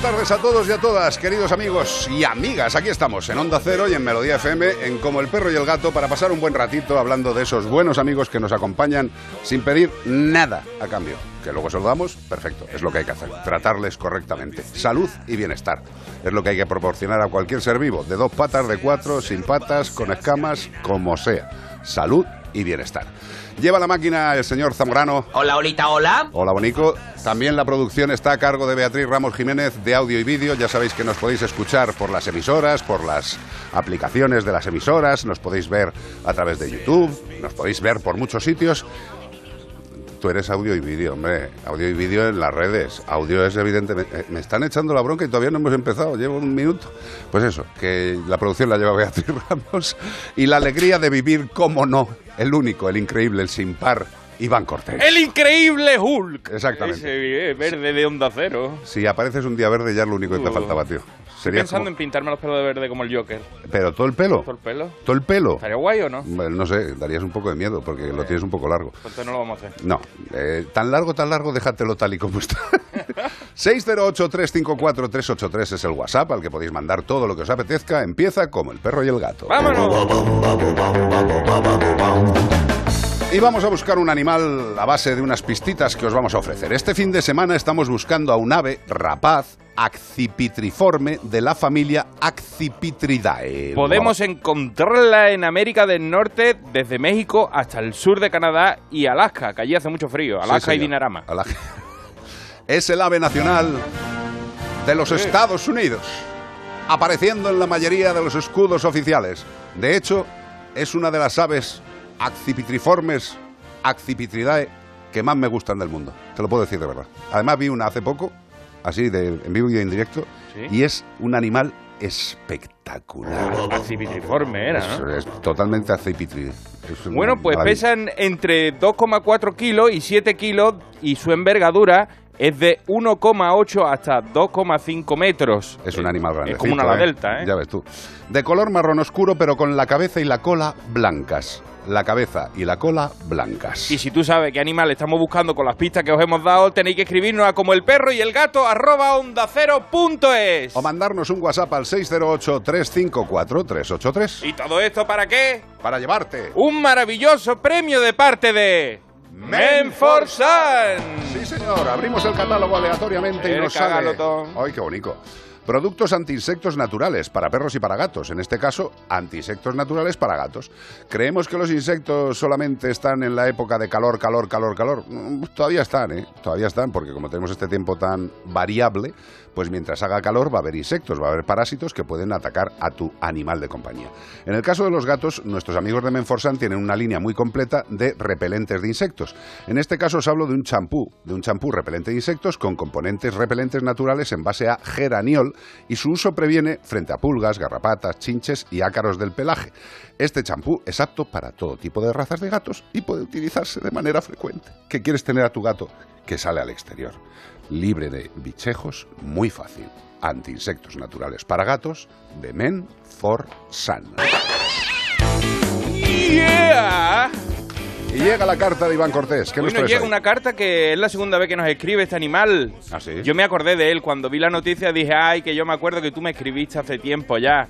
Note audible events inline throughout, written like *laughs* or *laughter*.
buenas tardes a todos y a todas, queridos amigos y amigas. Aquí estamos en Onda Cero y en Melodía FM, en Como el perro y el gato, para pasar un buen ratito hablando de esos buenos amigos que nos acompañan sin pedir nada a cambio. Que luego se lo damos, perfecto, es lo que hay que hacer. Tratarles correctamente. Salud y bienestar. Es lo que hay que proporcionar a cualquier ser vivo, de dos patas, de cuatro, sin patas, con escamas, como sea. Salud y bienestar. Lleva la máquina el señor Zamorano. Hola, Olita, hola. Hola, Bonico. También la producción está a cargo de Beatriz Ramos Jiménez de audio y vídeo. Ya sabéis que nos podéis escuchar por las emisoras, por las aplicaciones de las emisoras, nos podéis ver a través de YouTube, nos podéis ver por muchos sitios. Tú eres audio y vídeo, hombre. Audio y vídeo en las redes. Audio es evidentemente... eh, Me están echando la bronca y todavía no hemos empezado. Llevo un minuto. Pues eso, que la producción la lleva Beatriz *laughs* Ramos. Y la alegría de vivir, como no, el único, el increíble, el sin par, Iván Cortés. El increíble Hulk. Exactamente. Ese eh, verde de onda cero. Si apareces un día verde ya es lo único que te Uh. faltaba, tío. Estoy pensando como- en pintarme los pelos de verde como el Joker. Pero todo el pelo. ¿Todo el pelo? Todo el pelo. ¿Estaría guay o no? Bueno, no sé, darías un poco de miedo porque lo tienes un poco largo. Pues entonces no lo vamos a hacer. No, eh, tan largo, tan largo, déjatelo tal y como está. 608-354-383 es el WhatsApp al que podéis mandar todo lo que os apetezca. Empieza como el perro y el gato. ¡Vámonos! Y vamos a buscar un animal a base de unas pistitas que os vamos a ofrecer. Este fin de semana estamos buscando a un ave rapaz accipitriforme de la familia Accipitridae. Podemos encontrarla en América del Norte, desde México hasta el sur de Canadá y Alaska, que allí hace mucho frío. Sí, Alaska y. Dinarama. Alaska. Es el ave nacional de los Estados Unidos, apareciendo en la mayoría de los escudos oficiales. De hecho, es una de las aves accipitriformes, accipitridae, que más me gustan del mundo. Te lo puedo decir de verdad. Además vi una hace poco, así de, en vivo y en directo, ¿Sí? y es un animal espectacular. Accipitriforme era, ¿no? es totalmente accipitri. Es una Bueno, pues pesan entre 2,4 kilos y 7 kilos y su envergadura es de 1,8 hasta 2,5 metros. Es un animal grande. Es como una la delta, ¿eh? Ya ves tú. De color marrón oscuro, pero con la cabeza y la cola blancas. La cabeza y la cola blancas. Y si tú sabes qué animal estamos buscando con las pistas que os hemos dado, tenéis que escribirnos a como el perro y el gato arroba onda cero punto es. O mandarnos un WhatsApp al 608-354-383 ¿Y todo esto para qué? para llevarte. Un maravilloso premio de parte de Menforsan. Sí, señor. Abrimos el catálogo aleatoriamente y nos sale... ¡Ay, qué bonito! Productos antiinsectos naturales para perros y para gatos. En este caso, antiinsectos naturales para gatos. ¿Creemos que los insectos solamente están en la época de calor, calor, calor, calor? Mm, Todavía están, ¿eh? Todavía están, porque como tenemos este tiempo tan variable, pues mientras haga calor va a haber insectos, va a haber parásitos que pueden atacar a tu animal de compañía. En el caso de los gatos, nuestros amigos de Menforsan tienen una línea muy completa de repelentes de insectos. En este caso os hablo de un champú, de un champú repelente de insectos con componentes repelentes naturales en base a geraniol y su uso previene frente a pulgas, garrapatas, chinches y ácaros del pelaje. Este champú es apto para todo tipo de razas de gatos y puede utilizarse de manera frecuente. ¿Qué quieres tener a tu gato? Que sale al exterior. Libre de bichejos, muy fácil. Anti-insectos naturales para gatos de Men for Sun. Yeah. Y llega la carta de Iván Cortés. ¿Qué Hoy nos nos traes llega ahí? una carta que es la segunda vez que nos escribe este animal. ¿Ah, sí? Yo me acordé de él cuando vi la noticia dije, ay, que yo me acuerdo que tú me escribiste hace tiempo ya.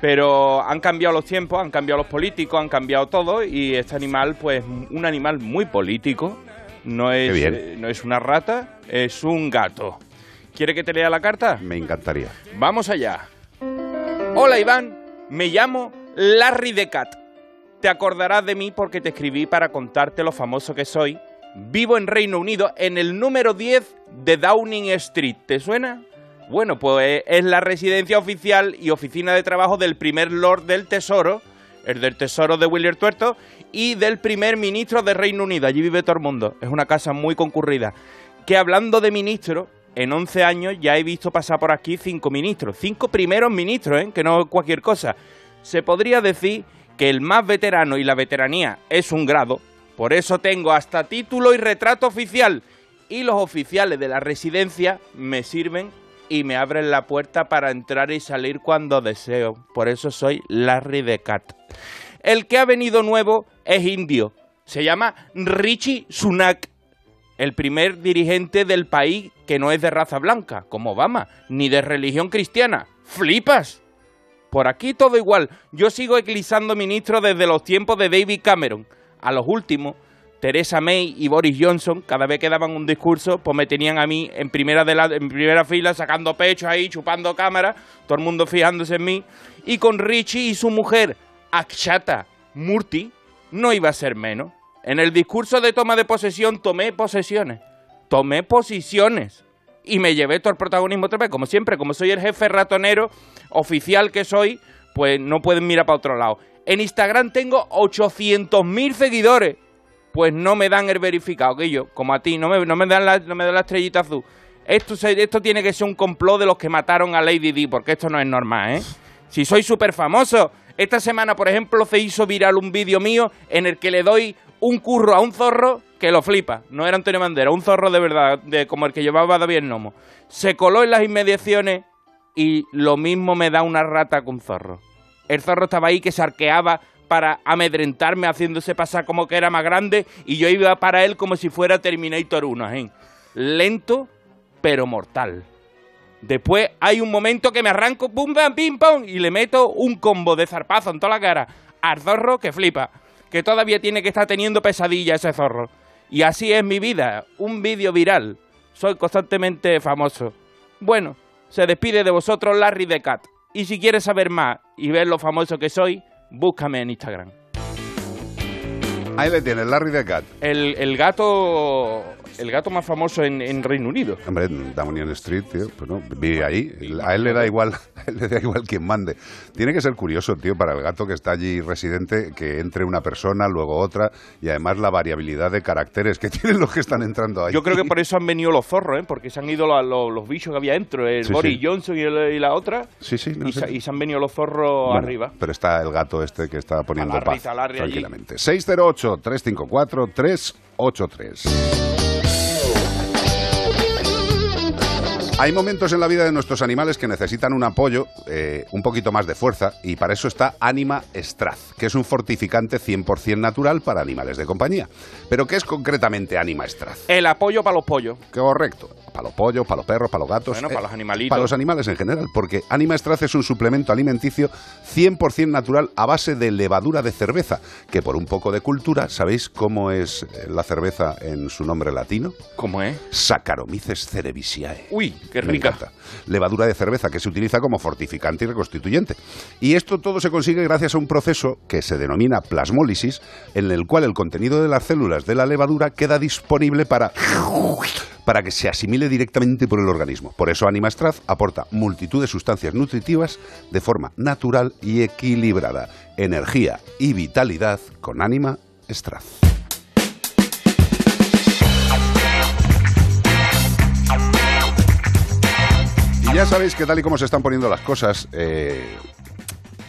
Pero han cambiado los tiempos, han cambiado los políticos, han cambiado todo y este animal, pues, un animal muy político. No es, bien. eh, no es una rata, es un gato. ¿Quiere que te lea la carta? Me encantaría. Vamos allá. Hola Iván, me llamo Larry the Cat. Te acordarás de mí porque te escribí para contarte lo famoso que soy. Vivo en Reino Unido en el número 10 de Downing Street. ¿Te suena? Bueno, pues es la residencia oficial y oficina de trabajo del primer Lord del Tesoro, el del Tesoro de William Tuerto, y del primer ministro de Reino Unido. Allí vive todo el mundo. Es una casa muy concurrida. Que hablando de ministros, en 11 años ya he visto pasar por aquí cinco ministros. Cinco primeros ministros, ¿eh? que no cualquier cosa. Se podría decir que el más veterano y la veteranía es un grado. Por eso tengo hasta título y retrato oficial. Y los oficiales de la residencia me sirven y me abren la puerta para entrar y salir cuando deseo. Por eso soy Larry the Cat. El que ha venido nuevo es indio. Se llama Richie Sunak, el primer dirigente del país que no es de raza blanca, como Obama, ni de religión cristiana. ¡Flipas! Por aquí todo igual. Yo sigo eclipsando ministros desde los tiempos de David Cameron. A los últimos, Teresa May y Boris Johnson, cada vez que daban un discurso, pues me tenían a mí en primera, de la, en primera fila, sacando pecho ahí, chupando cámara, todo el mundo fijándose en mí. Y con Richie y su mujer, Akshata Murti, no iba a ser menos. En el discurso de toma de posesión tomé posesiones, tomé posiciones y me llevé todo el protagonismo otra vez. Como siempre, como soy el jefe ratonero oficial que soy, pues no pueden mirar para otro lado. En Instagram tengo 800.000 seguidores pues no me dan el verificado, que yo, como a ti, no me, no me, dan, la, no me dan la estrellita azul. Esto, esto tiene que ser un complot de los que mataron a Lady Di, porque esto no es normal, ¿eh? Si soy súper famoso. Esta semana, por ejemplo, se hizo viral un vídeo mío en el que le doy un curro a un zorro que lo flipa. No era Antonio Bandera, un zorro de verdad, de, como el que llevaba David Nomo. Se coló en las inmediaciones y lo mismo me da una rata con zorro. El zorro estaba ahí que se arqueaba para amedrentarme haciéndose pasar como que era más grande y yo iba para él como si fuera Terminator 1, ¿eh? lento pero mortal. Después hay un momento que me arranco, pum, bam, pim, pum, y le meto un combo de zarpazo en toda la cara al zorro que flipa, que todavía tiene que estar teniendo pesadilla ese zorro. Y así es mi vida, un vídeo viral. Soy constantemente famoso. Bueno, se despide de vosotros Larry the Cat. Y si quieres saber más y ver lo famoso que soy, búscame en Instagram. Ahí le tienes, Larry the Cat. El, el gato el gato más famoso en, Reino Unido. Hombre, Downing Street, tío, pues no, vive ahí. A él le da igual, *laughs* le da igual quien mande. Tiene que ser curioso, tío, para el gato que está allí residente, que entre una persona, luego otra, y además la variabilidad de caracteres que *laughs* tienen los que están entrando ahí. Yo creo que por eso han venido los zorros, ¿eh? porque se han ido los, bichos que había dentro, el Boris Johnson y, la otra. Sí, sí, y, se, han venido los zorros arriba. Pero está el gato este que está poniendo paz tranquilamente. 608-354-383. Hay momentos en la vida de nuestros animales que necesitan un apoyo, eh, un poquito más de fuerza, y para eso está Anima Straz, que es un fortificante 100% natural para animales de compañía. Pero ¿qué es concretamente Anima Straz? El apoyo para los pollos. Correcto. Para los pollos, para los perros, para los gatos. Bueno, para los animalitos. Para los animales en general, porque Anima es un suplemento alimenticio 100% natural a base de levadura de cerveza, que por un poco de cultura, ¿sabéis cómo es la cerveza en su nombre latino? ¿Cómo es? Saccharomyces cerevisiae. Uy, qué rica. Levadura de cerveza que se utiliza como fortificante y reconstituyente. Y esto todo se consigue gracias a un proceso que se denomina plasmólisis, en el cual el contenido de las células de la levadura queda disponible para para que se asimile directamente por el organismo. Por eso Animastraz aporta multitud de sustancias nutritivas de forma natural y equilibrada. Energía y vitalidad con Anima Straz. Y ya sabéis que tal y como se están poniendo las cosas, eh,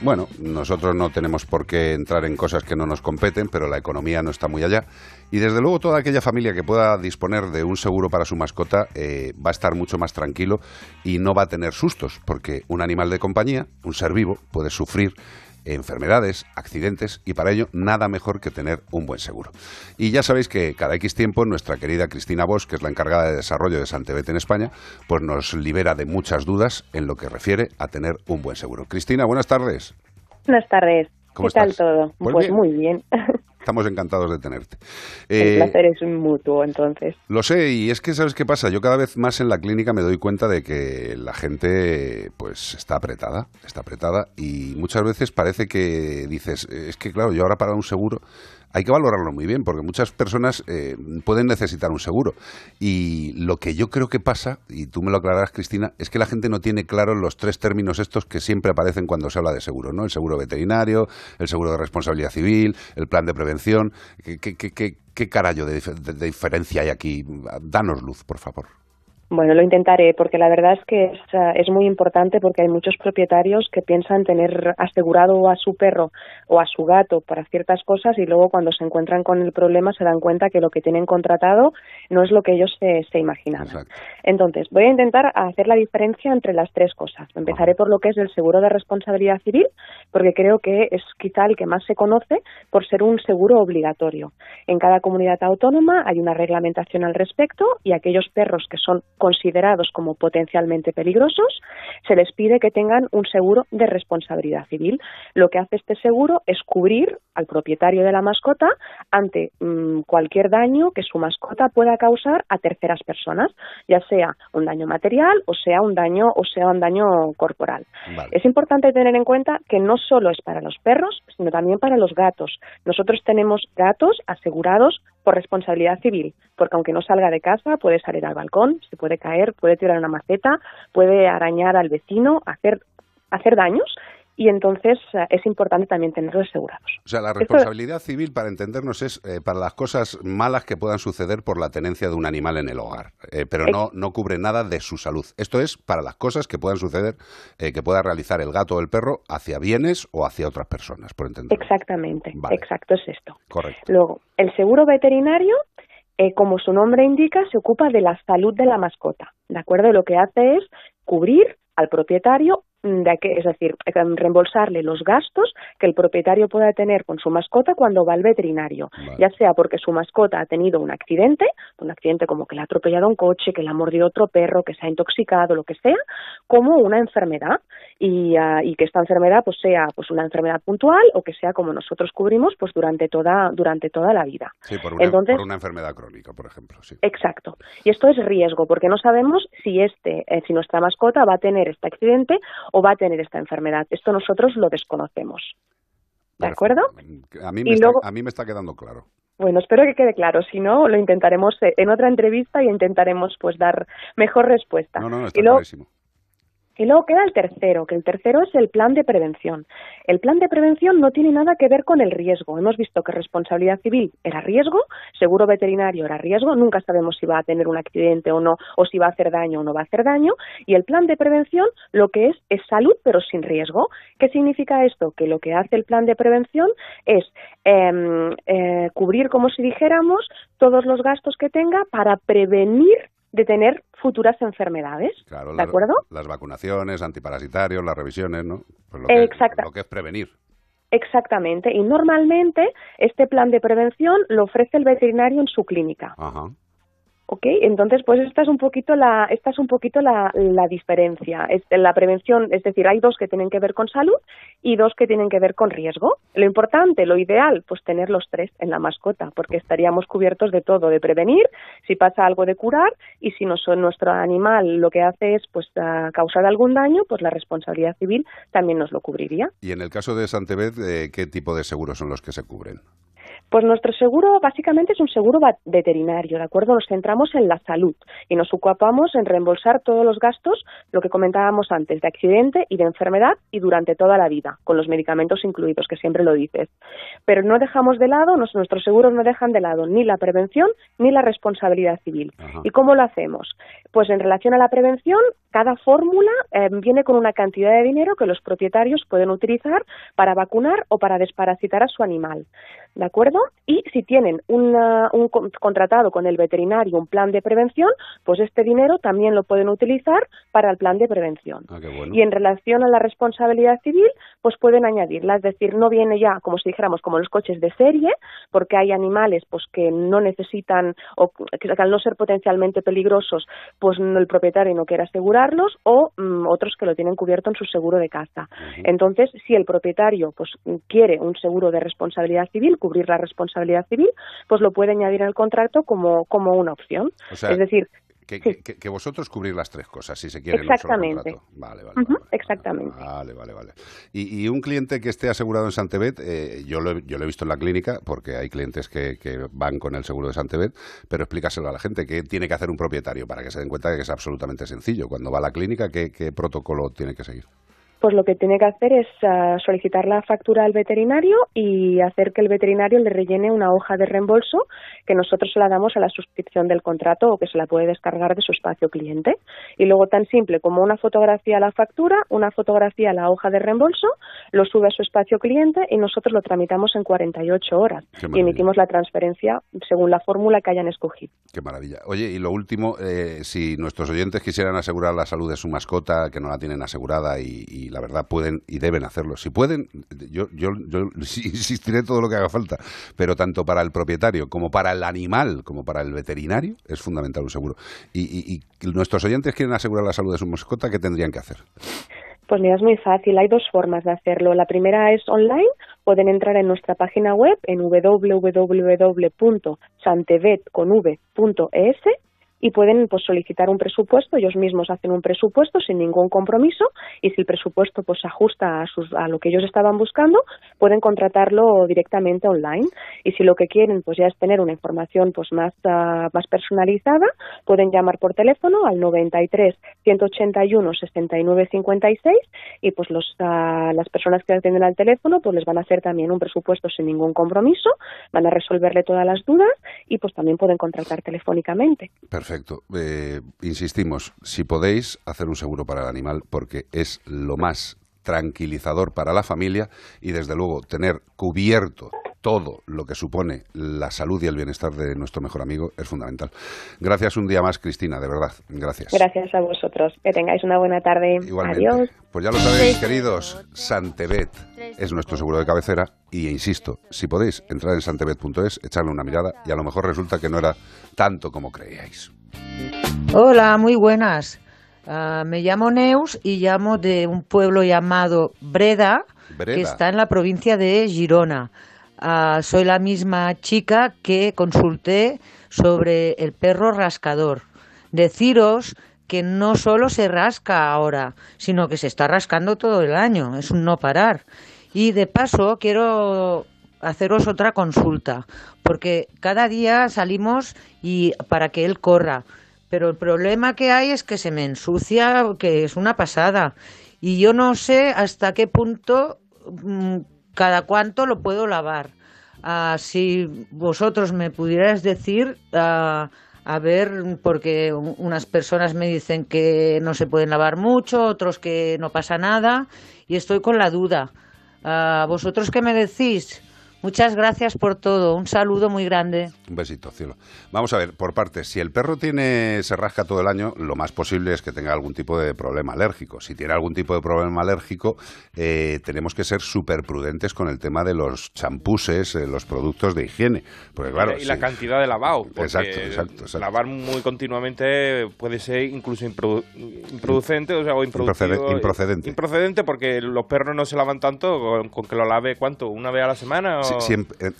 bueno, nosotros no tenemos por qué entrar en cosas que no nos competen, pero la economía no está muy allá. Y desde luego toda aquella familia que pueda disponer de un seguro para su mascota eh, va a estar mucho más tranquilo y no va a tener sustos, porque un animal de compañía, un ser vivo, puede sufrir enfermedades, accidentes y para ello nada mejor que tener un buen seguro. Y ya sabéis que cada X tiempo nuestra querida Cristina Bosch, que es la encargada de desarrollo de Santebet en España, pues nos libera de muchas dudas en lo que refiere a tener un buen seguro. Cristina, buenas tardes. Buenas tardes. ¿Qué tal todo? Pues, muy bien. Estamos encantados de tenerte. El placer es mutuo, entonces. Lo sé, y es que, ¿sabes qué pasa? Yo cada vez más en la clínica me doy cuenta de que la gente, pues, está apretada, está apretada, y muchas veces parece que dices, es que, claro, yo ahora para un seguro hay que valorarlo muy bien, porque muchas personas eh, pueden necesitar un seguro. Y lo que yo creo que pasa, y tú me lo aclararás, Cristina, es que la gente no tiene claro los tres términos estos que siempre aparecen cuando se habla de seguro, ¿no? El seguro veterinario, el seguro de responsabilidad civil, el plan de prevención. ¿Qué, qué, qué, qué, carajo de diferencia hay aquí? Danos luz, por favor. Bueno, lo intentaré porque la verdad es que es, es, muy importante porque hay muchos propietarios que piensan tener asegurado a su perro o a su gato para ciertas cosas y luego cuando se encuentran con el problema se dan cuenta que lo que tienen contratado no es lo que ellos se, se imaginaban. Entonces, voy a intentar hacer la diferencia entre las tres cosas. Empezaré por lo que es el seguro de responsabilidad civil porque creo que es quizá el que más se conoce por ser un seguro obligatorio. En cada comunidad autónoma hay una reglamentación al respecto y aquellos perros que son considerados como potencialmente peligrosos, se les pide que tengan un seguro de responsabilidad civil. Lo que hace este seguro es cubrir al propietario de la mascota ante mm, cualquier daño que su mascota pueda causar a terceras personas, ya sea un daño material o sea un daño o sea un daño corporal. Es importante tener en cuenta que no solo es para los perros, sino también para los gatos. Nosotros tenemos gatos asegurados por responsabilidad civil, porque aunque no salga de casa, puede salir al balcón, se puede caer, puede tirar una maceta, puede arañar al vecino, hacer, hacer daños y entonces eh, es importante también tenerlos asegurados. O sea, la responsabilidad civil, para entendernos, es eh, para las cosas malas que puedan suceder por la tenencia de un animal en el hogar, eh, pero no, no cubre nada de su salud. Esto es para las cosas que puedan suceder, que pueda realizar el gato o el perro hacia bienes o hacia otras personas, por entender. Exactamente, exacto es esto. Correcto. Luego, el seguro veterinario como su nombre indica, se ocupa de la salud de la mascota, ¿de acuerdo? Lo que hace es cubrir al propietario de que, es decir, reembolsarle los gastos que el propietario pueda tener con su mascota cuando va al veterinario, ya sea porque su mascota ha tenido un accidente, un accidente como que le ha atropellado un coche, que le ha mordido otro perro, que se ha intoxicado, lo que sea, como una enfermedad y, ah, y que esta enfermedad pues sea pues una enfermedad puntual o que sea como nosotros cubrimos pues durante toda durante toda la vida. Sí, por una, Entonces, por una enfermedad crónica, por ejemplo. Sí. Exacto. Y esto es riesgo porque no sabemos si este eh, si nuestra mascota va a tener este accidente o va a tener esta enfermedad. Esto nosotros lo desconocemos. ¿De acuerdo? A mí, me está, a mí me está quedando claro. Bueno, espero que quede claro. Si no, lo intentaremos eh, en otra entrevista y intentaremos pues dar mejor respuesta. No, no, está clarísimo. Y luego queda el tercero, que el tercero es el plan de prevención. El plan de prevención no tiene nada que ver con el riesgo. Hemos visto que responsabilidad civil era riesgo, seguro veterinario era riesgo, nunca sabemos si va a tener un accidente o no, o si va a hacer daño o no va a hacer daño. Y el plan de prevención lo que es es salud pero sin riesgo. ¿Qué significa esto? Que lo que hace el plan de prevención es em, eh, cubrir, como si dijéramos, todos los gastos que tenga para prevenir de tener futuras enfermedades. Claro, ¿De acuerdo? Las vacunaciones, antiparasitarios, las revisiones, ¿no? Pues lo, que, lo que es prevenir. Exactamente. Y normalmente este plan de prevención lo ofrece el veterinario en su clínica. Ajá. ¿Ok? Entonces, pues esta es un poquito la, esta es un poquito la, la diferencia. la prevención, es decir, hay dos que tienen que ver con salud y dos que tienen que ver con riesgo. Lo importante, lo ideal, pues tener los tres en la mascota, porque estaríamos cubiertos de todo, de prevenir, si pasa algo de curar y si no son nuestro animal lo que hace es pues causar algún daño, pues la responsabilidad civil también nos lo cubriría. Y en el caso de Santevez, eh, ¿qué tipo de seguros son los que se cubren? Pues nuestro seguro básicamente es un seguro veterinario, ¿de acuerdo? Nos centramos en la salud y nos ocupamos en reembolsar todos los gastos, lo que comentábamos antes, de accidente y de enfermedad y durante toda la vida, con los medicamentos incluidos, que siempre lo dices. Pero no dejamos de lado, nuestros seguros no dejan de lado ni la prevención ni la responsabilidad civil. ¿Y cómo lo hacemos? Pues en relación a la prevención, cada fórmula eh, viene con una cantidad de dinero que los propietarios pueden utilizar para vacunar o para desparasitar a su animal. ¿De acuerdo? Y si tienen un contratado con el veterinario un plan de prevención, pues este dinero también lo pueden utilizar para el plan de prevención. Ah, bueno. Y en relación a la responsabilidad civil, pues pueden añadirla, es decir, no viene ya, como si dijéramos, como los coches de serie, porque hay animales pues que no necesitan o que al no ser potencialmente peligrosos, pues el propietario no quiere asegurarlos o mm, otros que lo tienen cubierto en su seguro de casa. Entonces, si el propietario pues quiere un seguro de responsabilidad civil, cubrir la responsabilidad civil, pues lo puede añadir en el contrato como, como una opción. es decir, que, vosotros cubrir las tres cosas, si se quiere. Exactamente. vale, vale, exactamente. Vale, vale, vale. Y, un cliente que esté asegurado en Santebet, eh, yo, lo, yo lo he visto en la clínica, porque hay clientes que, van con el seguro de Santebet, pero explícaselo a la gente, ¿qué tiene que hacer un propietario para que se den cuenta de que es absolutamente sencillo? Cuando va a la clínica, qué protocolo tiene que seguir? Pues lo que tiene que hacer es ah, solicitar la factura al veterinario y hacer que el veterinario le rellene una hoja de reembolso que nosotros se la damos a la suscripción del contrato o que se la puede descargar de su espacio cliente. Y luego tan simple como una fotografía a la factura, una fotografía a la hoja de reembolso, lo sube a su espacio cliente y nosotros lo tramitamos en 48 horas y emitimos la transferencia según la fórmula que hayan escogido. Qué maravilla. Oye, y lo último, eh, si nuestros oyentes quisieran asegurar la salud de su mascota, que no la tienen asegurada y la verdad pueden y deben hacerlo. Si pueden, yo, yo, yo *laughs* insistiré todo lo que haga falta, pero tanto para el propietario como para el animal, como para el veterinario, es fundamental un seguro. Y, nuestros oyentes quieren asegurar la salud de su mascota, ¿qué tendrían que hacer? Pues mira, es muy fácil. Hay dos formas de hacerlo. La primera es online. Pueden entrar en nuestra página web en www.santevet.es y pueden pues solicitar un presupuesto, ellos mismos hacen un presupuesto sin ningún compromiso y si el presupuesto pues se ajusta a, sus, a lo que ellos estaban buscando, pueden contratarlo directamente online y si lo que quieren pues ya es tener una información pues más, uh, más personalizada, pueden llamar por teléfono al 93 181 69 56 y pues los, uh, las personas que atienden al teléfono pues les van a hacer también un presupuesto sin ningún compromiso, van a resolverle todas las dudas y pues también pueden contratar telefónicamente. Perfecto. Eh, insistimos, si podéis, hacer un seguro para el animal porque es lo más tranquilizador para la familia y desde luego tener cubierto todo lo que supone la salud y el bienestar de nuestro mejor amigo es fundamental. Gracias un día más, Cristina, de verdad. Gracias. Gracias a vosotros. Que tengáis una buena tarde. Adiós. Pues ya lo sabéis, queridos, Santebet es nuestro seguro de cabecera y insisto, si podéis entrar en santebet.es, echarle una mirada y a lo mejor resulta que no era tanto como creíais. Hola, muy buenas. Ah, me llamo Neus y llamo de un pueblo llamado Breda, que está en la provincia de Girona. Ah, soy la misma chica que consulté sobre el perro rascador. Deciros que no solo se rasca ahora, sino que se está rascando todo el año, es un no parar. Y de paso quiero haceros otra consulta, porque cada día salimos y para que él corra, pero el problema que hay es que se me ensucia, que es una pasada, y yo no sé hasta qué punto mm, cada cuánto lo puedo lavar. Ah, si vosotros me pudierais decir, ah, a ver, porque unas personas me dicen que no se pueden lavar mucho, otros que no pasa nada, y estoy con la duda. Ah, ¿Vosotros qué me decís? Muchas gracias por todo. Un saludo muy grande. Un besito, cielo. Vamos a ver, por partes. Si el perro tiene se rasca todo el año, lo más posible es que tenga algún tipo de problema alérgico. Si tiene algún tipo de problema alérgico, eh, tenemos que ser súper prudentes con el tema de los champuses, eh, los productos de higiene. Porque, claro, y, la cantidad de lavado. Exacto, exacto, Lavar muy continuamente puede ser incluso improducente, o sea, o improcedente. Improcedente porque los perros no se lavan tanto con, que lo lave, ¿cuánto? ¿Una vez a la semana?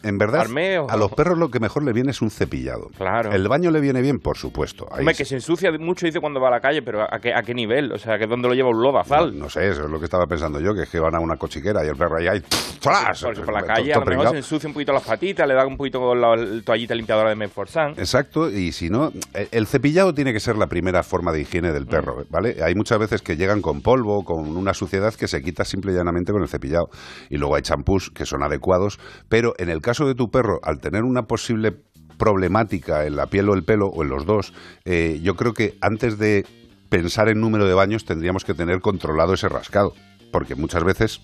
En, verdad, a los perros lo que mejor le viene es un cepillado. Claro. El baño le viene bien, por supuesto. Hombre, que se ensucia mucho, dice cuando va a la calle, pero ¿a qué, a qué nivel? O sea, que ¿dónde lo lleva un lodazal? No, no sé, eso es lo que estaba pensando yo, que es que van a una cochiquera y el perro ahí hay... ¡Tras! Por, por la calle a lo mejor se ensucia un poquito las patitas, le da un poquito con la toallita limpiadora de Menforsan. Exacto, y si no, el cepillado tiene que ser la primera forma de higiene del perro, ¿vale? Hay muchas veces que llegan con polvo, con una suciedad que se quita simple y llanamente con el cepillado. Y luego hay champús que son adecuados, pero en el caso de tu perro, al tener una posible problemática en la piel o el pelo, o en los dos, eh, yo creo que antes de pensar en número de baños tendríamos que tener controlado ese rascado, porque muchas veces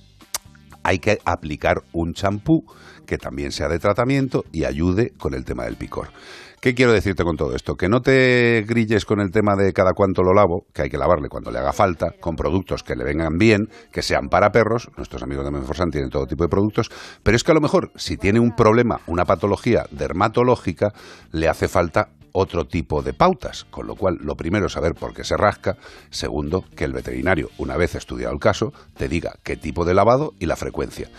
hay que aplicar un champú que también sea de tratamiento y ayude con el tema del picor. ¿Qué quiero decirte con todo esto? Que no te grilles con el tema de cada cuánto lo lavo, que hay que lavarle cuando le haga falta, con productos que le vengan bien, que sean para perros. Nuestros amigos de Menforsan tienen todo tipo de productos, pero es que a lo mejor si tiene un problema, una patología dermatológica, le hace falta otro tipo de pautas, con lo cual lo primero es saber por qué se rasca, segundo, que el veterinario, una vez estudiado el caso, te diga qué tipo de lavado y la frecuencia.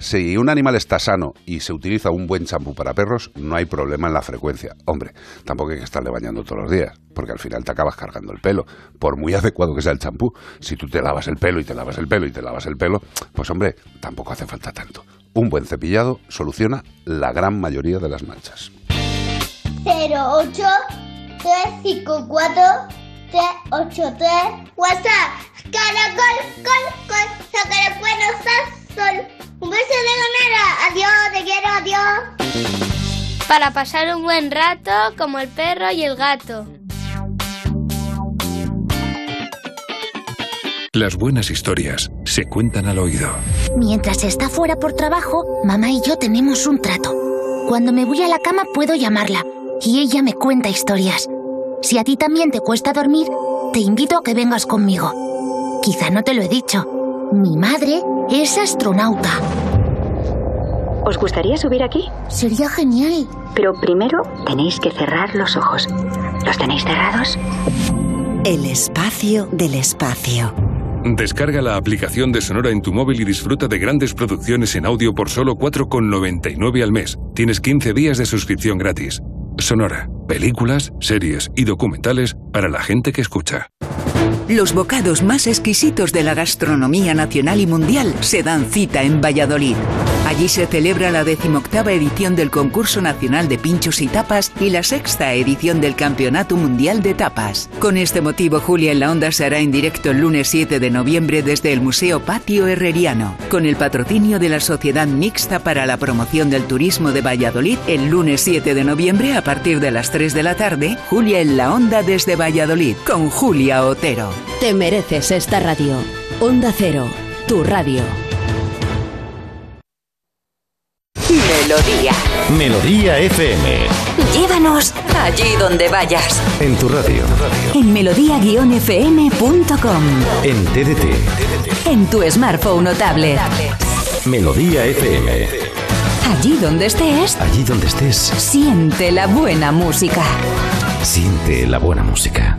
Si un animal está sano y se utiliza un buen champú para perros, no hay problema en la frecuencia. Hombre, tampoco hay que estarle bañando todos los días, porque al final te acabas cargando el pelo, por muy *laughs* adecuado que sea el champú. Si tú te lavas el pelo y te lavas el pelo y te lavas el pelo, pues hombre, tampoco hace falta tanto. Un buen cepillado soluciona la gran mayoría de las manchas. 08 354 383 WhatsApp Caracol, col, col, sacar buenos sol. Un beso de ganera. Adiós, te quiero, adiós. Para pasar un buen rato como el perro y el gato. Las buenas historias se cuentan al oído. Mientras está fuera por trabajo, mamá y yo tenemos un trato. Cuando me voy a la cama puedo llamarla y ella me cuenta historias. Si a ti también te cuesta dormir, te invito a que vengas conmigo. Quizá no te lo he dicho. Mi madre es astronauta. ¿Os gustaría subir aquí? Sería genial. Pero primero tenéis que cerrar los ojos. ¿Los tenéis cerrados? El espacio del espacio. Descarga la aplicación de Sonora en tu móvil y disfruta de grandes producciones en audio por solo 4,99 al mes. Tienes 15 días de suscripción gratis. Sonora, películas, series y documentales para la gente que escucha. Los bocados más exquisitos de la gastronomía nacional y mundial se dan cita en Valladolid. Allí se celebra la decimoctava edición del Concurso Nacional de Pinchos y Tapas y la sexta edición del Campeonato Mundial de Tapas. Con este motivo, Julia en la Onda se hará en directo el lunes 7 de noviembre desde el Museo Patio Herreriano, con el patrocinio de la Sociedad Mixta para la Promoción del Turismo de Valladolid. El lunes 7 de noviembre, a partir de las 3 de la tarde, Julia en la Onda desde Valladolid, con Julia Otero. Te mereces esta radio. Onda Cero, tu radio. Melodía. Melodía FM. Llévanos allí donde vayas. En tu radio. En melodía-fm.com. En TDT. En tu smartphone o tablet. Melodía FM. Allí donde estés. Allí donde estés. Siente la buena música. Siente la buena música.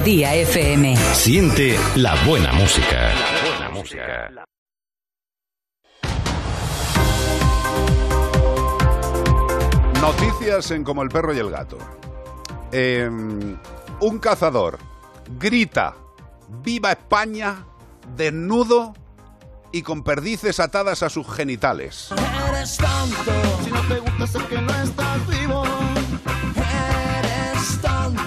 Melodía FM. Siente la buena música. La buena música. Noticias en Como el perro y el gato. Eh, un cazador grita ¡Viva España! desnudo y con perdices atadas a sus genitales. Eres tonto, si no te gusta ser que no estás vivo.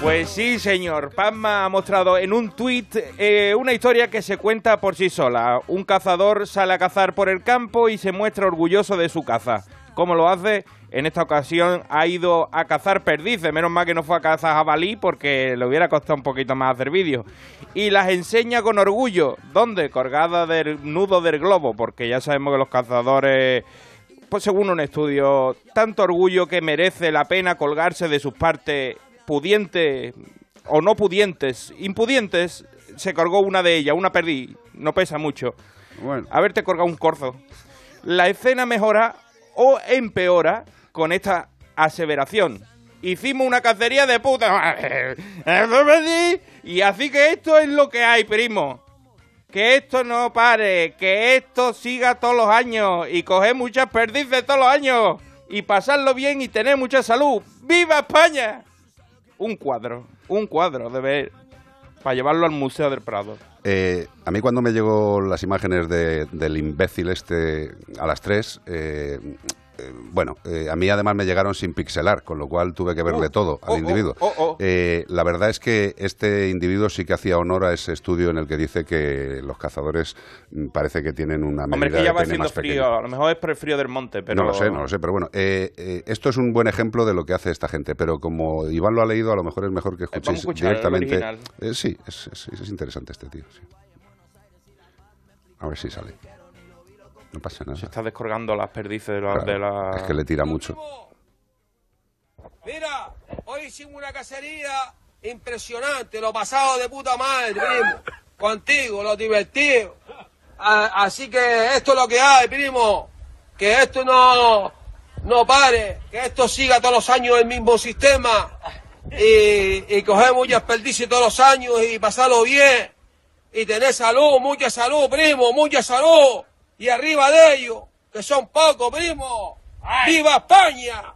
Pues sí, señor. Pazma ha mostrado en un tuit eh, una historia que se cuenta por sí sola. Un cazador sale a cazar por el campo y se muestra orgulloso de su caza. ¿Cómo lo hace? En esta ocasión ha ido a cazar perdices. Menos mal que no fue a cazar jabalí porque le hubiera costado un poquito más hacer vídeo. Y las enseña con orgullo. ¿Dónde? Colgada del nudo del globo. Porque ya sabemos que los cazadores pues según un estudio, tanto orgullo que merece la pena colgarse de sus partes pudientes o no pudientes, impudientes, se colgó una de ellas, una perdí, no pesa mucho. Bueno. Haberte colgado un corzo. La escena mejora o empeora con esta aseveración. Hicimos una cacería de puta. *laughs* Y así que esto es lo que hay, primo. Que esto no pare, que esto siga todos los años y coger muchas perdices todos los años y pasarlo bien y tener mucha salud. ¡Viva España! Un cuadro, un cuadro de ver para llevarlo al Museo del Prado. Eh, a mí cuando me llegó las imágenes de- del imbécil este a las 3, eh, bueno, eh, a mí además me llegaron sin pixelar, con lo cual tuve que verle Oh, todo al oh, individuo. oh, oh. Eh, la verdad es que este individuo sí que hacía honor a ese estudio en el que dice que los cazadores mm, parece que tienen una Hombre, medida que ya de va pequeña. frío. A lo mejor es por el frío del monte, pero... No lo sé, no lo sé, pero bueno, eh, eh, esto es un buen ejemplo de lo que hace esta gente, pero como Iván lo ha leído, a lo mejor es mejor que escuchéis directamente. Eh, sí, es, es- es interesante este tío. sí. A ver si sale. No pasa nada. Se está descolgando las perdices de la... Claro, de la- Es que le tira mucho. Mira, hoy hicimos una cacería impresionante, lo pasado de puta madre, primo. Contigo, lo divertido. Así que esto es lo que hay, primo. Que esto no, no pare, que esto siga todos los años el mismo sistema. Y, y coger mucha experticia todos los años y pasarlo bien. Y tener salud, mucha salud, primo, mucha salud. Y arriba de ellos, que son pocos, primo. ¡Viva España!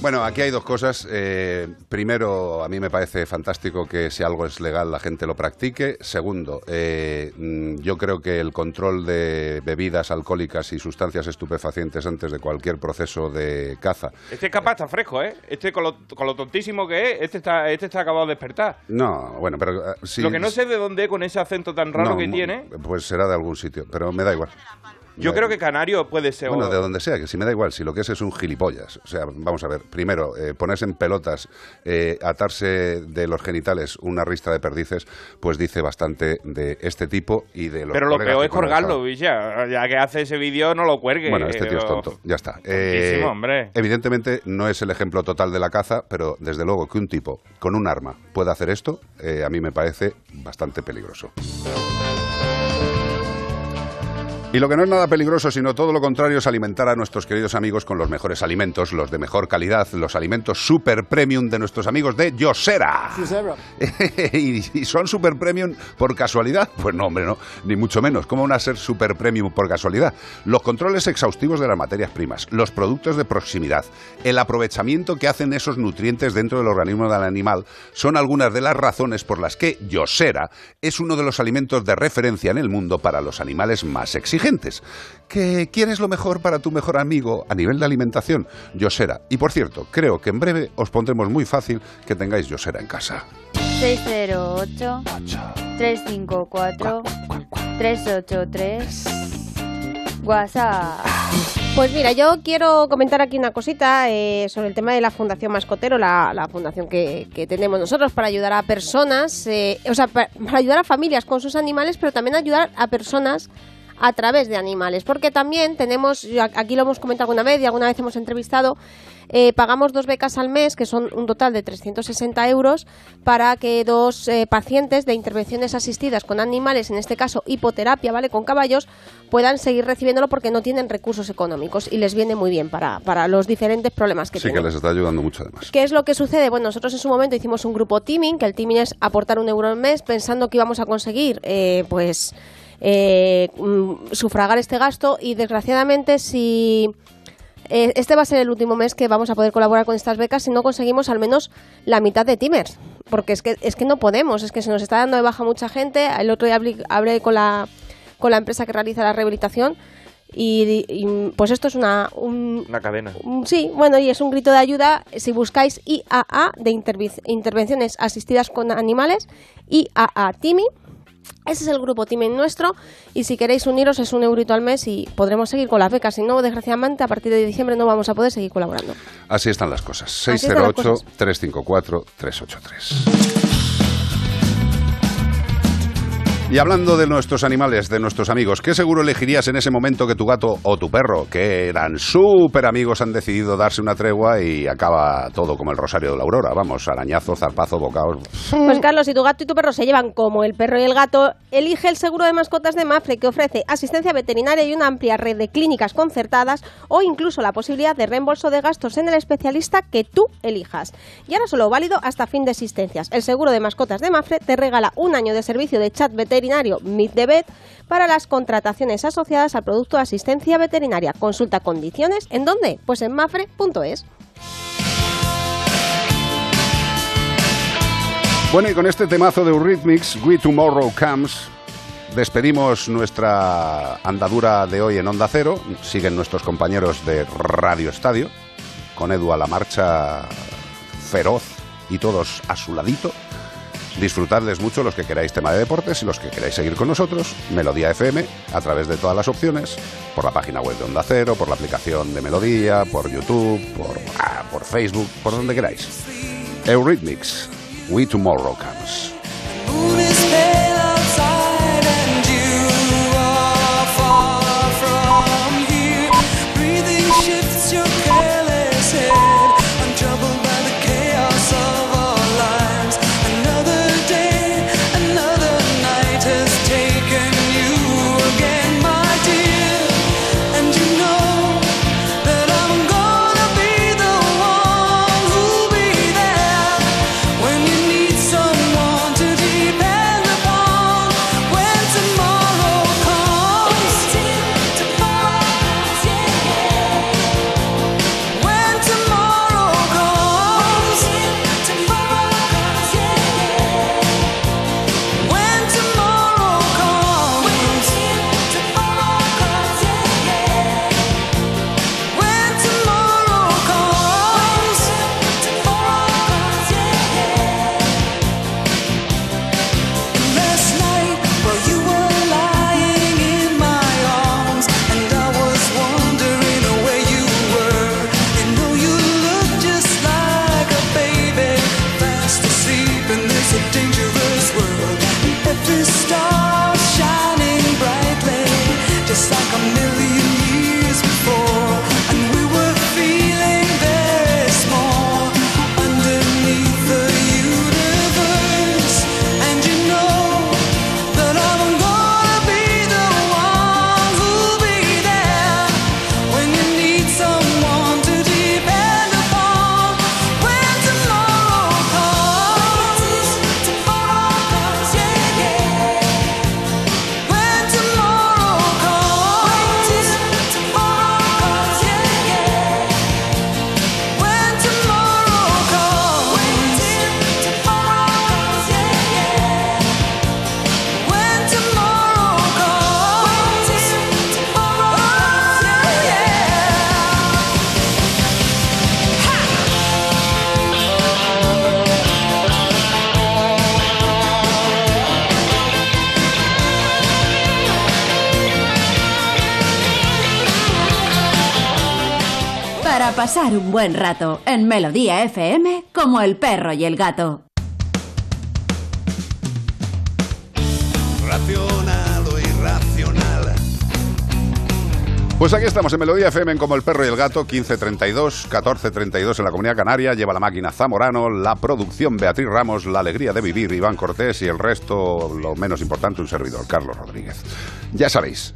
Bueno, aquí hay dos cosas. Eh, primero, a mí me parece fantástico que si algo es legal la gente lo practique. Segundo, eh, mm, yo creo que el control de bebidas alcohólicas y sustancias estupefacientes antes de cualquier proceso de caza. Este es capaz, está fresco, ¿eh? Este con lo, con lo tontísimo que es, este está, este está acabado de despertar. No, bueno, pero sí, Lo que no sé de dónde con ese acento tan raro no, que tiene. Pues será de algún sitio, pero me da igual. Yo creo que canario puede ser. Bueno, de donde sea, que si me da igual, si lo que es es un gilipollas. O sea, vamos a ver, primero, eh, ponerse en pelotas, eh, atarse de los genitales una rista de perdices, pues dice bastante de este tipo y de los Pero lo peor es colgarlo. Villa. Ya que hace ese vídeo, no lo cuelgue. Bueno, este tío es tonto, ya está. Tontísimo, hombre. Evidentemente no es el ejemplo total de la caza, pero desde luego que un tipo con un arma pueda hacer esto, eh, a mí me parece bastante peligroso. Y lo que no es nada peligroso, sino todo lo contrario, es alimentar a nuestros queridos amigos con los mejores alimentos, los de mejor calidad, los alimentos super premium de nuestros amigos de Yosera. *laughs* y, y son super premium por casualidad? Pues no, hombre, no, ni mucho menos. ¿Cómo van a ser super premium por casualidad? Los controles exhaustivos de las materias primas, los productos de proximidad, el aprovechamiento que hacen esos nutrientes dentro del organismo del animal son algunas de las razones por las que Yosera es uno de los alimentos de referencia en el mundo para los animales más exigentes. ¿Que quieres lo mejor para tu mejor amigo a nivel de alimentación? Yosera. Y por cierto, creo que en breve os pondremos muy fácil que tengáis Yosera en casa. 608 354 383 WhatsApp. Pues mira, yo quiero comentar aquí una cosita eh, sobre el tema de la Fundación Mascotero, la, la fundación que, que tenemos nosotros para ayudar a personas, eh, o sea, pa- para, ayudar a familias con sus animales, pero también ayudar a personas a través de animales, porque también tenemos, aquí lo hemos comentado alguna vez y alguna vez hemos entrevistado, eh, pagamos dos becas al mes, que son un total de 360 euros, para que dos eh, pacientes de intervenciones asistidas con animales, en este caso hipoterapia, ¿vale? Con caballos, puedan seguir recibiéndolo porque no tienen recursos económicos y les viene muy bien para, para los diferentes problemas que Sí que tienen. les está ayudando mucho además. ¿Qué es lo que sucede? Bueno, nosotros en su momento hicimos un grupo teaming, que el teaming es aportar un euro al mes, pensando que íbamos a conseguir, eh, pues, eh, mm, sufragar este gasto y desgraciadamente si eh, este va a ser el último mes que vamos a poder colaborar con estas becas si no conseguimos al menos la mitad de teamers, porque es que es que no podemos, es que se nos está dando de baja mucha gente. El otro día hablé, hablé con la con la empresa que realiza la rehabilitación y, y, pues esto es una un, Una cadena. Sí, bueno, y es un grito de ayuda si buscáis IAA de intervenciones asistidas con animales, IAA Timi. Ese es el grupo Timi nuestro y si queréis uniros es un eurito al mes y podremos seguir con las becas. Si no, desgraciadamente, a partir de diciembre no vamos a poder seguir colaborando. Así están las cosas. Así están las 608-354-383. Y hablando de nuestros animales, de nuestros amigos, ¿qué seguro elegirías en ese momento que tu gato o tu perro, que eran súper amigos, han decidido darse una tregua y acaba todo como el rosario de la aurora? Vamos, arañazo, zarpazo, bocaos. Pues Carlos, si tu gato y tu perro se llevan como el perro y el gato, elige el seguro de mascotas de Mafre que ofrece asistencia veterinaria y una amplia red de clínicas concertadas o incluso la posibilidad de reembolso de gastos en el especialista que tú elijas. Y ahora solo válido hasta fin de existencias. El seguro de mascotas de Mafre te regala un año de servicio de chat veterinario Meet the Vet para las contrataciones asociadas al producto de asistencia veterinaria. Consulta condiciones en dónde? Pues en mafre.es. Bueno, y con este temazo de Eurythmics, We Tomorrow Comes, despedimos nuestra andadura de hoy en Onda Cero. Siguen nuestros compañeros de Radio Estadio, con Edu a la marcha feroz y todos a su ladito. Disfrutadles mucho los que queráis tema de deportes y los que queráis seguir con nosotros, Melodía FM, a través de todas las opciones, por la página web de Onda Cero, por la aplicación de Melodía, por YouTube, por, ah, por Facebook, por donde queráis. Eurythmics, We Tomorrow Comes. Buen rato en Melodía FM como el perro y el gato. Racional o irracional. Pues aquí estamos en Melodía FM en Como el Perro y el Gato, 15.32, 14.32 en la Comunidad Canaria, lleva la máquina Zamorano, la producción Beatriz Ramos, la alegría de vivir Iván Cortés y el resto, lo menos importante, un servidor, Carlos Rodríguez. Ya sabéis,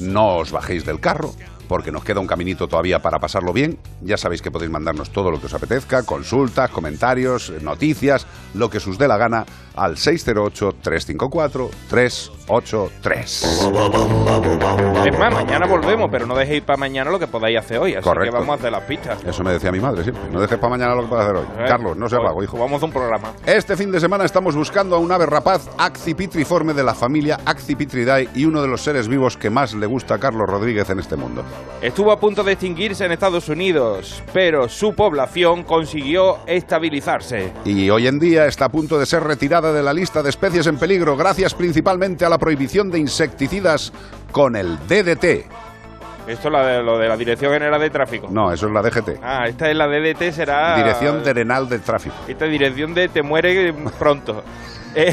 no os bajéis del carro, porque nos queda un caminito todavía para pasarlo bien. Ya sabéis que podéis mandarnos todo lo que os apetezca, consultas, comentarios, noticias, lo que os dé la gana al 608-354-383. Es más, mañana volvemos, pero no dejéis para mañana lo que podáis hacer hoy. Así Correcto. que vamos a hacer las pistas. Eso me decía mi madre siempre. No dejes para mañana lo que puedes hacer hoy. Eh, Carlos, no se pues- apago, hijo. Vamos a un programa. Este fin de semana estamos buscando a un ave rapaz accipitriforme de la familia Accipitridae y uno de los seres vivos que más le gusta a Carlos Rodríguez en este mundo. Estuvo a punto de extinguirse en Estados Unidos, pero su población consiguió estabilizarse. Y hoy en día está a punto de ser retirada de la lista de especies en peligro gracias principalmente a la prohibición de insecticidas con el DDT. Esto es la de, lo de la Dirección General de Tráfico. No, eso es la DGT. Ah, esta es la DDT, será... Dirección General de Tráfico. Esta dirección de te muere pronto. *laughs* Eh,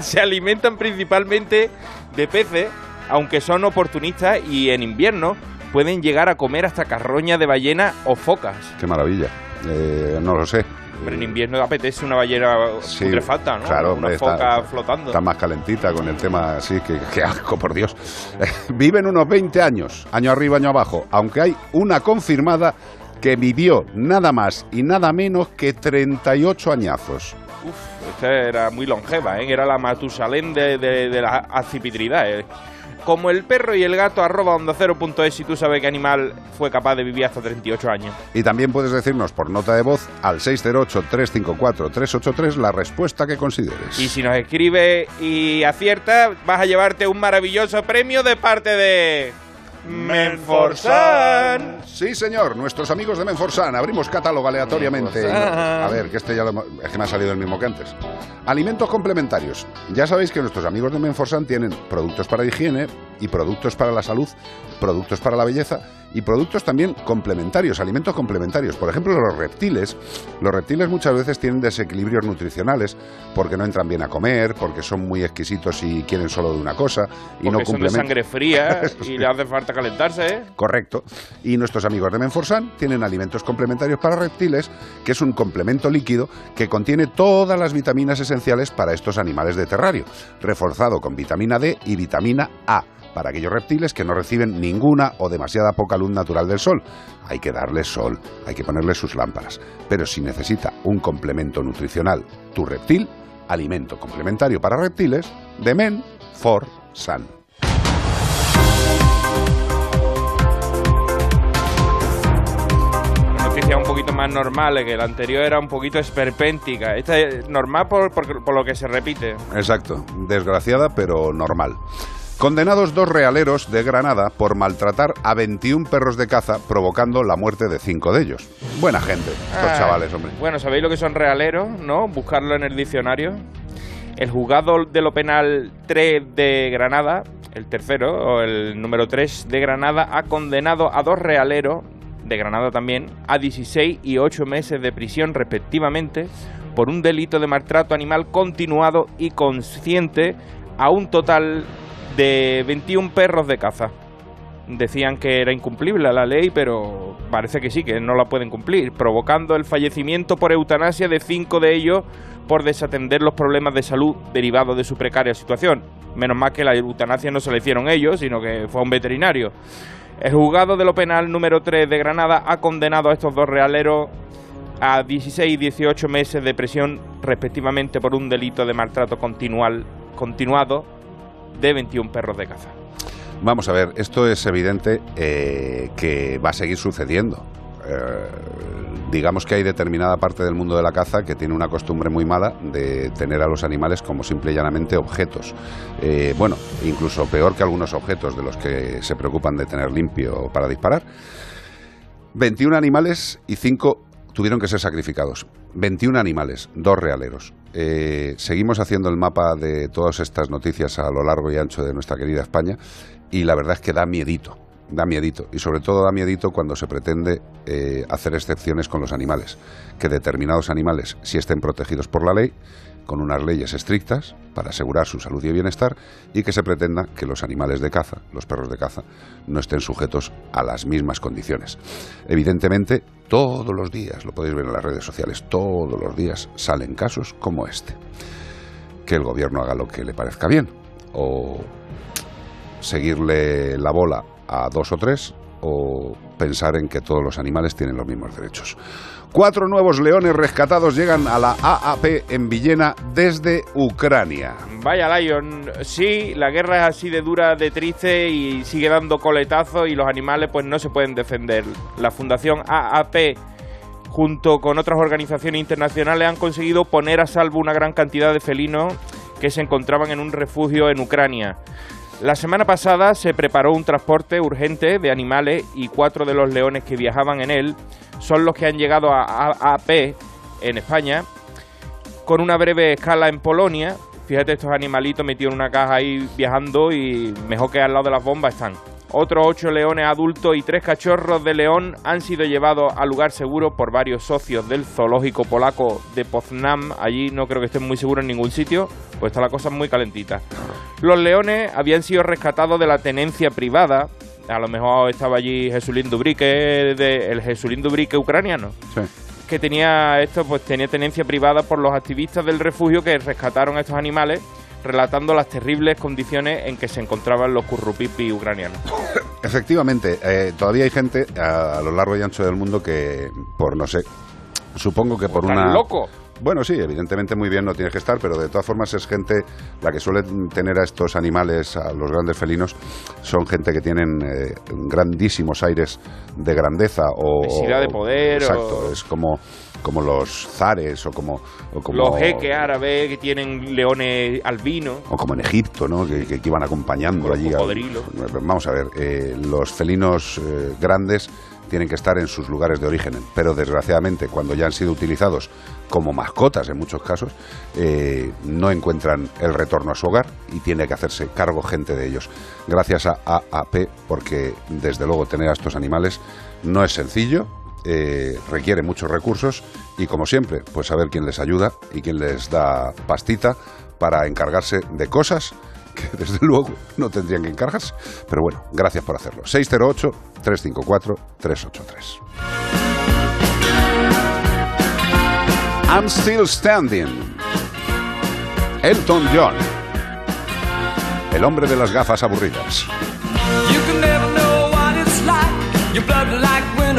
se alimentan principalmente de peces, aunque son oportunistas y en invierno pueden llegar a comer hasta carroña de ballena o focas. Qué maravilla. Eh, no lo sé. Pero en invierno apetece una ballena Sí, putrefacta, ¿no? Claro, una foca está, flotando. Está más calentita con el tema así, que, que asco, por Dios. *laughs* Viven unos 20 años, año arriba, año abajo, aunque hay una confirmada que vivió nada más y nada menos que 38 añazos. Uf, esta era muy longeva, ¿eh? Era la Matusalén de, de, de la acipitridad, ¿eh? Como el perro y el gato arroba onda cero punto es si tú sabes qué animal fue capaz de vivir hasta 38 años. Y también puedes decirnos por nota de voz al 608-354-383 la respuesta que consideres. Y si nos escribe y acierta, vas a llevarte un maravilloso premio de parte de... Menforsan. Sí, señor, nuestros amigos de Menforsan. Abrimos catálogo aleatoriamente. Menforsan. A ver, que este ya lo es que me ha salido el mismo que antes. Alimentos complementarios. Ya sabéis que nuestros amigos de Menforsan tienen productos para higiene y productos para la salud, productos para la belleza y productos también complementarios, alimentos complementarios. Por ejemplo, los reptiles. Los reptiles muchas veces tienen desequilibrios nutricionales porque no entran bien a comer, porque son muy exquisitos y quieren solo de una cosa y no son de sangre fría *laughs* y le hace falta calentarse, ¿eh? Correcto. Y nuestros amigos de Menforsan tienen alimentos complementarios para reptiles, que es un complemento líquido que contiene todas las vitaminas esenciales para estos animales de terrario, reforzado con vitamina D y vitamina A para aquellos reptiles que no reciben ninguna o demasiada poca luz natural del sol. Hay que darles sol, hay que ponerles sus lámparas. Pero si necesita un complemento nutricional tu reptil, alimento complementario para reptiles de Menforsan. Noticias un poquito más normales, que la anterior era un poquito esperpéntica. Esta es normal por, por- por lo que se repite. Exacto, desgraciada pero normal. Condenados dos realeros de Granada por maltratar a 21 perros de caza, provocando la muerte de cinco de ellos. Buena gente, los Ah, chavales, hombre. Bueno, ¿sabéis lo que son realeros? ¿No? Buscarlo en el diccionario. El juzgado de lo penal 3 de Granada, el tercero, o el número 3 de Granada, ha condenado a dos realeros, de Granada también, a 16 y 8 meses de prisión respectivamente, por un delito de maltrato animal continuado y consciente a un total de 21 perros de caza decían que era incumplible la ley, pero parece que sí, que no la pueden cumplir, provocando el fallecimiento por eutanasia de cinco de ellos por desatender los problemas de salud derivados de su precaria situación. Menos mal que la eutanasia no se la hicieron ellos, sino que fue un veterinario. El juzgado de lo penal número 3 de Granada ha condenado a estos dos realeros a 16 y 18 meses de prisión respectivamente por un delito de maltrato continual, continuado de 21 perros de caza. Vamos a ver, esto es evidente eh, que va a seguir sucediendo. Eh, digamos que hay determinada parte del mundo de la caza que tiene una costumbre muy mala de tener a los animales como simple y llanamente objetos. Eh, bueno, incluso peor que algunos objetos de los que se preocupan de tener limpio para disparar. 21 animales y 5 tuvieron que ser sacrificados. 21 animales, dos realeros. Eh, seguimos haciendo el mapa de todas estas noticias a lo largo y ancho de nuestra querida España y la verdad es que da miedito, da miedito. Y sobre todo da miedito cuando se pretende eh, hacer excepciones con los animales. Que determinados animales, si estén protegidos por la ley, con unas leyes estrictas para asegurar su salud y bienestar y que se pretenda que los animales de caza, los perros de caza, no estén sujetos a las mismas condiciones. Evidentemente, todos los días, lo podéis ver en las redes sociales, todos los días salen casos como este. Que el gobierno haga lo que le parezca bien o seguirle la bola a dos o tres o pensar en que todos los animales tienen los mismos derechos. Cuatro nuevos leones rescatados llegan a la AAP en Villena desde Ucrania. Vaya, Lion, sí, la guerra es así de dura, de triste y sigue dando coletazos y los animales pues no se pueden defender. La Fundación AAP junto con otras organizaciones internacionales han conseguido poner a salvo una gran cantidad de felinos que se encontraban en un refugio en Ucrania. La semana pasada se preparó un transporte urgente de animales y cuatro de los leones que viajaban en él son los que han llegado a AAP en España con una breve escala en Polonia. Fíjate estos animalitos metidos en una caja ahí viajando y mejor que al lado de las bombas están. Otros ocho leones adultos y tres cachorros de león han sido llevados al lugar seguro por varios socios del zoológico polaco de Poznań. Allí no creo que estén muy seguros en ningún sitio, pues está la cosa muy calentita. Los leones habían sido rescatados de la tenencia privada. A lo mejor estaba allí Jesulín Dubrique, de, el Jesulín Dubrique ucraniano que tenía esto, pues tenía tenencia privada por los activistas del refugio que rescataron a estos animales, relatando las terribles condiciones en que se encontraban los currupipi ucranianos. *coughs* Efectivamente, eh, todavía hay gente a, a lo largo y ancho del mundo que, por no sé, supongo que por una loco. Bueno, sí, evidentemente muy bien no tienes que estar, pero de todas formas es gente, la que suele tener a estos animales, a los grandes felinos, son gente que tienen eh, grandísimos aires de grandeza o... Necesidad de poder. Exacto, o- es como, como los zares o como... o como Los jeques árabes que tienen leones albinos. o como en Egipto, ¿no? que, que- que iban acompañando allí. Vamos a ver, eh, los felinos eh, grandes tienen que estar en sus lugares de origen, pero desgraciadamente cuando ya han sido utilizados como mascotas en muchos casos, eh, no encuentran el retorno a su hogar y tiene que hacerse cargo gente de ellos. Gracias a AAP, porque desde luego tener a estos animales no es sencillo, eh, requiere muchos recursos y como siempre, pues a ver quién les ayuda y quién les da pastita para encargarse de cosas *laughs* que desde *laughs* luego no tendrían que encargarse. Pero bueno, gracias por hacerlo. 608-354-383. I'm Still Standing. Elton John. El hombre de las gafas aburridas. You can never know what it's like.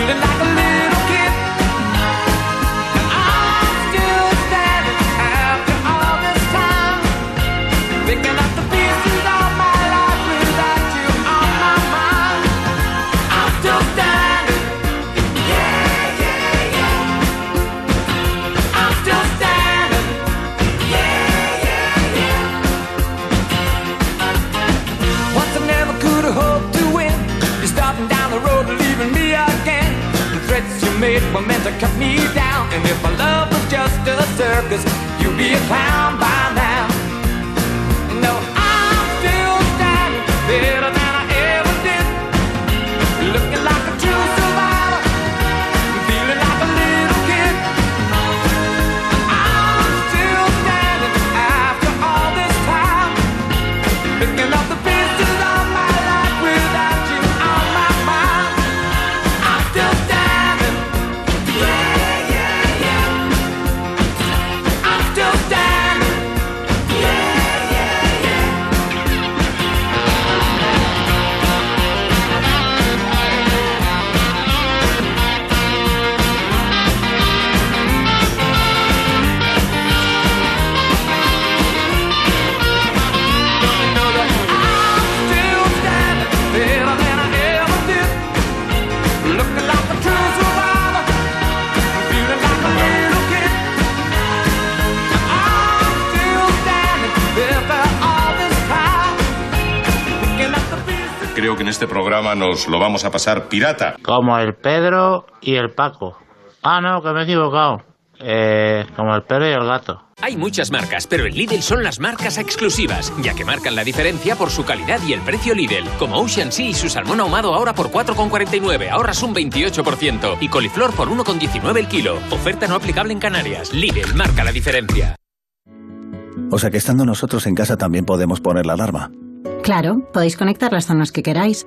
feeling like a you were meant to cut me down. And if my nos lo vamos a pasar pirata. Como el Pedro y el Paco. Ah, no, que me he equivocado. Eh, como el Pedro y el gato. Hay muchas marcas, pero en Lidl son las marcas exclusivas, ya que marcan la diferencia por su calidad y el precio Lidl. Como Ocean Sea y su salmón ahumado ahora por 4,49, ahorras un 28%. Y coliflor por 1,19 el kilo. Oferta no aplicable en Canarias. Lidl marca la diferencia. O sea que estando nosotros en casa también podemos poner la alarma. Claro, podéis conectar las zonas que queráis,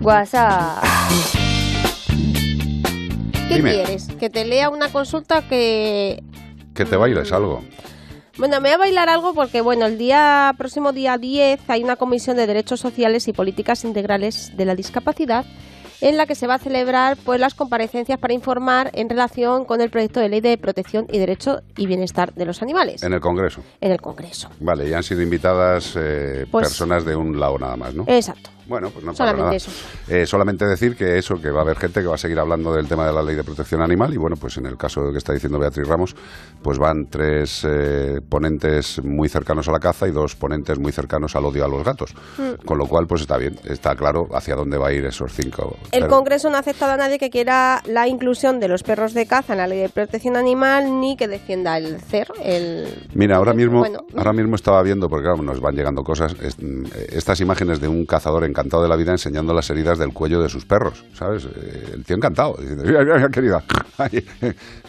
WhatsApp. ¿Qué Dime. quieres? ¿Que te lea una consulta que... Que te bailes algo. Bueno, me voy a bailar algo porque, bueno, el día próximo día 10 hay una comisión de derechos sociales y políticas integrales de la discapacidad en la que se va a celebrar pues las comparecencias para informar en relación con el proyecto de ley de protección y derecho y bienestar de los animales En el Congreso. en el Congreso. Vale, y han sido invitadas eh, Pues- personas de un lado nada más, ¿no? Exacto. Bueno, pues no pasa Solamente nada. eso. Eh, solamente decir que eso, que va a haber gente que va a seguir hablando del tema de la ley de protección animal y bueno, pues en el caso que está diciendo Beatriz Ramos, pues van tres eh, ponentes muy cercanos a la caza y dos ponentes muy cercanos al odio a los gatos. Mm. Con lo cual, pues está bien, está claro hacia dónde va a ir esos cinco. El Pero- Congreso no ha aceptado a nadie que quiera la inclusión de los perros de caza en la ley de protección animal ni que defienda el CER. El... Mira, ahora mismo, Bueno. ahora mismo estaba viendo, porque claro, nos van llegando cosas, es- mm, estas imágenes de un cazador encantado de la vida enseñando las heridas del cuello de sus perros, ¿sabes? Eh, El tío encantado, dice, "Mira, mira, querida. *laughs*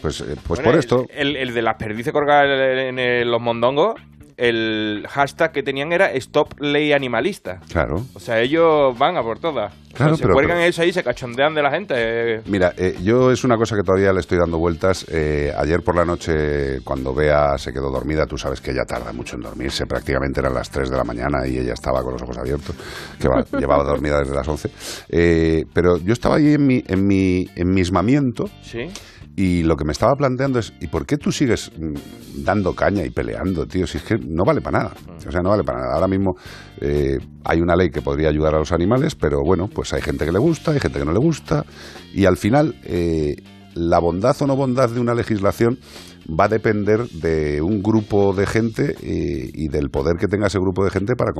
Pues, eh, pues Bueno, por el- esto, El, el de las perdices colgadas en, en los mondongos, el hashtag que tenían era Stop Ley Animalista. claro. O sea, ellos van a por todas. Claro, se pero- cuelgan pero- eso ahí, se cachondean de la gente. eh. Mira, eh, yo es una cosa que todavía le estoy dando vueltas. Eh, ayer por la noche, cuando Bea se quedó dormida, tú sabes que ella tarda mucho en dormirse, prácticamente eran las 3 de la mañana y ella estaba con los ojos abiertos, que va- *laughs* llevaba dormida desde las 11. Eh, pero yo estaba ahí en mi, en mi enmismamiento Sí. Y lo que me estaba planteando es, ¿y por qué tú sigues mm, dando caña y peleando, tío? Si es que no vale para nada. O sea, no vale para nada. Ahora mismo eh, hay una ley que podría ayudar a los animales, pero bueno, pues hay gente que le gusta, hay gente que no le gusta. Y al final, eh, la bondad o no bondad de una legislación va a depender de un grupo de gente eh, y del poder que tenga ese grupo de gente para,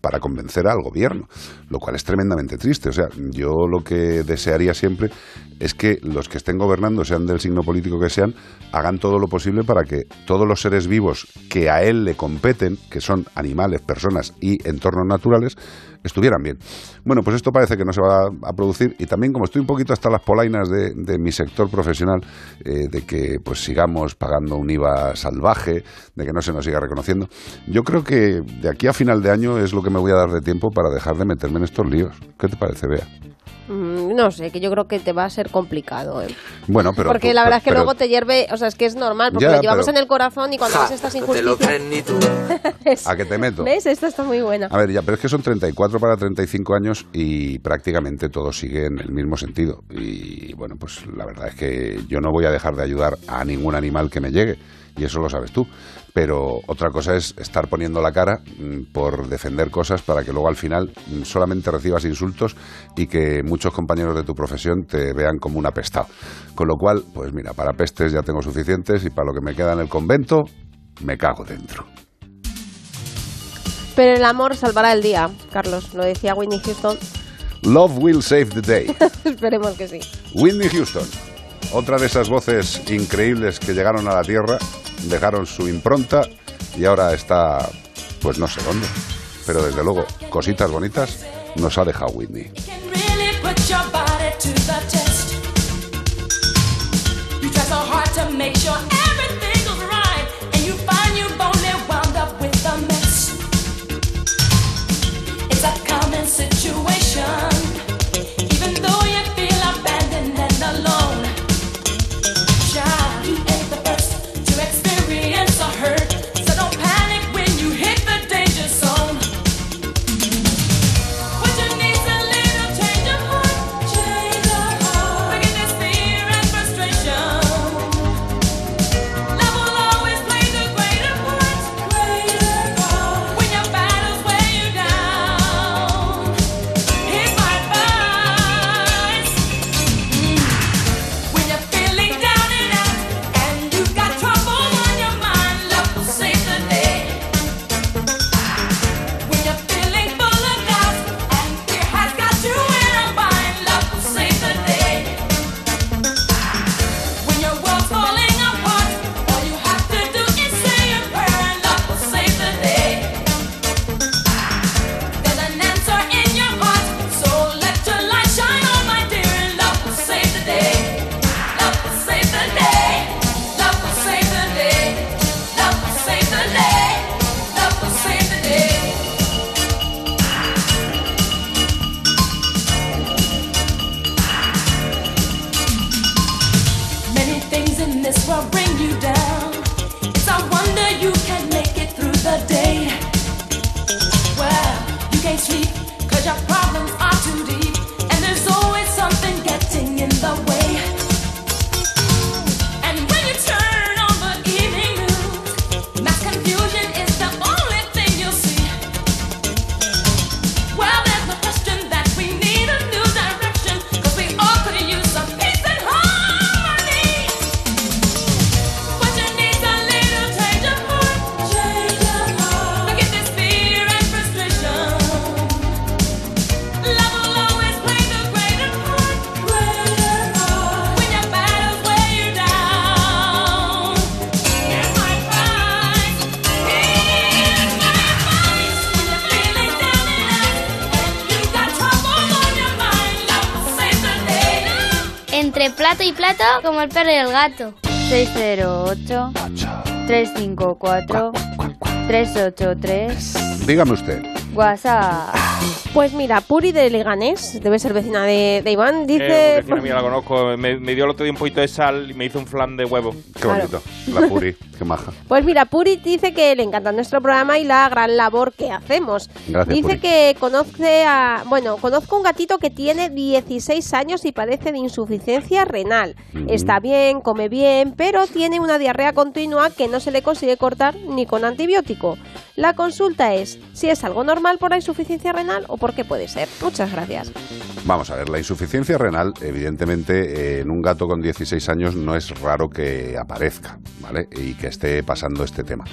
para convencer al gobierno, lo cual es tremendamente triste. O sea, yo lo que desearía siempre es que los que estén gobernando, sean del signo político que sean, hagan todo lo posible para que todos los seres vivos que a él le competen, que son animales, personas y entornos naturales, estuvieran bien. Bueno, pues esto parece que no se va a producir y también como estoy un poquito hasta las polainas de, de mi sector profesional, eh, de que pues sigamos pagando un IVA salvaje, de que no se nos siga reconociendo, yo creo que de aquí a final de año es lo que me voy a dar de tiempo para dejar de meterme en estos líos. ¿Qué te parece, Bea? Mm, no sé, que yo creo que te va a ser complicado. ¿eh? Bueno, pero... porque tú- la verdad es que pero- luego te hierve, o sea, es que es normal, porque Ya, lo llevamos pero- en el corazón y cuando ves estas injusticias... ni tú. *laughs* ¿A qué te meto? ¿Ves? Esta está muy buena. A ver, ya, pero es que son 34 para 35 años y prácticamente todo sigue en el mismo sentido. Y bueno, pues la verdad es que yo no voy a dejar de ayudar a ningún animal que me llegue, y eso lo sabes tú. Pero otra cosa es estar poniendo la cara mm, por defender cosas para que luego al final mm, solamente recibas insultos y que muchos compañeros de tu profesión te vean como un apestado. Con lo cual, pues mira, para pestes ya tengo suficientes y para lo que me queda en el convento, me cago dentro. Pero el amor salvará el día, Carlos, lo decía Whitney Houston. Love will save the day. *laughs* Esperemos que sí. Whitney Houston, otra de esas voces increíbles que llegaron a la Tierra, dejaron su impronta y ahora está, pues no sé dónde, pero desde luego, cositas bonitas nos ha dejado Whitney. Como el perro y el gato. 608 354 383 Dígame usted. WhatsApp. Pues mira, Puri de Leganés, debe ser vecina de, de Iván, Eh, dice... vecina mía la conozco. Me, me dio el otro día un poquito de sal y me hizo un flan de huevo. Qué bonito. La Puri, qué maja. *laughs* Pues mira, Puri dice que le encanta nuestro programa y la gran labor que hacemos. Gracias, dice Puri. que conoce a. Bueno, conozco un gatito que tiene 16 años y padece de insuficiencia renal. Está bien, come bien, pero tiene una diarrea continua que no se le consigue cortar ni con antibiótico. La consulta es si es algo normal por la insuficiencia renal o por qué puede ser. Muchas gracias. Vamos a ver, la insuficiencia renal, evidentemente, eh, en un gato con 16 años no es raro que aparezca, ¿vale? Y que esté pasando este tema.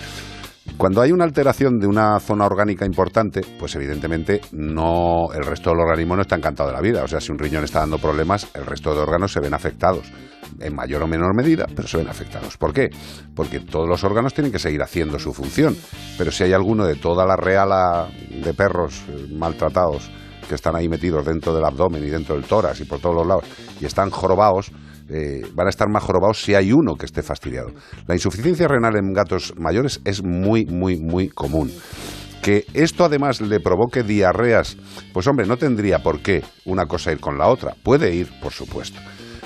Cuando hay una alteración de una zona orgánica importante, pues evidentemente no el resto del organismo no está encantado de la vida. O sea, si un riñón está dando problemas, el resto de órganos se ven afectados. En mayor o menor medida, pero se ven afectados. ¿Por qué? Porque todos los órganos tienen que seguir haciendo su función. Pero si hay alguno de toda la reala de perros eh, maltratados que están ahí metidos dentro del abdomen y dentro del tórax y por todos los lados y están jorobados, eh, van a estar más jorobados si hay uno que esté fastidiado. La insuficiencia renal en gatos mayores es muy, muy, muy común. Que esto además le provoque diarreas, pues hombre, no tendría por qué una cosa ir con la otra. Puede ir, por supuesto.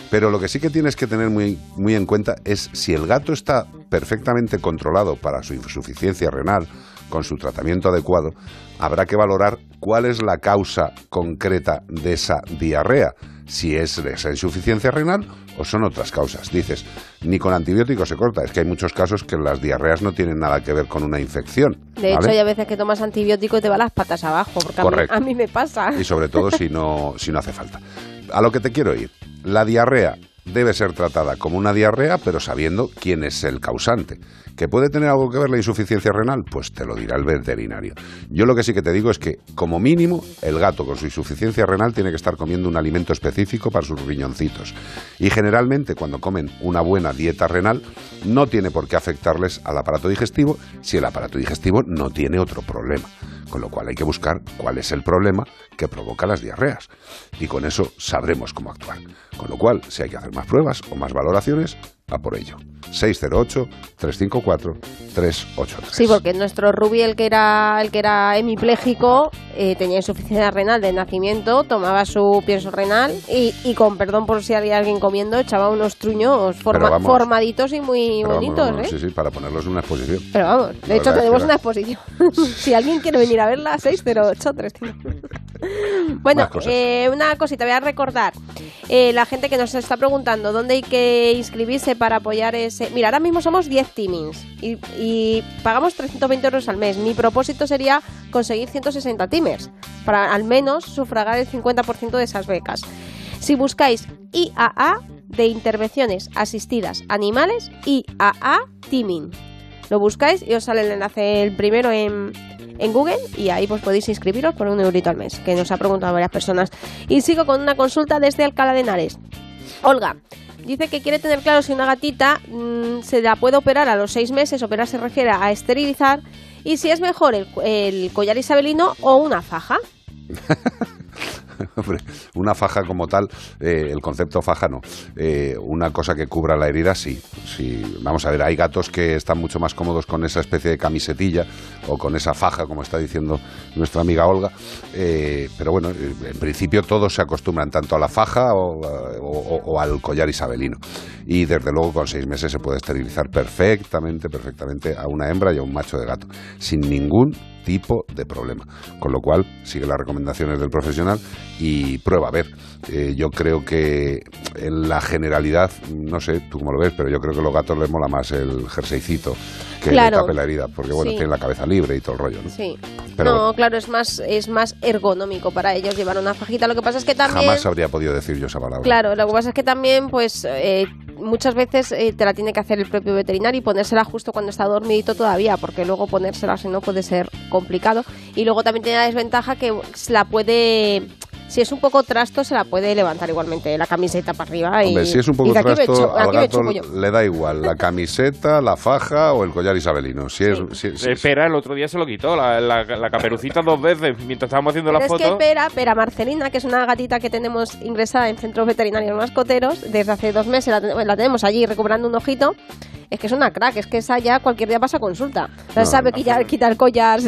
Pero lo que sí que tienes que tener muy, muy en cuenta es si el gato está perfectamente controlado para su insuficiencia renal, con su tratamiento adecuado, habrá que valorar cuál es la causa concreta de esa diarrea, si es esa insuficiencia renal o son otras causas. Dices, ni con antibióticos se corta, es que hay muchos casos que las diarreas no tienen nada que ver con una infección. De hecho, hay a veces que tomas antibiótico y te va las patas abajo, porque a mí, Correcto. a mí me pasa. y sobre todo si no, si no hace falta. A lo que te quiero ir, la diarrea debe ser tratada como una diarrea, pero sabiendo quién es el causante. ¿Que puede tener algo que ver la insuficiencia renal? Pues te lo dirá el veterinario. Yo lo que sí que te digo es que, como mínimo, el gato con su insuficiencia renal tiene que estar comiendo un alimento específico para sus riñoncitos. Y generalmente, cuando comen una buena dieta renal, no tiene por qué afectarles al aparato digestivo si el aparato digestivo no tiene otro problema. Con lo cual hay que buscar cuál es el problema que provoca las diarreas. Y con eso sabremos cómo actuar. Con lo cual, si hay que hacer más pruebas o más valoraciones, a por ello. 608-354-383. Sí, porque nuestro Ruby, el que era, el que era hemipléjico, eh, tenía insuficiencia renal de nacimiento, tomaba su pienso renal y, y con perdón por si había alguien comiendo, echaba unos truños forma- Pero vamos. formaditos y muy vamos, bonitos, ¿eh? Sí, sí, para ponerlos en una exposición. Pero vamos, de La hecho tenemos una exposición. *laughs* si alguien quiere venir a verla, 608 *laughs* Bueno, eh, una cosita, voy a recordar. eh, la gente que nos está preguntando dónde hay que inscribirse para apoyar ese... Mira, ahora mismo somos 10 teamings y, pagamos 320 euros al mes. Mi propósito sería conseguir 160 teamers para al menos sufragar el 50% de esas becas. Si buscáis IAA de intervenciones asistidas animales, IAA Teaming. Lo buscáis y os sale el enlace el primero en, en Google y ahí pues podéis inscribiros por un eurito al mes, que nos ha preguntado varias personas. Y sigo con una consulta desde Alcalá de Henares. Olga. Dice que quiere tener claro si una gatita mm, se la puede operar a los seis meses, operar se refiere a esterilizar, y si es mejor el, el collar isabelino o una faja. *laughs* *laughs* Hombre, una faja como tal, eh, el concepto faja no. Eh, una cosa que cubra la herida, sí, sí. Vamos a ver, hay gatos que están mucho más cómodos con esa especie de camisetilla o con esa faja, como está diciendo nuestra amiga Olga. Eh, pero bueno, en principio todos se acostumbran tanto a la faja o, o- o al collar isabelino. Y desde luego con seis meses se puede esterilizar perfectamente, perfectamente a una hembra y a un macho de gato, sin ningún tipo de problema. Con lo cual, sigue las recomendaciones del profesional y prueba a ver. Eh, yo creo que en la generalidad, no sé tú cómo lo ves, pero yo creo que a los gatos les mola más el jerseycito que Claro. le tape la herida, porque bueno, Sí. tienen la cabeza libre y todo el rollo. ¿no? Sí. Pero no, claro, es más, es más ergonómico para ellos llevar una fajita. Lo que pasa es que también... Jamás habría podido decir yo esa palabra. Claro, lo que pasa es que también, pues, eh, muchas veces eh, te la tiene que hacer el propio veterinario y ponérsela justo cuando está dormidito todavía, porque luego ponérsela si no puede ser complicado. Y luego también tiene la desventaja que la puede Si es un poco trasto, se la puede levantar igualmente la camiseta para arriba. Y, Hombre, si es un poco trasto, al gato le da igual la camiseta, la faja o el collar isabelino. Si es, si- si- Espera, el otro día se lo quitó, la, la- la caperucita dos veces mientras estábamos haciendo la Pero es que foto. Pera, Pera Marcelina, que es una gatita que tenemos ingresada en centros veterinarios mascoteros, desde hace dos meses la, ten- la tenemos allí recuperando un ojito, es que es una crack, es que esa ya cualquier día pasa consulta. O sea, No, sabe quitar, quitar collar.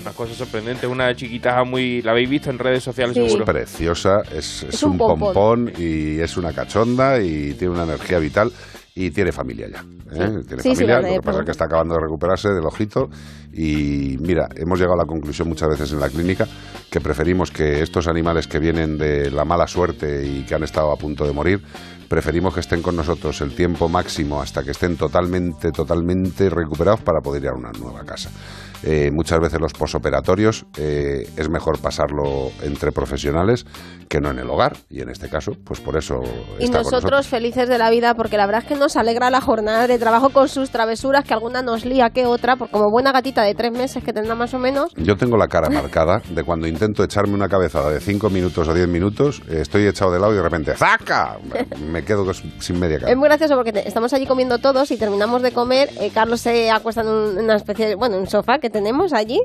Una cosa sorprendente, una chiquita muy... ¿La habéis visto en redes sociales Sí. seguro? preciosa, es, es Es un un pompón. pompón y es una cachonda y tiene una energía vital y tiene familia ya. ¿eh? Tiene Sí, familia, lo de- que pasa es que está acabando de recuperarse del ojito y mira, hemos llegado a la conclusión muchas veces en la clínica que preferimos que estos animales que vienen de la mala suerte y que han estado a punto de morir, preferimos que estén con nosotros el tiempo máximo hasta que estén totalmente, totalmente recuperados para poder ir a una nueva casa. Eh, muchas veces los posoperatorios eh, es mejor pasarlo entre profesionales que no en el hogar y en este caso, pues por eso Y está con nosotros nosotros. felices de la vida, porque la verdad es que nos alegra la jornada de trabajo con sus travesuras, que alguna nos lía que otra, porque como buena gatita de tres meses que tendrá más o menos, Yo tengo la cara marcada de cuando intento echarme una cabezada de 5 minutos o 10 minutos, eh, estoy echado de lado y de repente ¡zaca! Me quedo sin media cara. Es muy gracioso porque te- estamos allí comiendo todos y terminamos de comer. eh, Carlos se acuesta en una especie de, bueno, un sofá que tenemos allí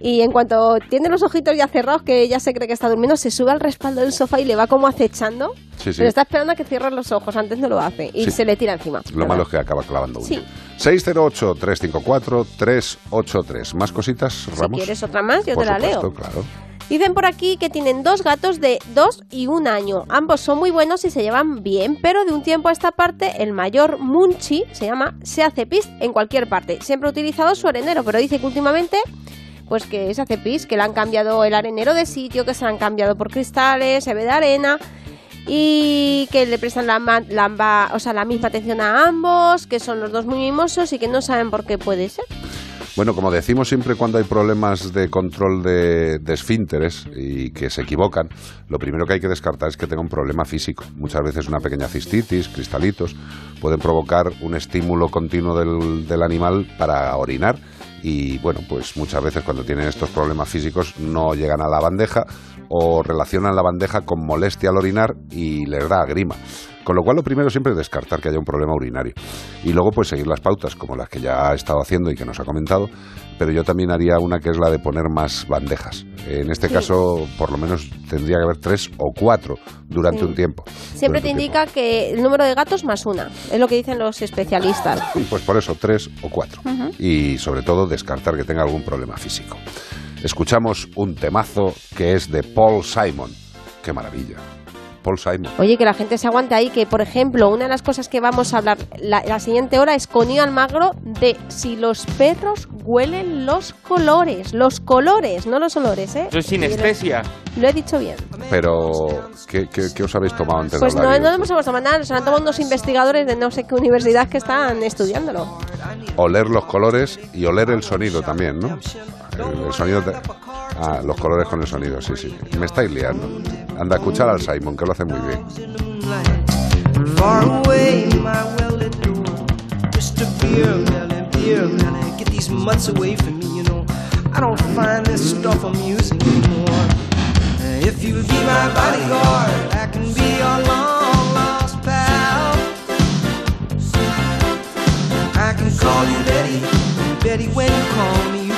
y en cuanto tiene los ojitos ya cerrados, que ya se cree que está durmiendo, se sube al respaldo del sofá y le va como acechando. Sí, sí. Pero está esperando a que cierre los ojos, antes no lo hace y Sí. se le tira encima. Lo malo es que acaba clavando uno. Sí. 608-354-383. ¿Más cositas, Si Ramos? quieres otra más, yo Por te la leo. claro. Dicen por aquí que tienen dos gatos de dos y un año. Ambos son muy buenos y se llevan bien, pero de un tiempo a esta parte el mayor Munchi se llama se hace pis en cualquier parte. Siempre ha utilizado su arenero, pero dice que últimamente pues que se hace pis, que le han cambiado el arenero de sitio, que se han cambiado por cristales, se ve de arena y que le prestan o la misma atención a ambos, que son los dos muy mimosos y que no saben por qué puede ser. Bueno, como decimos siempre cuando hay problemas de control de, esfínteres y que se equivocan, lo primero que hay que descartar es que tenga un problema físico. Muchas veces una pequeña cistitis, cristalitos, pueden provocar un estímulo continuo del, del animal para orinar y bueno, pues muchas veces cuando tienen estos problemas físicos no llegan a la bandeja o relacionan la bandeja con molestia al orinar y les da grima. Con lo cual lo primero siempre es descartar que haya un problema urinario. Y luego pues seguir las pautas como las que ya ha estado haciendo y que nos ha comentado. Pero yo también haría una que es la de poner más bandejas. En este Sí. caso por lo menos tendría que haber tres o cuatro durante Sí. un tiempo. Siempre te indica que el número de gatos más una, es lo que dicen los especialistas. *laughs* Pues por eso tres o cuatro. Y sobre todo descartar que tenga algún problema físico. Escuchamos un temazo que es de Paul Simon. Qué maravilla. Paul Simon. Oye, que la gente se aguante ahí, que por ejemplo, una de las cosas que vamos a hablar la, la siguiente hora es con Ian Almagro de si los perros huelen los colores. Los colores, no los olores, ¿eh? Eso es sinestesia. Lo he dicho bien. Pero, ¿qué, qué, qué os habéis tomado antes Pues de no, hablar? no lo hemos tomado nada, se lo han tomado unos investigadores de no sé qué universidad que están estudiándolo. Oler los colores y oler el sonido también, ¿no? El, el sonido... de- Ah, los colores con el sonido, sí, sí. Me estáis liando. Anda a escuchar al Simon, que lo hace muy bien. You. I don't find this stuff amusing anymore. If you'll be my bodyguard, I can be your long lost pal. I can call you Betty, Betty, when you call me,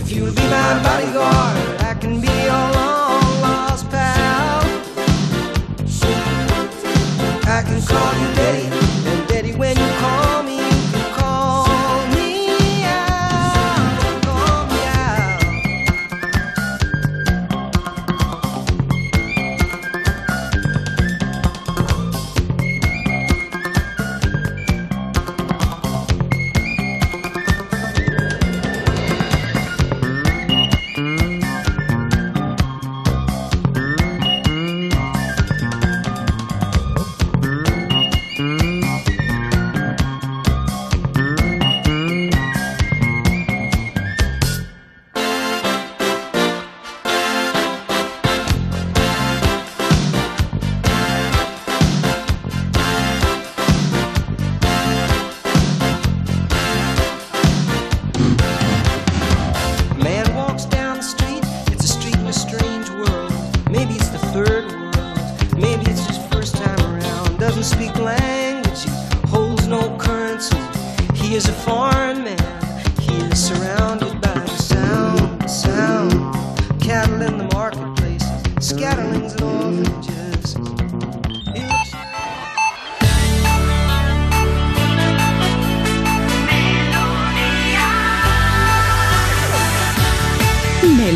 If you'll be my bodyguard, I can be your long lost pal. I can call you Betty,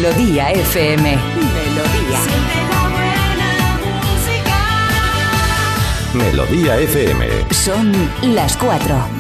Melodía FM. Melodía. Melodía FM. Son las cuatro.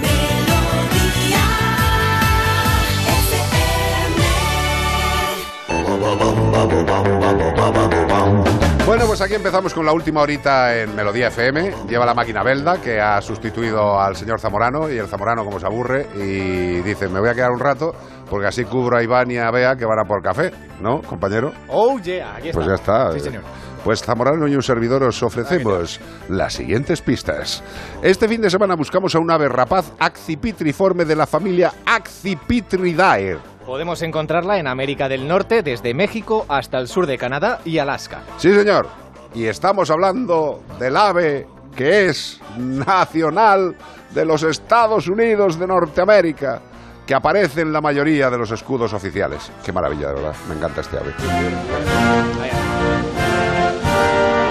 Bueno, pues aquí empezamos con la última horita en Melodía FM. Lleva la máquina Belda, que ha sustituido al señor Zamorano, y el Zamorano como se aburre, y dice, me voy a quedar un rato, porque así cubro a Iván y a Bea, que van a por café, ¿no, compañero? Oh, yeah, aquí está. Pues ya está. Sí, señor. Pues Zamorano y un servidor os ofrecemos las siguientes pistas. Este fin de semana buscamos a un ave rapaz accipitriforme de la familia Accipitridae. Podemos encontrarla en América del Norte, desde México hasta el sur de Canadá y Alaska. Sí, señor. Y estamos hablando del ave que es nacional de los Estados Unidos de Norteamérica, que aparece en la mayoría de los escudos oficiales. Qué maravilla, de verdad. Me encanta este ave.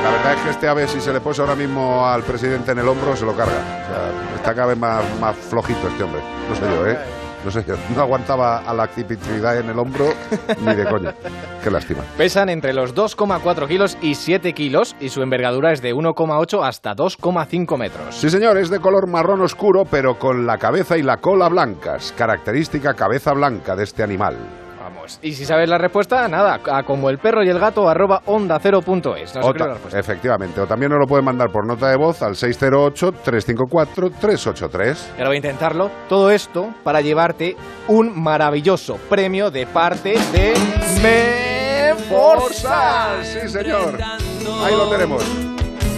La verdad es que este ave, si se le pone ahora mismo al presidente en el hombro, se lo carga. O sea, está cada vez más, más flojito este hombre. No sé yo, ¿eh? No sé. No aguantaba a la actividad en el hombro ni de coña. Qué lástima. Pesan entre los 2,4 kilos y 7 kilos y su envergadura es de 1,8 hasta 2,5 metros. Sí, señor, es de color marrón oscuro, pero con la cabeza y la cola blancas. Característica cabeza blanca de este animal. Vamos. Y si sabes la respuesta, nada, a como el perro y el gato arroba onda cero punto es. La respuesta. efectivamente, o también nos lo pueden mandar por nota de voz al 608-354-383. Y ahora voy a intentarlo. Todo esto para llevarte un maravilloso premio de parte de Menforsan. Sí, señor. Ahí lo tenemos.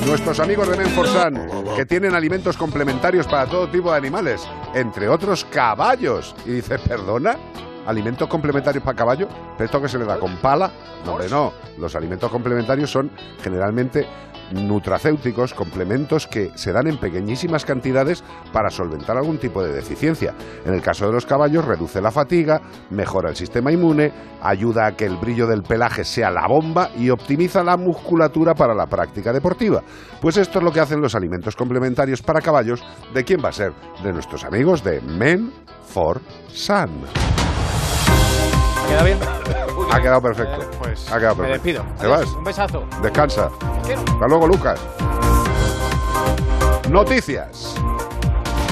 Nuestros amigos de Menforsan, que tienen alimentos complementarios para todo tipo de animales, entre otros caballos. Y dice, ¿perdona? ¿Alimentos complementarios para caballo? ¿Pero esto que se le da con pala? No, hombre, no. Los alimentos complementarios son generalmente nutracéuticos, complementos que se dan en pequeñísimas cantidades para solventar algún tipo de deficiencia. En el caso de los caballos, reduce la fatiga, mejora el sistema inmune, ayuda a que el brillo del pelaje sea la bomba y optimiza la musculatura para la práctica deportiva. Pues esto es lo que hacen los alimentos complementarios para caballos. ¿De quién va a ser? De nuestros amigos de Men for Sun. ¿Queda bien? Ha quedado perfecto. Pues ha quedado me perfecto. despido. ¿Te Adiós, vas? Un besazo. Descansa. Hasta luego, Lucas. Noticias.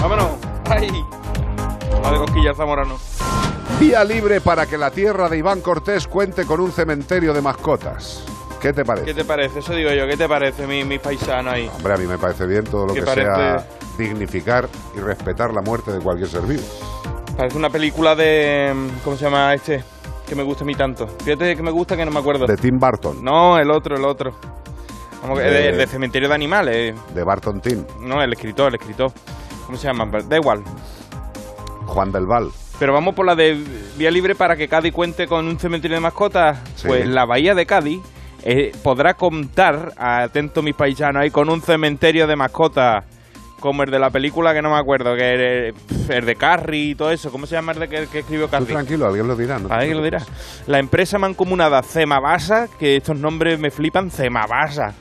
Vámonos. Ay. La de cosquillas Zamorano. Vía libre para que la tierra de Iván Cortés cuente con un cementerio de mascotas. ¿Qué te parece? ¿Qué te parece? Eso digo yo. ¿Qué te parece, mi, mi paisano ahí? Hombre, a mí me parece bien todo lo ¿Qué que parece? sea dignificar y respetar la muerte de cualquier ser vivo. Parece una película de... ¿Cómo se llama este? Que me gusta a mí tanto. Fíjate que me gusta que no me acuerdo. De Tim Burton. No, el otro, el otro. Vamos, que- De- de, de Cementerio de Animales. De Barton Tim. No, el escritor, el escritor. ¿Cómo se llama? Da igual. Juan del Val. Pero vamos por la de Vía Libre para que Cádiz cuente con un cementerio de mascotas. Sí. Pues la Bahía de Cádiz eh, podrá contar, atento mis paisanos ahí, con un cementerio de mascotas como el de la película que no me acuerdo, que es el de Carrie y todo eso. ¿Cómo se llama el de que, que escribió Tú Carrie? tranquilo, alguien lo dirá. ¿no? Alguien lo dirá. La empresa mancomunada Cemabasa, que estos nombres me flipan, Cemabasa,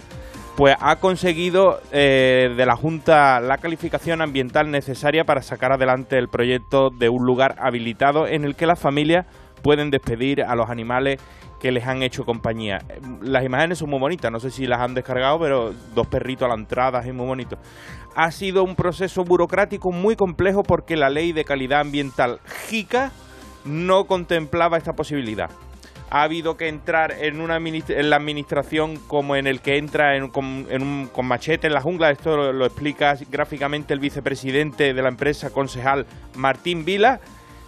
pues ha conseguido eh, de la Junta la calificación ambiental necesaria para sacar adelante el proyecto de un lugar habilitado en el que las familias pueden despedir a los animales que les han hecho compañía. Las imágenes son muy bonitas, no sé si las han descargado, pero dos perritos a la entrada, es muy bonito. Ha sido un proceso burocrático muy complejo porque la ley de calidad ambiental JICA no contemplaba esta posibilidad. Ha habido que entrar en, una en la administración como en el que entra en- con, en un- con machete en la jungla. Esto lo, lo explica gráficamente el vicepresidente de la empresa, concejal Martín Vila.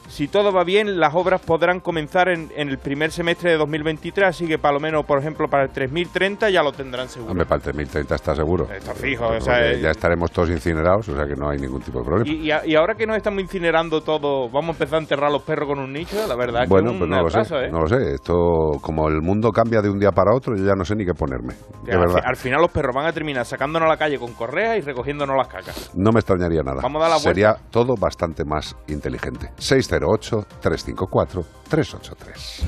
Si todo va bien, las obras podrán comenzar en, en el primer semestre de 2023, así que para lo menos, por ejemplo, para el 3030 ya lo tendrán seguro. Hombre, para el 3030 está seguro. Está fijo, o sea, eh, ya estaremos todos incinerados, o sea que no hay ningún tipo de problema. y, y a- y ahora que nos estamos incinerando todo, vamos a empezar a enterrar los perros con un nicho, la verdad que Bueno, es un pues no lo atraso, sé, ¿eh? no lo sé. Esto, como el mundo cambia de un día para otro, yo ya no sé ni qué ponerme. Que De al, verdad. al final los perros van a terminar sacándonos a la calle con correas y recogiéndonos las cacas. No me extrañaría nada. Vamos a dar la vuelta. Sería todo bastante más inteligente. 608-354-383.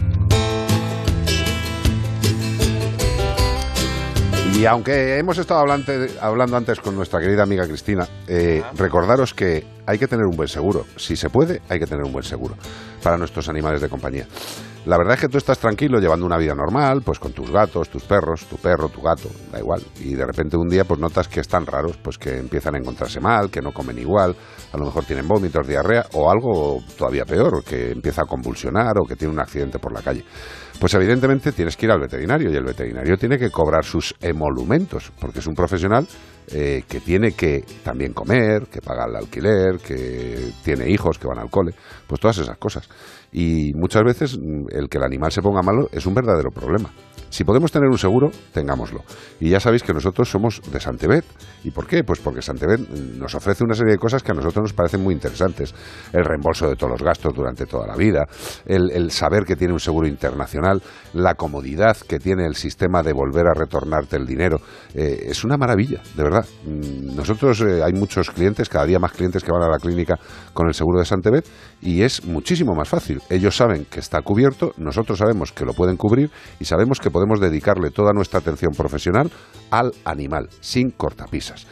Y aunque hemos estado hablante- hablando antes con nuestra querida amiga Cristina, eh, recordaros que hay que tener un buen seguro. Si se puede, hay que tener un buen seguro para nuestros animales de compañía. La verdad es que tú estás tranquilo llevando una vida normal, pues con tus gatos, tus perros, tu perro, tu gato, da igual. Y de repente un día pues notas que están raros, pues que empiezan a encontrarse mal, que no comen igual, a lo mejor tienen vómitos, diarrea o algo todavía peor, que empieza a convulsionar o que tiene un accidente por la calle. Pues evidentemente tienes que ir al veterinario y el veterinario tiene que cobrar sus emolumentos, porque es un profesional eh, que tiene que también comer, que paga el alquiler, que tiene hijos que van al cole, pues todas esas cosas. Y muchas veces mm, el que el animal se ponga malo es un verdadero problema. Si podemos tener un seguro, tengámoslo. Y ya sabéis que nosotros somos de Santebet. ¿Y por qué? Pues porque Santebet mm, nos ofrece una serie de cosas que a nosotros nos parecen muy interesantes. El reembolso de todos los gastos durante toda la vida, el, el saber que tiene un seguro internacional, la comodidad que tiene el sistema de volver a retornarte el dinero. Eh, es una maravilla, de verdad. Mm, Nosotros eh, hay muchos clientes, cada día más clientes que van a la clínica con el seguro de Santebet y es muchísimo más fácil. Ellos saben que está cubierto, nosotros sabemos que lo pueden cubrir y sabemos que podemos dedicarle toda nuestra atención profesional al animal, sin cortapisas.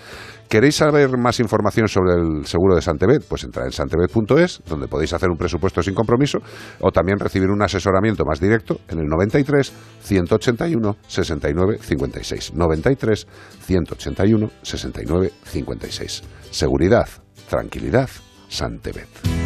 ¿Queréis saber más información sobre el seguro de Santebet? Pues entrad en santebet.es, donde podéis hacer un presupuesto sin compromiso, o también recibir un asesoramiento más directo en el 93 181 69 56. 93 181 69 56. Seguridad, tranquilidad, Santebet.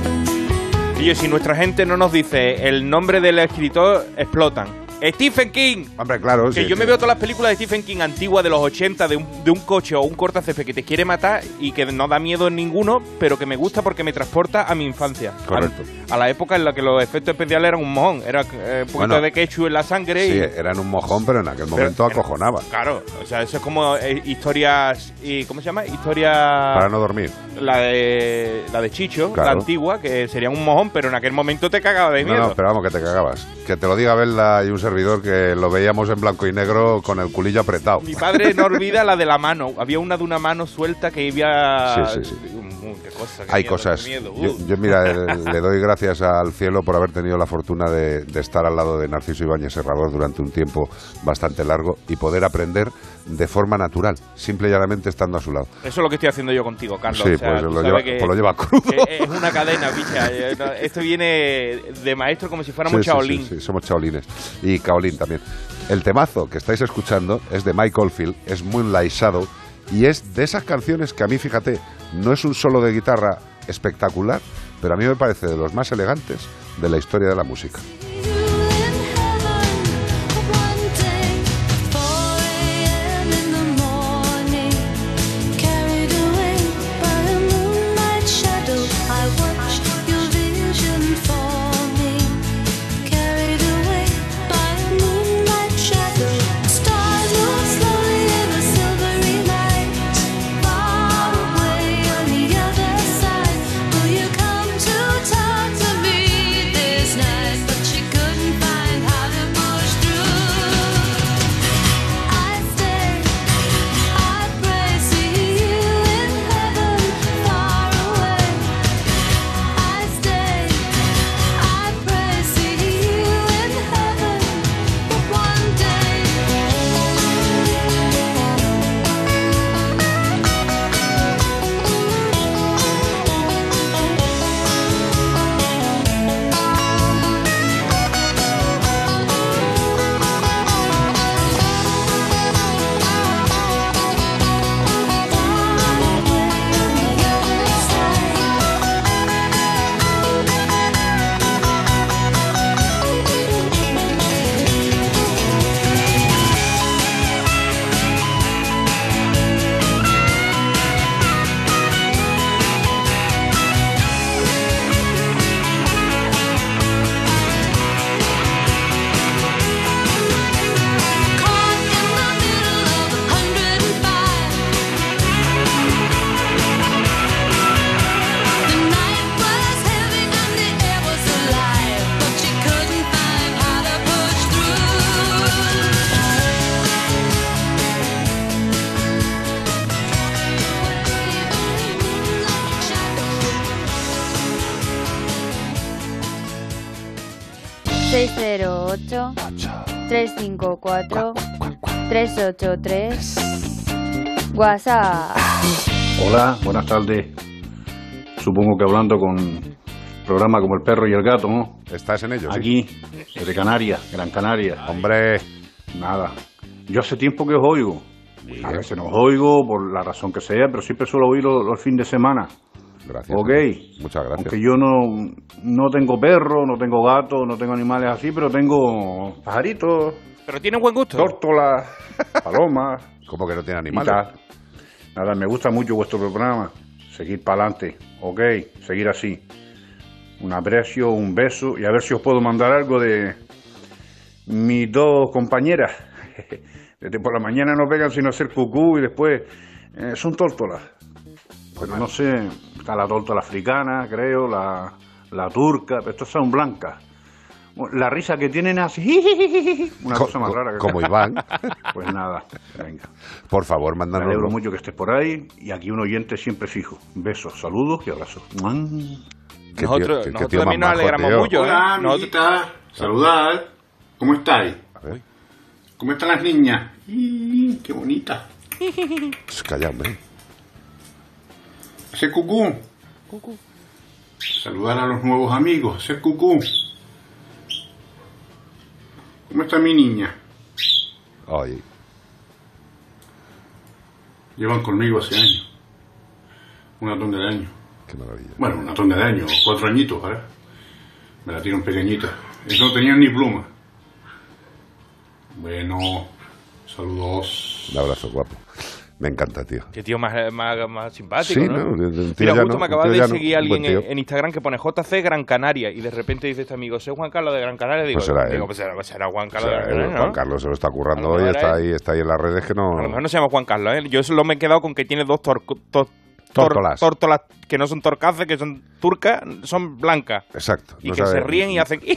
Y si nuestra gente no nos dice el nombre del escritor, explotan. Stephen King. Hombre, claro. Que sí, yo me veo todas las películas de Stephen King antiguas de los 80 de un, de un coche o un cortacésped que te quiere matar y que no da miedo en ninguno, pero que me gusta porque me transporta a mi infancia. Correcto. A, a la época en la que los efectos especiales eran un mojón. Era eh, un poquito Bueno. de ketchup en la sangre Sí, y... eran un mojón, pero en aquel momento acojonaba. Claro, o sea, eso es como eh, historias... y ¿Cómo se llama? Historia... Para no dormir. La de, la de Chicho, Claro. la antigua, que sería un mojón, pero en aquel momento te cagaba de miedo. no, pero vamos, que te cagabas. Que te lo diga Belda y un servidor que lo veíamos en blanco y negro con el culillo apretado. Mi padre no olvida la de la mano. Había una de una mano suelta que había... Sí, sí, qué cosa, qué Hay miedo, cosas. Yo, yo, mira, le, le doy gracias al cielo por haber tenido la fortuna de, de estar al lado de Narciso Ibáñez Serrador durante un tiempo bastante largo y poder aprender de forma natural, simple y llanamente estando a su lado. Eso es lo que estoy haciendo yo contigo, Carlos. Sí, O sea, pues tú lo sabes lleva- que- pues lo lleva crudo. Es una cadena, bicha. Eh, Esto viene de maestro como si fuéramos sí, chaolín. sí, sí, somos chaolines. Y caolín también. El temazo que estáis escuchando es de Mike Oldfield, es Moonlight Shadow, y es de esas canciones que a mí, fíjate, no es un solo de guitarra espectacular, pero a mí me parece de los más elegantes de la historia de la música. Hola, buenas tardes. Supongo que hablando con programa como El Perro y el Gato, ¿no? Estás en ello, sí. Aquí, desde Canarias, Gran Canaria. Hombre. Nada. Yo hace tiempo que os oigo. A veces no os oigo por la razón que sea, pero siempre suelo oírlo los fines de semana. Gracias. Ok. Muchas gracias. Aunque yo no, no tengo perro, no tengo gato, no tengo animales así, pero tengo pajaritos, Pero tiene buen gusto. tórtolas, palomas. ¿Cómo que no tiene animales? Nada, me gusta mucho vuestro programa. Seguir para adelante. Ok, seguir así. Un aprecio, un beso y a ver si os puedo mandar algo de mis dos compañeras. *laughs* Desde por la mañana no pegan sino hacer cucú y después eh, son tórtolas. Bueno, no sé, está la tórtola africana, creo, la, la turca, pero estas son blancas. La risa que tienen así, una Co- cosa más rara. que- como Iván. *laughs* Pues nada, venga. Por favor, Me mándanos. alegro mucho que estés por ahí y aquí un oyente siempre fijo. Besos, saludos y abrazos. Qué tío- Nosotros, qué nosotros tío también nos alegramos tío. mucho. ¿eh? Hola, amiguita. Saludad. ¿Cómo estáis? ¿Cómo están las niñas? ¡Y, ¡Qué bonita! Pues Calla, hombre. Hacer cucú. Saludar a los nuevos amigos. Hacer cucú. ¿Cómo está mi niña? Ay, Llevan conmigo hace años. Una tonda de años. qué maravilla. Bueno, una tonda de años, cuatro añitos, ¿verdad? Me la tiran pequeñita. Y no tenían ni pluma. Bueno, saludos. Un abrazo, guapo. Me encanta, tío. Qué tío más, más, más simpático, Sí, ¿no? ¿no? Mira, justo me un acaba tío de seguir buen alguien en, Instagram que pone JC Gran Canaria y de repente dice este amigo, ¿soy Juan Carlos de Gran Canaria? Digo, Pues será digo, pues será, pues será Juan Carlos de Gran Canaria, Juan. Carlos se lo está currando A hoy, está es- ahí, está ahí en las redes que no. A lo mejor no se llama Juan Carlos, ¿eh? Yo solo me he quedado con que tiene dos tor- tor- Tórtolas. tórtolas que no son torcaces, que son turcas, son blancas. Exacto. Y no que sabe- se ríen y hacen... *laughs*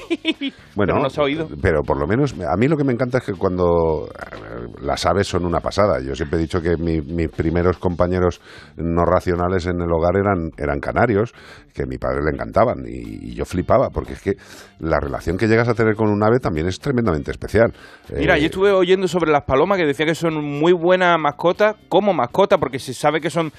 Bueno, pero no se ha oído. pero por lo menos a mí lo que me encanta es que cuando eh, las aves son una pasada. Yo siempre he dicho que mi- mis primeros compañeros no racionales en el hogar eran, eran canarios, que a mi padre le encantaban y, y yo flipaba, porque es que la relación que llegas a tener con un ave también es tremendamente especial. Mira, Eh, yo estuve oyendo sobre las palomas que decía que son muy buena mascota como mascota porque se sabe que son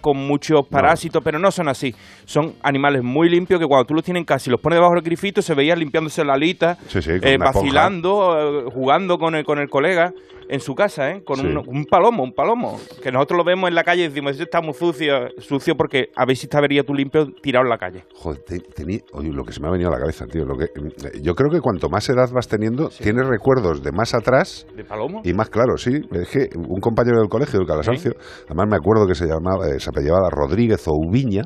con muchos parásitos, pero no son así. Son animales muy limpios que cuando tú los tienes y los pones debajo del grifito se veían limpiándose la alita, Sí, sí, con eh, vacilando, eh, jugando con el, con el colega en su casa, ¿eh? con Sí. un, un palomo, un palomo. Que nosotros lo vemos en la calle y decimos, este está muy sucio, sucio porque a ver si estaría tú limpio tirado en la calle. Joder, te- oye, lo que se me ha venido a la cabeza, tío. Lo que, eh, yo creo que cuanto más edad vas teniendo, tienes recuerdos de más atrás ¿De palomo? y más claro, sí. Es que un compañero del colegio, del Calasancio, además me acuerdo que se llamaba, eh, se apellidaba Rodríguez Oubiña.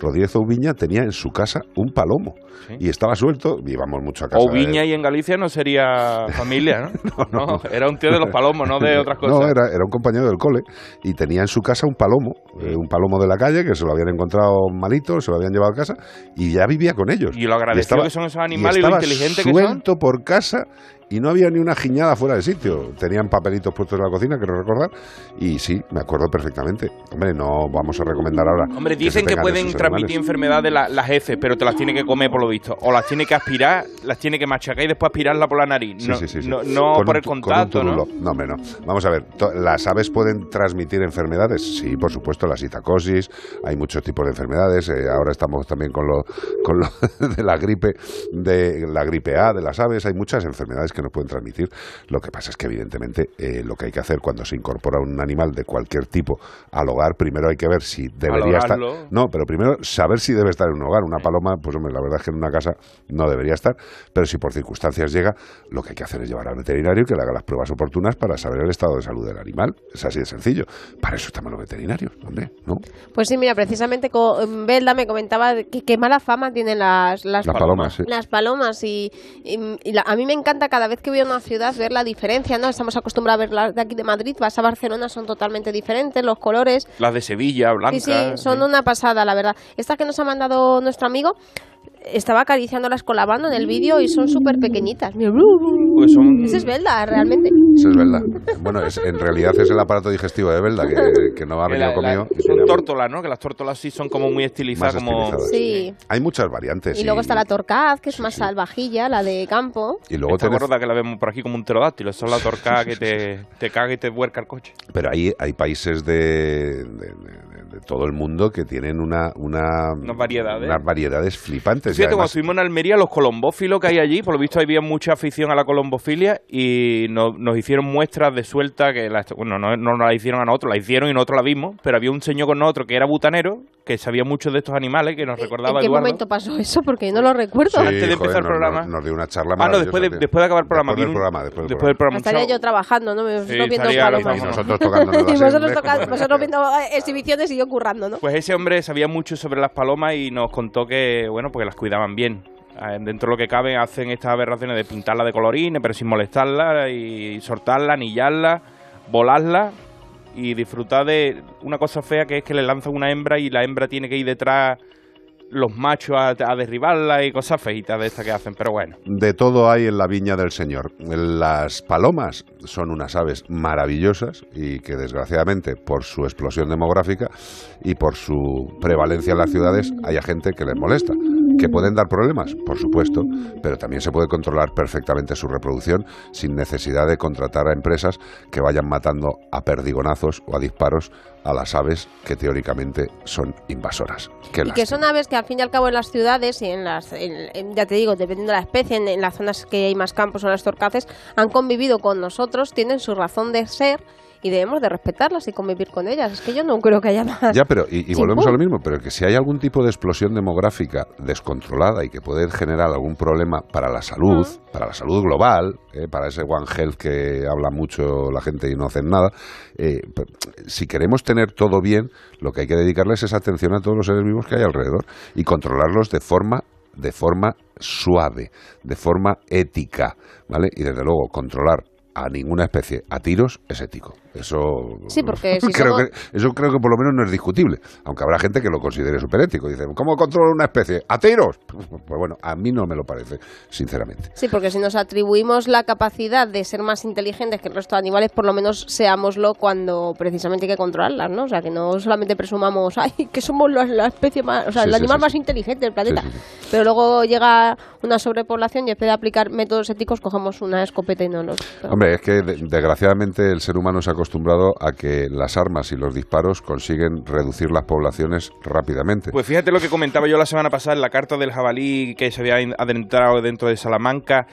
Rodríguez Oubiña tenía en su casa un palomo y estaba suelto. Íbamos mucho a casa. O de- Viña y en Galicia no sería familia, ¿no? *laughs* no, era un tío de los no de *laughs* otras cosas. No, era, era un compañero del cole y tenía en su casa un palomo, eh, un palomo de la calle que se lo habían encontrado malito, se lo habían llevado a casa y ya vivía con ellos. Y lo agradecido estaba- que son esos animales y lo inteligente que son. suelto por casa y no había ni una giñada fuera de sitio. Tenían papelitos puestos en la cocina, quiero recordar, y sí, me acuerdo perfectamente. Hombre, no vamos a recomendar ahora. Hombre, dicen que, pueden transmitir enfermedades la- las heces, pero te las tiene que comer por lo visto. O las tiene que aspirar, las tiene que machacar y después aspirarla por la nariz. No sí, sí, sí. no, no Con por un el con contacto, ¿no? No, hombre, no. Vamos a ver, ¿las aves pueden transmitir enfermedades? Sí, por supuesto, la citacosis, hay muchos tipos de enfermedades. eh, ahora estamos también con lo, con lo *laughs* de la gripe, de la gripe A de las aves. Hay muchas enfermedades que nos pueden transmitir. Lo que pasa es que, evidentemente, eh, lo que hay que hacer cuando se incorpora un animal de cualquier tipo al hogar, primero hay que ver si debería estar. No, pero primero saber si debe estar en un hogar. Una paloma, pues hombre, la verdad es que en una casa no debería estar, pero si por circunstancias llega, lo que hay que hacer es llevar al veterinario y que le haga las pruebas oportunas para saber el estado de salud del animal. Es así de sencillo. Para eso estamos los veterinarios, hombre, ¿no? Pues sí, mira, precisamente Belda me comentaba de que, qué mala fama tienen las, las, Las palomas, sí. Las palomas y, y- y la- a mí me encanta cada vez que voy a una ciudad ver la diferencia, ¿no? Estamos acostumbrados a verlas de aquí de Madrid, vas a Barcelona, son totalmente diferentes, los colores. Las de Sevilla, blancas. Sí, sí, son una pasada, la verdad. Esta que nos ha mandado nuestro amigo, estaba acariciándolas con la mano en el vídeo y son súper pequeñitas. Pues son- Es esbelta, realmente. Eso es verdad. Bueno, es, en realidad es el aparato digestivo de Belda que, que no ha venido La- conmigo. son tórtolas, ¿no? Que las tórtolas sí son como muy estilizadas, más como... estilizadas. Sí. Hay muchas variantes. Y luego está la torcaz, que es más salvajilla, la de campo. y luego Esta tenés- gorda que la vemos por aquí como un pterodáctilo. Esa es la torcada que te, *laughs* te caga y te vuelca el coche. Pero ahí hay países de, de- de- de todo el mundo que tienen una, una, Unas variedades. unas variedades flipantes. y Fíjate, cuando estuvimos en Almería, los colombófilos que hay allí, por lo visto había mucha afición a la colombofilia y no- nos hicieron muestras de suelta que, la- bueno, no, no nos la hicieron a nosotros, la hicieron y nosotros la vimos, pero había un señor con nosotros que era butanero, que sabía mucho de estos animales, que nos ¿En recordaba qué Eduardo. momento pasó eso? Porque no lo recuerdo. Sí, antes de empezar joder, el nos- programa. Nos, nos dio una charla Ah, no, después de, después de acabar el programa. Después del programa, después del programa. Estaría yo trabajando, ¿no? Sí, viendo palomas. Y nosotros *laughs* Y las vosotros, tocando- vosotros viendo exhibiciones y ¿no? Pues ese hombre sabía mucho sobre las palomas y nos contó que, bueno, porque las cuidaban bien. Eh, Dentro de lo que cabe hacen estas aberraciones de pintarla de colorines, pero sin molestarla, y soltarla, anillarla, volarla y disfrutar de una cosa fea que es que le lanzan una hembra y la hembra tiene que ir detrás los machos a, a derribarla y cosas feitas de estas que hacen, pero bueno. De todo hay en la viña del Señor. Las palomas son unas aves maravillosas y que desgraciadamente por su explosión demográfica y por su prevalencia en las ciudades hay gente que les molesta. ¿Que pueden dar problemas? Por supuesto, pero también se puede controlar perfectamente su reproducción sin necesidad de contratar a empresas que vayan matando a perdigonazos o a disparos a las aves que teóricamente son invasoras. Qué Y que son aves que al fin y al cabo en las ciudades y en las, en- en- ya te digo, dependiendo de la especie, en, en las zonas que hay más campos o las torcaces, han convivido con nosotros, tienen su razón de ser y debemos de respetarlas y convivir con ellas. Es que yo no creo que haya más. Ya, pero y, volvemos a lo mismo, pero que si hay algún tipo de explosión demográfica descontrolada y que puede generar algún problema para la salud, para la salud global, eh, para ese One Health que habla mucho la gente y no hacen nada, eh, p- si queremos tener todo bien, lo que hay que dedicarles es atención a todos los seres vivos que hay alrededor y controlarlos de forma de forma suave, de forma ética, ¿vale? Y desde luego controlar a ninguna especie a tiros es ético. Eso Sí, porque *laughs* si creo somos- que eso creo que por lo menos no es discutible, aunque habrá gente que lo considere superético. Dice, ¿cómo controla una especie? ¿A tiros? *laughs* Pues, bueno, a mí no me lo parece, sinceramente. Sí, porque si nos atribuimos la capacidad de ser más inteligentes que el resto de animales, por lo menos seámoslo cuando precisamente hay que controlarlas, ¿no? O sea, que no solamente presumamos, *laughs* ay, que somos la, la especie más, o sea, Sí, el sí, animal sí, más inteligente del planeta. Pero luego llega una sobrepoblación y en vez de aplicar métodos éticos, cogemos una escopeta y no nos... Hombre, es que de- desgraciadamente el ser humano se ha acostumbrado a que las armas y los disparos consiguen reducir las poblaciones rápidamente. Pues fíjate lo que comentaba yo la semana pasada en la carta del jabalí que se había adentrado dentro de Salamanca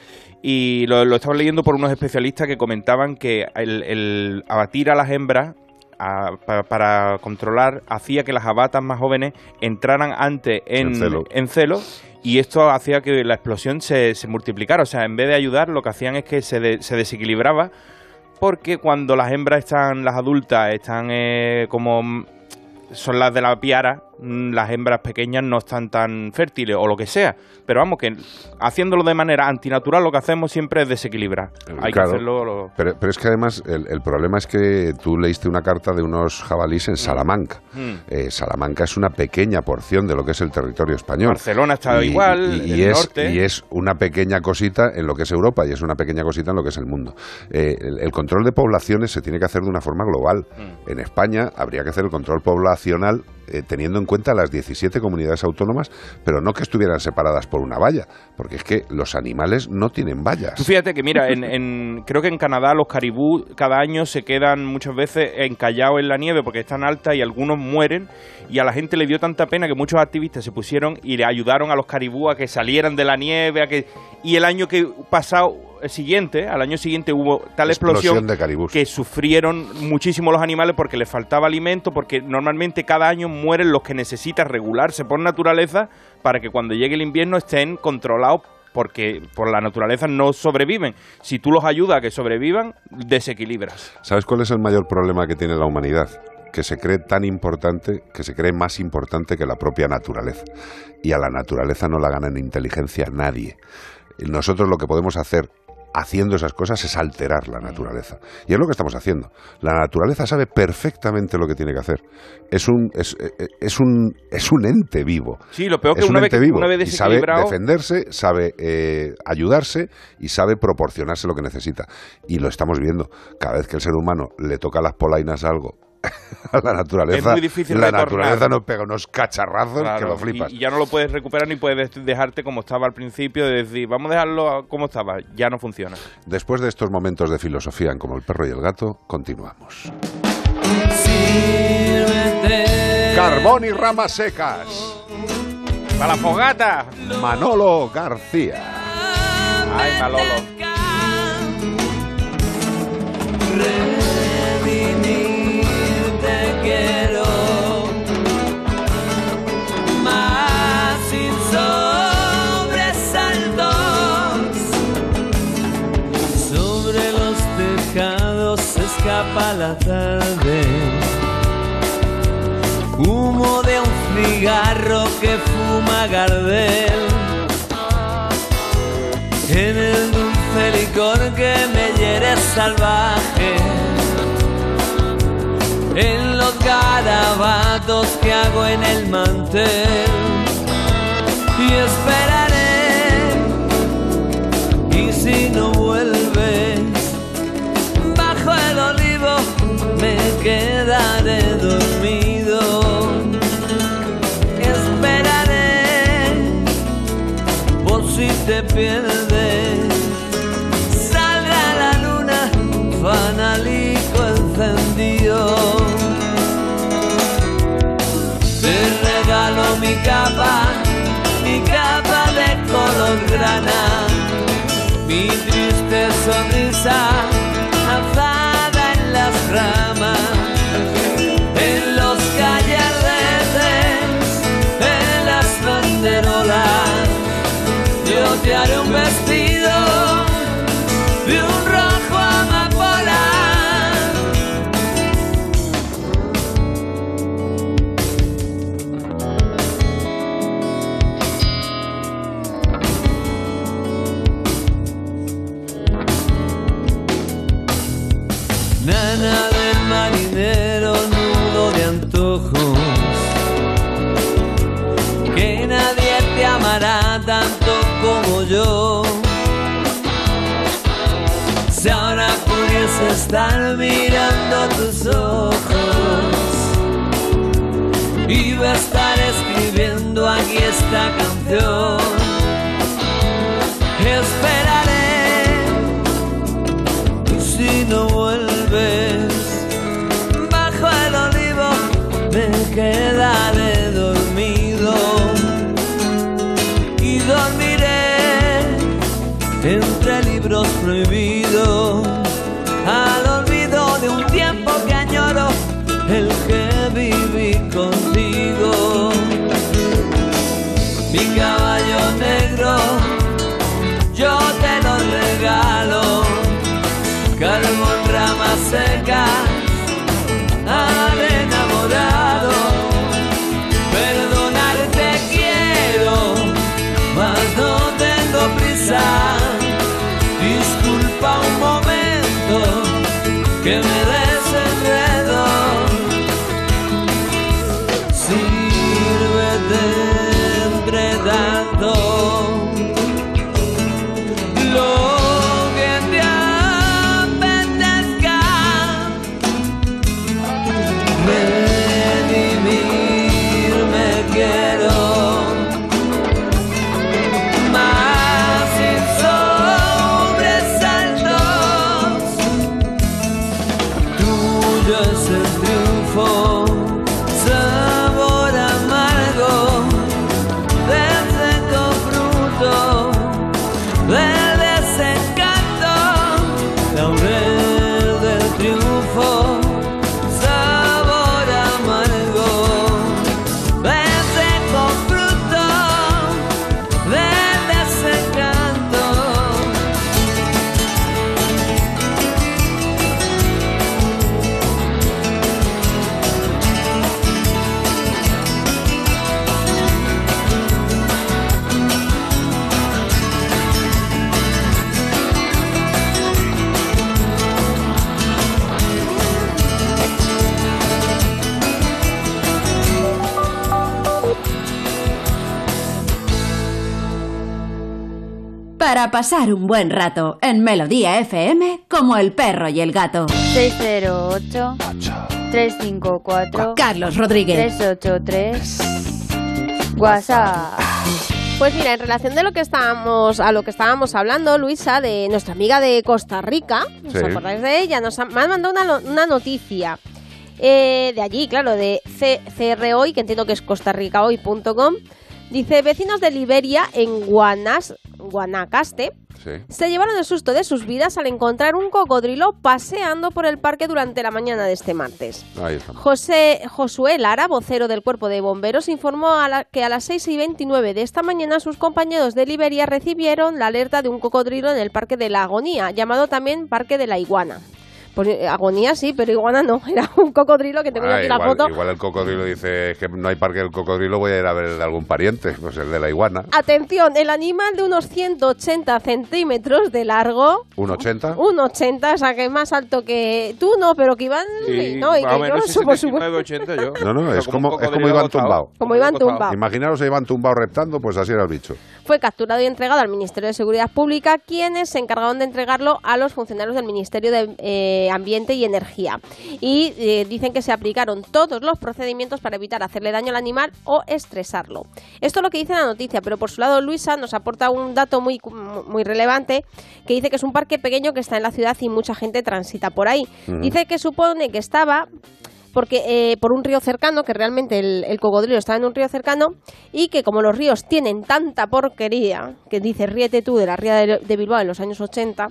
y lo, lo estaba leyendo por unos especialistas que comentaban que el, el abatir a las hembras a- para controlar hacía que las abatas más jóvenes entraran antes en, En celo. en celo y esto hacía que la explosión se, se multiplicara. O sea, en vez de ayudar, lo que hacían es que se, de- se desequilibraba porque cuando las hembras están, las adultas, están eh, como son las de la piara, las hembras pequeñas no están tan fértiles o lo que sea. Pero vamos, que haciéndolo de manera antinatural lo que hacemos siempre es desequilibrar. Hay Claro, que hacerlo... lo- Pero, pero es que además el, el problema es que tú leíste una carta de unos jabalíes en Salamanca. Mm. Eh, Salamanca es una pequeña porción de lo que es el territorio español. Barcelona está igual, y, el es, norte. y es una pequeña cosita en lo que es Europa y es una pequeña cosita en lo que es el mundo. Eh, el, el control de poblaciones se tiene que hacer de una forma global. Mm. En España habría que hacer el control poblacional eh, teniendo en cuenta las 17 comunidades autónomas, pero no que estuvieran separadas por una valla, porque es que los animales no tienen vallas. Fíjate que, mira, en, en- creo que en Canadá los caribú cada año se quedan muchas veces encallados en la nieve porque están altas y algunos mueren. Y a la gente le dio tanta pena que muchos activistas se pusieron y le ayudaron a los caribú a que salieran de la nieve. A que, y el año que pasado, siguiente, al año siguiente hubo tal Explosión explosión, de caribús. que sufrieron muchísimo los animales porque les faltaba alimento, porque normalmente cada año mueren los que necesitan regularse por naturaleza para que cuando llegue el invierno estén controlados porque por la naturaleza no sobreviven. Si tú los ayudas a que sobrevivan, desequilibras. ¿Sabes cuál es el mayor problema que tiene la humanidad? Que se cree tan importante, que se cree más importante que la propia naturaleza. Y a la naturaleza no la gana en inteligencia nadie. Nosotros lo que podemos hacer haciendo esas cosas es alterar la naturaleza. Y es lo que estamos haciendo. La naturaleza sabe perfectamente lo que tiene que hacer. Es un, es, eh, es un, es un ente vivo. Sí, lo peor que es un una vez, ente vivo. una vez y sabe defenderse, sabe eh, ayudarse y sabe proporcionarse lo que necesita. Y lo estamos viendo. Cada vez que el ser humano le toca las polainas a algo, a *laughs* la naturaleza, Es muy difícil la retornar. naturaleza nos pega unos cacharrazos que Claro, lo flipas. Y, ya no lo puedes recuperar ni puedes dejarte como estaba al principio de decir, vamos a dejarlo como estaba. Ya no funciona. Después de estos momentos de filosofía en Como el perro y el gato, continuamos. Carbón y ramas secas. ¡Para la fogata! Manolo García. Ay, Malolo. La tarde. Humo de un cigarro que fuma Gardel. En el dulce licor que me hiere salvaje. En los garabatos que hago en el mantel. Y esperaré. Y si no vuelves me quedaré dormido. Esperaré por si te pierdes salga la luna fanalico encendido. Te regalo mi capa mi capa de color grana mi triste sonrisa te estar mirando tus ojos, iba a estar escribiendo aquí esta canción. Esperaré y si no vuelves Para pasar un buen rato en Melodía FM como el perro y el gato. 608 354 Carlos Rodríguez. 383 WhatsApp. Pues mira, en relación de lo que estábamos, a lo que estábamos hablando, Luisa, de nuestra amiga de Costa Rica, ¿os Sí. acordáis de ella? Nos ha, me han mandado una, no- una noticia eh, de allí, claro, de C- CR Hoy, que entiendo que es costarricahoy.com. Dice, vecinos de Liberia en Guanas, Guanacaste, Sí. se llevaron el susto de sus vidas al encontrar un cocodrilo paseando por el parque durante la mañana de este martes. Ahí. José Josué Lara, vocero del Cuerpo de Bomberos, informó a la- que a las 6 y 29 de esta mañana sus compañeros de Liberia recibieron la alerta de un cocodrilo en el Parque de la Agonía, llamado también Parque de la Iguana. Pues eh, agonía sí, pero iguana no, *laughs* era un cocodrilo que tengo Ah, aquí la igual, foto. igual el cocodrilo dice "Es que no hay parque del cocodrilo, voy a ir a ver el de algún pariente, pues el de la iguana. Atención, el animal de unos 180 centímetros de largo, ¿Un 80? un 80, o sea que es más alto que tú, no, pero que Iván, Sí, no, y que menos yo. 79, 80 yo. No, no, es un como, es como Iván tumbado. Como Iván tumbado. Imaginaros a Iván tumbado reptando, pues así era el bicho. fue capturado y entregado al Ministerio de Seguridad Pública, quienes se encargaron de entregarlo a los funcionarios del Ministerio de eh, Ambiente y Energía. Y eh, dicen que se aplicaron todos los procedimientos para evitar hacerle daño al animal o estresarlo. Esto es lo que dice la noticia, pero por su lado Luisa nos aporta un dato muy, muy relevante que dice que es un parque pequeño que está en la ciudad y mucha gente transita por ahí. Dice que supone que estaba porque eh, por un río cercano, que realmente el, el cocodrilo estaba en un río cercano, y que como los ríos tienen tanta porquería, que dice ríete tú de la ría de, de Bilbao en los años 80,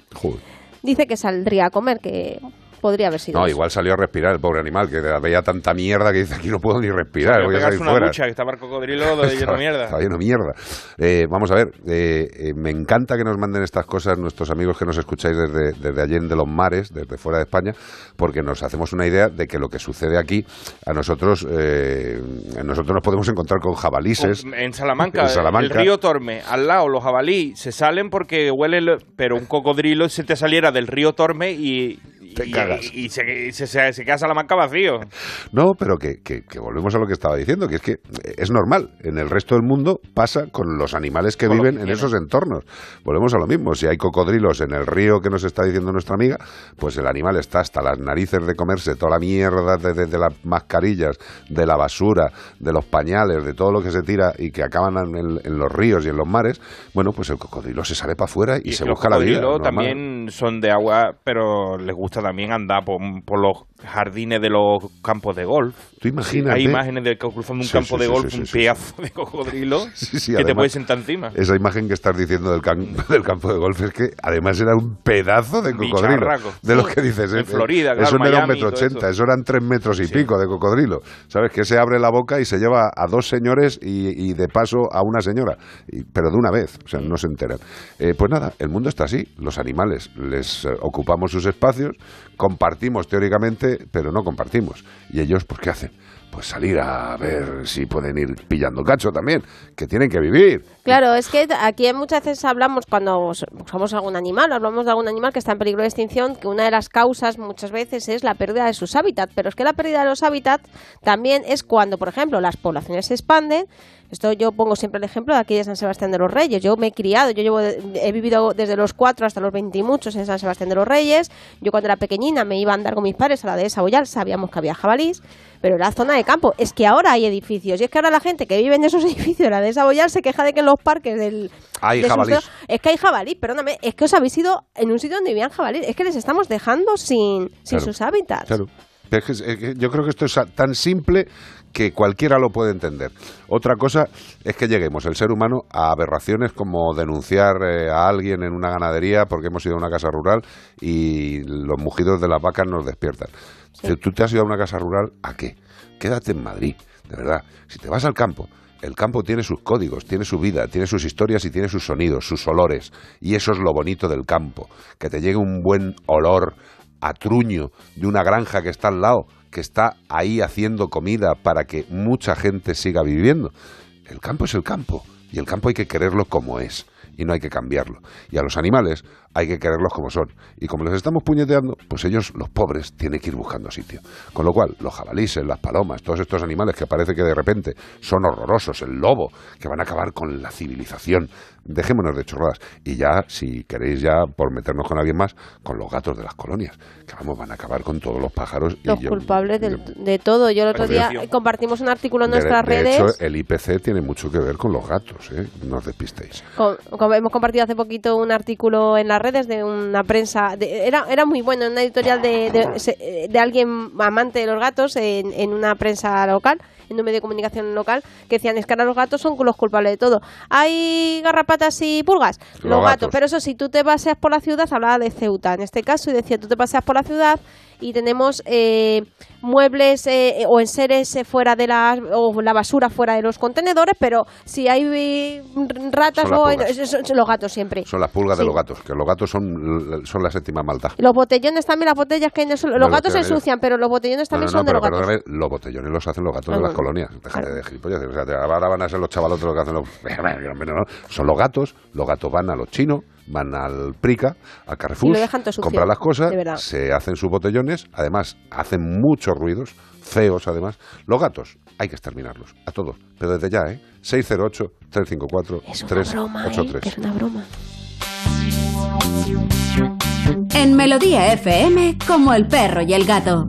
dice que saldría a comer, que podría haber sido. No, eso. igual salió a respirar el pobre animal, que veía tanta mierda que dice aquí no puedo ni respirar, Voy a a salir una fuera. ducha, que estaba el cocodrilo de lleno mierda. estaba lleno de mierda. Eh, vamos a ver, eh, eh, me encanta que nos manden estas cosas nuestros amigos que nos escucháis desde, desde Allende los mares, desde fuera de España, porque nos hacemos una idea de que lo que sucede aquí, a nosotros, eh, nosotros nos podemos encontrar con jabalíes. En Salamanca, En Salamanca. el río Torme, al lado los jabalí se salen porque huelen, lo- pero un cocodrilo se te saliera del río Torme y, Te y- cagas. y se, se, se- se queda Salamanca vacío. No, pero que, que- que volvemos a lo que estaba diciendo, que es que es normal. En el resto del mundo pasa con los animales que Con viven que en esos entornos. Volvemos a lo mismo. Si hay cocodrilos en el río que nos está diciendo nuestra amiga, pues el animal está hasta las narices de comerse toda la mierda de, de- de las mascarillas, de la basura, de los pañales, de todo lo que se tira y que acaban en, en los ríos y en los mares. Bueno, pues el cocodrilo se sale para afuera y, se los busca la vida. cocodrilos normal. también son de agua, pero les gusta también andar por, por los jardines de los campos de golf. Tú imagínate- Hay imágenes de cruzando un Sí, campo sí, de golf, sí, un pedazo de cocodrilo *laughs* que te puedes sentar encima. Esa imagen que estás diciendo del, can- *laughs* del campo de golf es que además era un pedazo de cocodrilo. Bicharraco. De los que dices. En eh, Florida, Eso claro, no era un metro ochenta, eso. eso eran tres metros y pico de cocodrilo. ¿Sabes? Que se abre la boca y se lleva a dos señores y, y de paso a una señora. Y- pero de una vez, o sea, no se enteran. Eh, pues nada, el mundo está así. Los animales les eh, ocupamos sus espacios, compartimos teóricamente, pero no compartimos. ¿Y ellos, pues qué hacen? Pues salir a ver si pueden ir pillando cacho también, que tienen que vivir. Claro, es que aquí muchas veces hablamos cuando usamos algún animal, hablamos de algún animal que está en peligro de extinción, que una de las causas muchas veces es la pérdida de sus hábitats, pero es que la pérdida de los hábitats también es cuando, por ejemplo, las poblaciones se expanden. Esto yo pongo siempre el ejemplo de aquí de San Sebastián de los Reyes. Yo me he criado, yo llevo, he vivido desde los 4 hasta los 20 y muchos en San Sebastián de los Reyes. Yo cuando era pequeñina me iba a andar con mis padres a la dehesa Boyal, sabíamos que había jabalís, pero era zona de campo. Es que ahora hay edificios y es que ahora la gente que vive en esos *laughs* edificios de la dehesa Boyal se queja de que en los parques del... Hay de jabalís. Es que hay jabalí, perdóname, es que os habéis ido en un sitio donde vivían jabalí. Es que les estamos dejando sin, sin Claro, sus hábitats. Claro. Yo creo que esto es tan simple que cualquiera lo puede entender. Otra cosa es que lleguemos, el ser humano, a aberraciones como denunciar eh, a alguien en una ganadería porque hemos ido a una casa rural y los mugidos de las vacas nos despiertan. Tú- Tú te has ido a una casa rural, ¿a qué? Quédate en Madrid, de verdad. Si te vas al campo, el campo tiene sus códigos, tiene su vida, tiene sus historias y tiene sus sonidos, sus olores. Y eso es lo bonito del campo, que te llegue un buen olor a truño de una granja que está al lado, que está ahí haciendo comida para que mucha gente siga viviendo. El campo es el campo y el campo hay que quererlo como es y no hay que cambiarlo. Y a los animales hay que quererlos como son. Y como les estamos puñeteando, pues ellos, los pobres, tienen que ir buscando sitio. Con lo cual, los jabalíes, las palomas, todos estos animales que parece que de repente son horrorosos, el lobo, que van a acabar con la civilización. Dejémonos de chorradas. Y ya, si queréis ya, por meternos con alguien más, con los gatos de las colonias, que vamos, van a acabar con todos los pájaros. y Los yo- culpables del- de todo. Yo el otro día compartimos un artículo en de- nuestras de redes. hecho, el IPC tiene mucho que ver con los gatos, ¿eh? No os despistéis. Com- com- hemos compartido hace poquito un artículo en las redes de una prensa, de- era, era muy bueno, en una editorial de, de, de alguien amante de los gatos en, en una prensa local, en un medio de comunicación local, que decían es que ahora los gatos son los culpables de todo. ¿Hay garrapatas y pulgas? Los, Los gatos. gatos. Pero eso, si tú te paseas por la ciudad, hablaba de Ceuta en este caso, y decía, tú te paseas por la ciudad y tenemos eh, muebles eh, o enseres eh, fuera de la, o la basura fuera de los contenedores, pero si hay ratas o son los gatos siempre. Son las pulgas de los gatos, que los gatos son, son la séptima maldad. Los botellones también, las botellas que hay en el suelo. No, Los los gatos se ensucian, pero los botellones No, también no, no, son de los gatos. los botellones los hacen los gatos Ah, las colonias. Déjate de gilipollas. O sea, ahora van a ser los chavalotes los que hacen los... *laughs* Son los gatos, los gatos van a los chinos, van al Prica, al Carrefour, compran las cosas, se hacen sus botellones, además hacen muchos ruidos, feos además. Los gatos hay que exterminarlos, a todos, pero desde ya, ¿eh? 608-354-383. Es una broma. En Melodía FM, como el perro y el gato.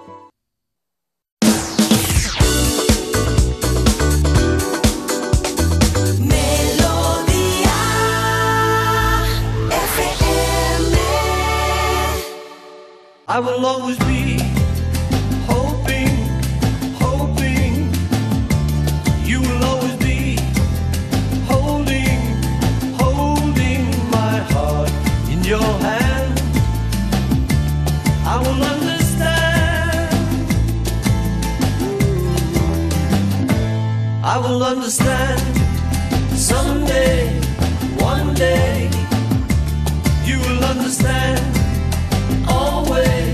I will always be hoping, hoping. You will always be holding, holding my heart in your hand. I will understand. I will understand someday, one day. You will understand away.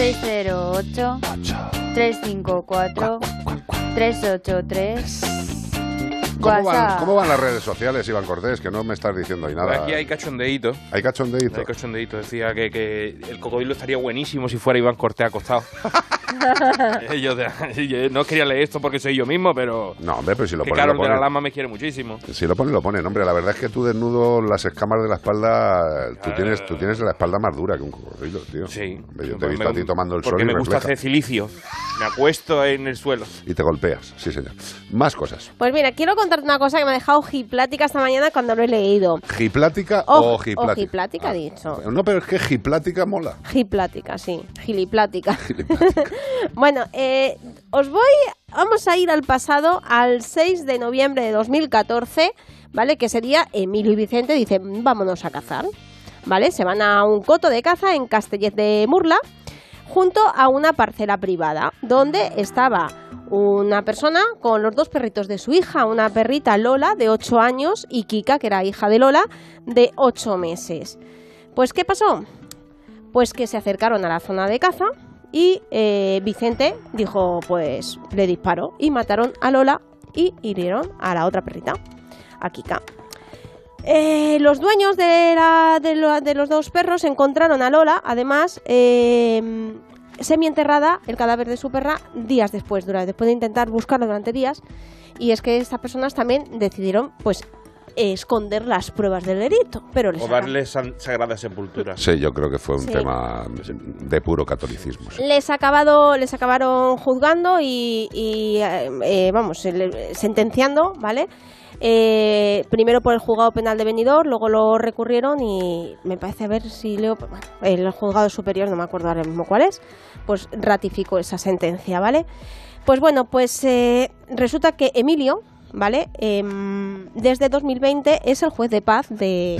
608 354 383 ¿Cómo van, cómo van las redes sociales, Iván Cortés? Que no me estás diciendo ahí nada. Aquí hay cachondeíto. Hay cachondeíto. Hay cachondeíto. Decía que, que el cocodrilo estaría buenísimo si fuera Iván Cortés acostado. *laughs* Yo, yo no quería leer esto porque soy yo mismo, pero... No, hombre, pero si lo que pone, Carol lo de la pone. Lama me quiere muchísimo. Si lo pone, lo pone. Hombre, la verdad es que tú desnudo las escamas de la espalda, tú tienes, tú tienes la espalda más dura que un cocodrilo, tío. Sí. Yo te he visto a ti tomando el sol Porque y me gusta refleja. hacer silicio. Me acuesto en el suelo. Y te golpeas, sí señor. Más cosas. Pues mira, quiero contarte una cosa que me ha dejado giplática esta mañana cuando lo he leído. ¿Giplática Oh, o giplática? Ojiplática, he dicho. No, pero es que giplática mola. Giplática, sí. Giliplática. *laughs* bueno, eh, os voy, vamos a ir al pasado, al 6 de noviembre de 2014, ¿vale? Que ese día Emilio y Vicente dicen, vámonos a cazar, ¿vale? Se van a un coto de caza en Castellet de Murla, junto a una parcela privada, donde estaba una persona con los dos perritos de su hija, una perrita Lola de 8 años y Kika, que era hija de Lola, de 8 meses. Pues, ¿qué pasó? Pues que se acercaron a la zona de caza y eh, Vicente dijo, pues le disparó y mataron a Lola y hirieron a la otra perrita, a Kika. Eh, los dueños de, la- de lo- de los dos perros encontraron a Lola, además, eh, semienterrada, el cadáver de su perra, días después, dura- después de intentar buscarlo durante días. Y es que estas personas también decidieron, pues, esconder las pruebas del delito. Pero les O darle san- sagrada sepultura. Sí, yo creo que fue un Sí. tema de puro catolicismo. sí. Les, ha acabado, les acabaron juzgando y, y, eh, eh, vamos, sentenciando, ¿vale? Eh, primero por el juzgado penal de Benidorm, luego lo recurrieron y me parece a ver si leo, el juzgado superior, no me acuerdo ahora mismo cuál es, pues ratificó esa sentencia, ¿vale? Pues bueno, pues eh, resulta que Emilio, ¿vale? Em, desde 2020 es el juez de paz de,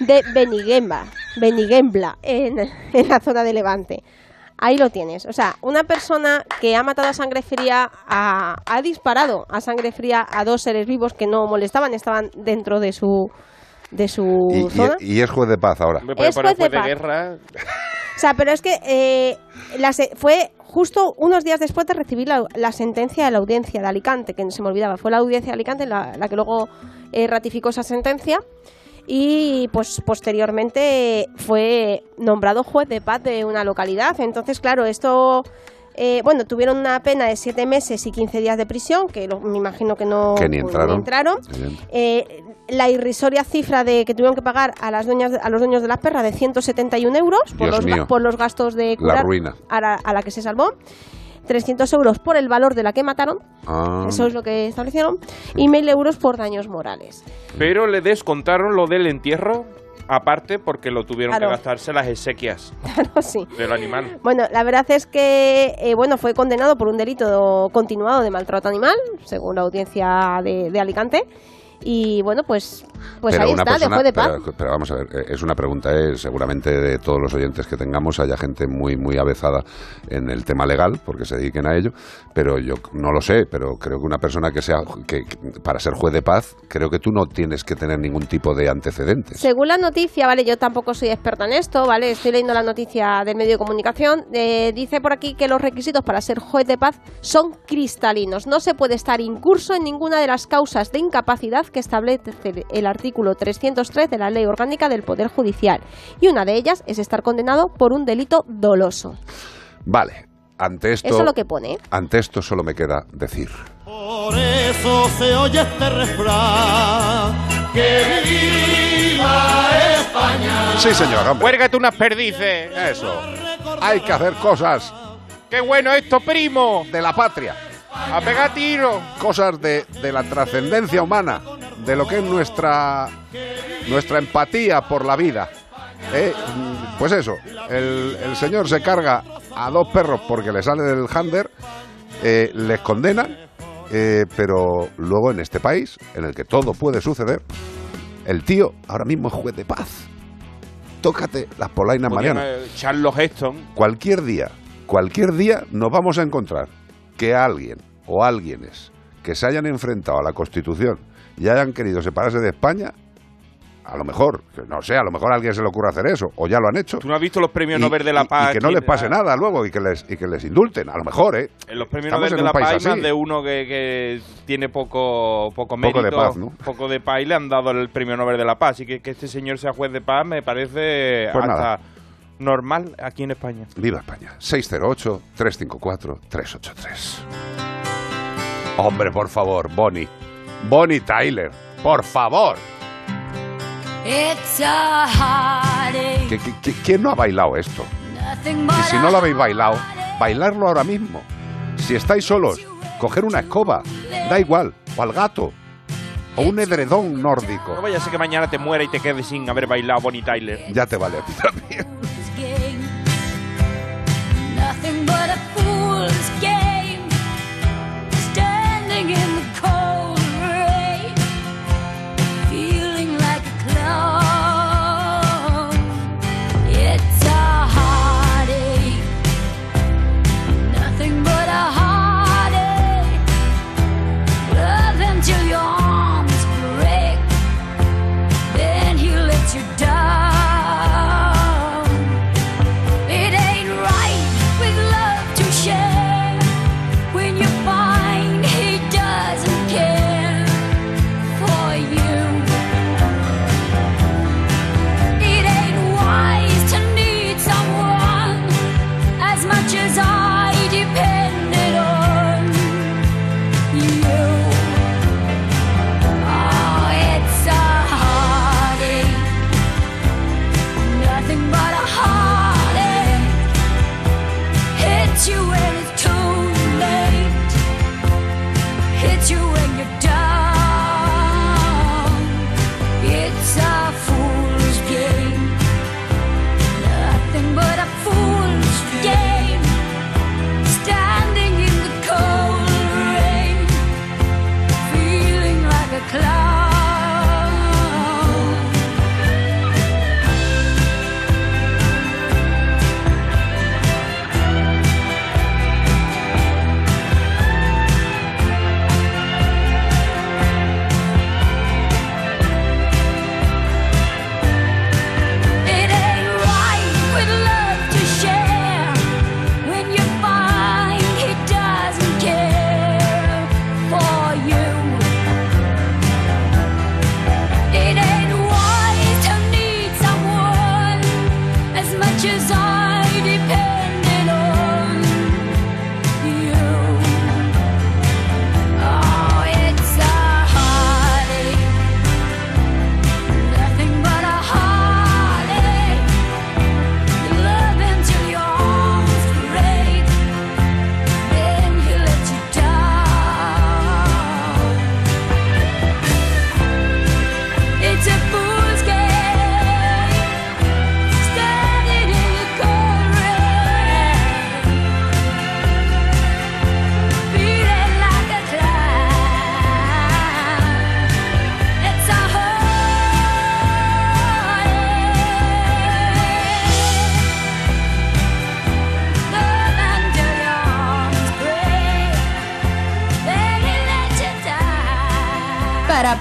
de Beniguemba, Beniguembla, en, en la zona de Levante. Ahí lo tienes. O sea, una persona que ha matado a sangre fría, ha, ha disparado a sangre fría a dos seres vivos que no molestaban, estaban dentro de su, de su Y, zona. y es juez de paz ahora. Me puede Es poner juez de juez de paz. guerra. O sea, pero es que eh, la se- fue justo unos días después de recibir la, la sentencia de la audiencia de Alicante, que se me olvidaba, fue la audiencia de Alicante la, la que luego eh, ratificó esa sentencia y pues posteriormente fue nombrado juez de paz de una localidad. Entonces, claro, esto... eh, bueno, tuvieron una pena de siete meses y 15 días de prisión, que lo- me imagino que no Que ni entraron. Eh, la irrisoria cifra de que tuvieron que pagar a las dueñas a los dueños de las perras de 171 euros por los, por los gastos de curar ruina. A, la, a la que se salvó 300 euros por el valor de la que mataron Ah. eso es lo que establecieron y 1000 euros por daños morales Pero le descontaron lo del entierro aparte porque lo tuvieron Claro. que gastarse las exequias *laughs* claro sí del animal. Bueno, la verdad es que eh, bueno fue condenado por un delito continuado de maltrato animal, según la audiencia de, de Alicante. Y bueno, pues, pues Pero ahí está, persona- de juez de paz. Pero, pero vamos a ver, eh, es una pregunta, eh, seguramente de todos los oyentes que tengamos haya gente muy muy avezada en el tema legal, porque se dediquen a ello, pero yo no lo sé, pero creo que una persona que sea, que, que para ser juez de paz, creo que tú no tienes que tener ningún tipo de antecedentes. Según la noticia, vale, yo tampoco soy experta en esto, vale, estoy leyendo la noticia del medio de comunicación, eh, dice por aquí que los requisitos para ser juez de paz son cristalinos. No se puede estar incurso en ninguna de las causas de incapacidad que establece el artículo 303 de la Ley Orgánica del Poder Judicial. Y una de ellas es estar condenado por un delito doloso. Vale, ante esto, Eso es lo que pone. ¿eh? ante esto solo me queda decir. Por eso se oye este refrán. Que viva España. Sí, señor, hombre. Cuérgate unas perdices. Eso. Hay que hacer cosas ¡Qué bueno esto, primo! de la patria. ¡A pegar tiro! cosas de, de la trascendencia humana, de lo que es nuestra, nuestra empatía por la vida. Eh, Pues eso, el, el señor se carga a dos perros porque le sale del hander, eh, les condenan, eh, pero luego en este país, en el que todo puede suceder, el tío ahora mismo es juez de paz. Tócate las polainas, eh, Charles Heston. Cualquier día, cualquier día nos vamos a encontrar que alguien o alguienes que se hayan enfrentado a la Constitución y hayan querido separarse de España A lo mejor, no sé, a lo mejor a alguien se le ocurre hacer eso, o ya lo han hecho. ¿Tú no has visto los premios Y- Nobel de la Paz? Y que no les pase nada luego y que les, y que les indulten, a lo mejor, ¿eh? En los premios Estamos Nobel de la Paz hay más de uno que, que tiene poco, poco mérito, Poco de paz, ¿no? poco de paz y le han dado el premio Nobel de la Paz. Así que que este señor sea juez de paz me parece Pues hasta nada. normal aquí en España. Viva España. 608-354-383. Hombre, por favor, Bonnie. Bonnie Tyler, por favor. It's a heartache. ¿Qui- qui- qui- ¿Quién no ha bailado esto? Y si no lo habéis bailado, bailarlo ahora mismo. Si estáis solos, coger una escoba, da igual, o al gato, o un edredón nórdico. No vaya a ser que mañana te muera y te quedes sin haber bailado Bonnie Tyler. Ya te vale a ti también.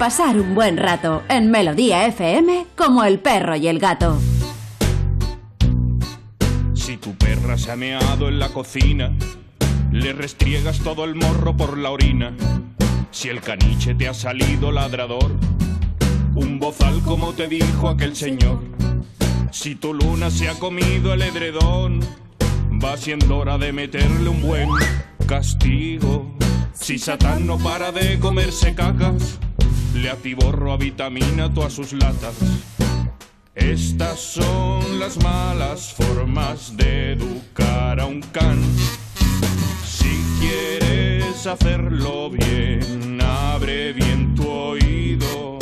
Pasar un buen rato en Melodía FM como el perro y el gato. Si tu perra se ha meado en la cocina, le restriegas todo el morro por la orina. Si el caniche te ha salido ladrador, un bozal como te dijo aquel señor. Si tu luna se ha comido el edredón, va siendo hora de meterle un buen castigo. Si Satán no para de comerse cacas, le atiborro a vitamina todas sus latas. Estas son las malas formas de educar a un can. Si quieres hacerlo bien, abre bien tu oído.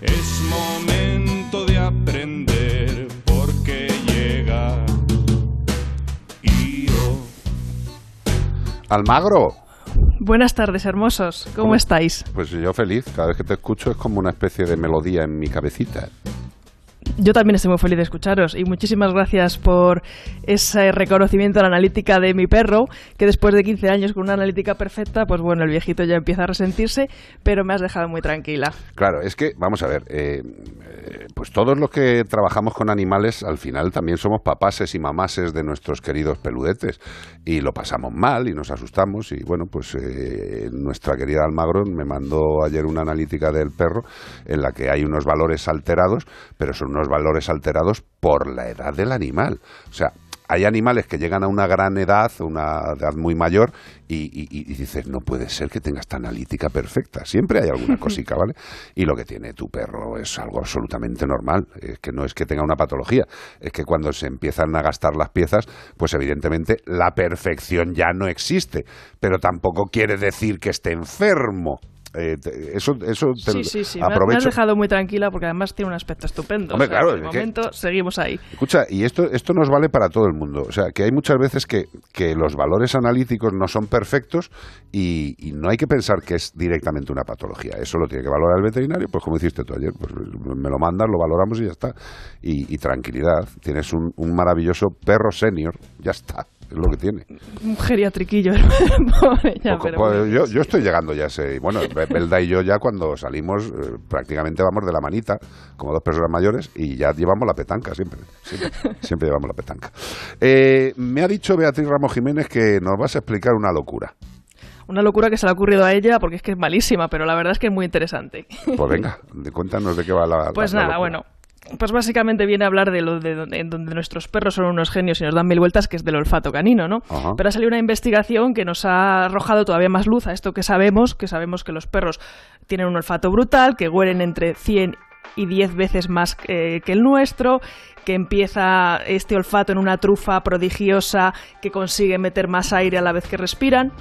Es momento de aprender porque llega Io. Almagro. Buenas tardes, hermosos. ¿Cómo, ¿Cómo? estáis? Pues yo feliz, cada vez que te escucho es como una especie de melodía en mi cabecita. Yo también estoy muy feliz de escucharos y muchísimas gracias por ese reconocimiento a la analítica de mi perro, que después de 15 años con una analítica perfecta, pues bueno, el viejito ya empieza a resentirse, pero me has dejado muy tranquila. Claro, es que, vamos a ver, eh, pues todos los que trabajamos con animales, al final también somos papases y mamases de nuestros queridos peludetes. Y lo pasamos mal y nos asustamos. Y bueno, pues eh, nuestra querida Almagro me mandó ayer una analítica del perro en la que hay unos valores alterados, pero son unos valores alterados por la edad del animal. O sea, hay animales que llegan a una gran edad, una edad muy mayor, y, y- y dices, no puede ser que tenga esta analítica perfecta. Siempre hay alguna *laughs* cosica, ¿vale? Y lo que tiene tu perro es algo absolutamente normal. Es que no es que tenga una patología, es que cuando se empiezan a gastar las piezas, pues evidentemente la perfección ya no existe, pero tampoco quiere decir que esté enfermo. Eh, te- eso eso te Sí, sí, has- me has aprovecho. dejado muy tranquila porque además tiene un aspecto estupendo. Hombre, O sea, claro, de que- momento seguimos ahí. Escucha, y esto, esto nos vale para todo el mundo. O sea, que hay muchas veces que, que los valores analíticos no son perfectos y, y no hay que pensar que es directamente una patología. Eso lo tiene que valorar el veterinario, pues como hiciste tú ayer, pues me lo mandas, lo valoramos y ya está. Y, y tranquilidad, tienes un, un maravilloso perro senior, ya está, es lo que tiene. Un geriatriquillo. *laughs* Pobre, ya, Poco- pero pues bueno. yo, yo estoy llegando ya a ese. Bueno, Be- Belda y yo ya cuando salimos eh, prácticamente vamos de la manita, como dos personas mayores, y ya llevamos la petanca siempre. Siempre, *laughs* siempre llevamos la petanca. Eh, me ha dicho Beatriz Ramos Jiménez que nos vas a explicar una locura. Una locura que se le ha ocurrido a ella porque es que es malísima, pero la verdad es que es muy interesante. Pues venga, *laughs* cuéntanos de qué va la. la- Pues la nada, locura. bueno. Pues básicamente viene a hablar de lo de donde, en donde nuestros perros son unos genios y nos dan mil vueltas, que es del olfato canino, ¿no? Ajá. Pero ha salido una investigación que nos ha arrojado todavía más luz a esto que sabemos, que sabemos que los perros tienen un olfato brutal, que huelen entre 100 y 10 veces más eh, que el nuestro, que empieza este olfato en una trufa prodigiosa que consigue meter más aire a la vez que respiran.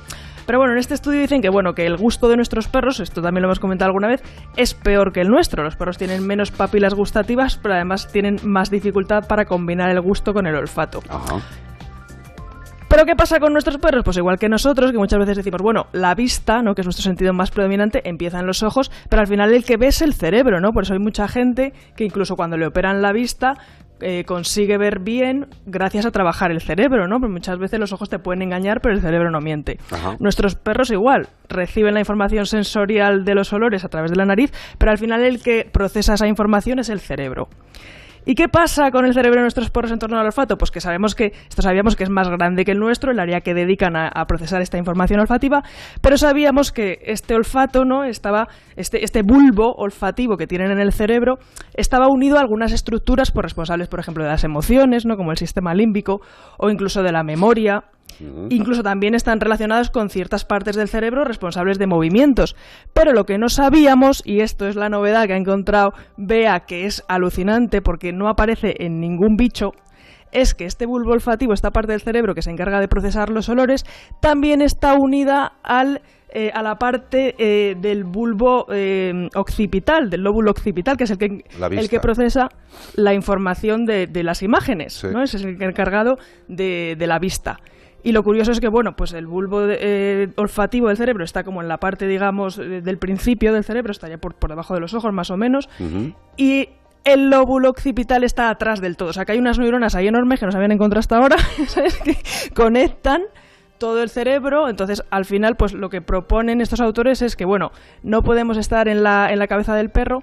Pero bueno, en este estudio dicen que bueno, que el gusto de nuestros perros, esto también lo hemos comentado alguna vez, es peor que el nuestro. Los perros tienen menos papilas gustativas, pero además tienen más dificultad para combinar el gusto con el olfato. ¿Pero qué pasa con nuestros perros? Pues igual que nosotros, que muchas veces decimos, bueno, la vista, ¿no? que es nuestro sentido más predominante, empieza en los ojos, pero al final el que ve es el cerebro, ¿no? Por eso hay mucha gente que incluso cuando le operan la vista eh, consigue ver bien gracias a trabajar el cerebro, ¿no? Porque muchas veces los ojos te pueden engañar, pero el cerebro no miente. Ajá. Nuestros perros igual, reciben la información sensorial de los olores a través de la nariz, pero al final el que procesa esa información es el cerebro. ¿Y qué pasa con el cerebro de nuestros perros en torno al olfato? Pues que sabemos que, esto sabíamos que es más grande que el nuestro, el área que dedican a, procesar esta información olfativa, pero sabíamos que este olfato, ¿no? Estaba, este, este bulbo olfativo que tienen en el cerebro, estaba unido a algunas estructuras pues, responsables, por ejemplo, de las emociones, ¿no? Como el sistema límbico, o incluso de la memoria, Incluso también están relacionados con ciertas partes del cerebro responsables de movimientos. Pero lo que no sabíamos, y esto es la novedad que ha encontrado Bea, que es alucinante porque no aparece en ningún bicho, es que este bulbo olfativo, esta parte del cerebro que se encarga de procesar los olores, también está unida al eh, a la parte eh, del bulbo eh, occipital, del lóbulo occipital, que es el que, el que procesa la información de, de las imágenes, Sí. ¿no? Ese es el encargado de, de la vista. Y lo curioso es que, bueno, pues el bulbo de- eh, olfativo del cerebro está como en la parte, digamos, eh, del principio del cerebro, está ya por, por debajo de los ojos más o menos, y el lóbulo occipital está atrás del todo. O sea, que hay unas neuronas ahí enormes que no se habían encontrado hasta ahora, *laughs* ¿sabes? Que conectan todo el cerebro. Entonces, al final, pues lo que proponen estos autores es que, bueno, no podemos estar en la, en la cabeza del perro,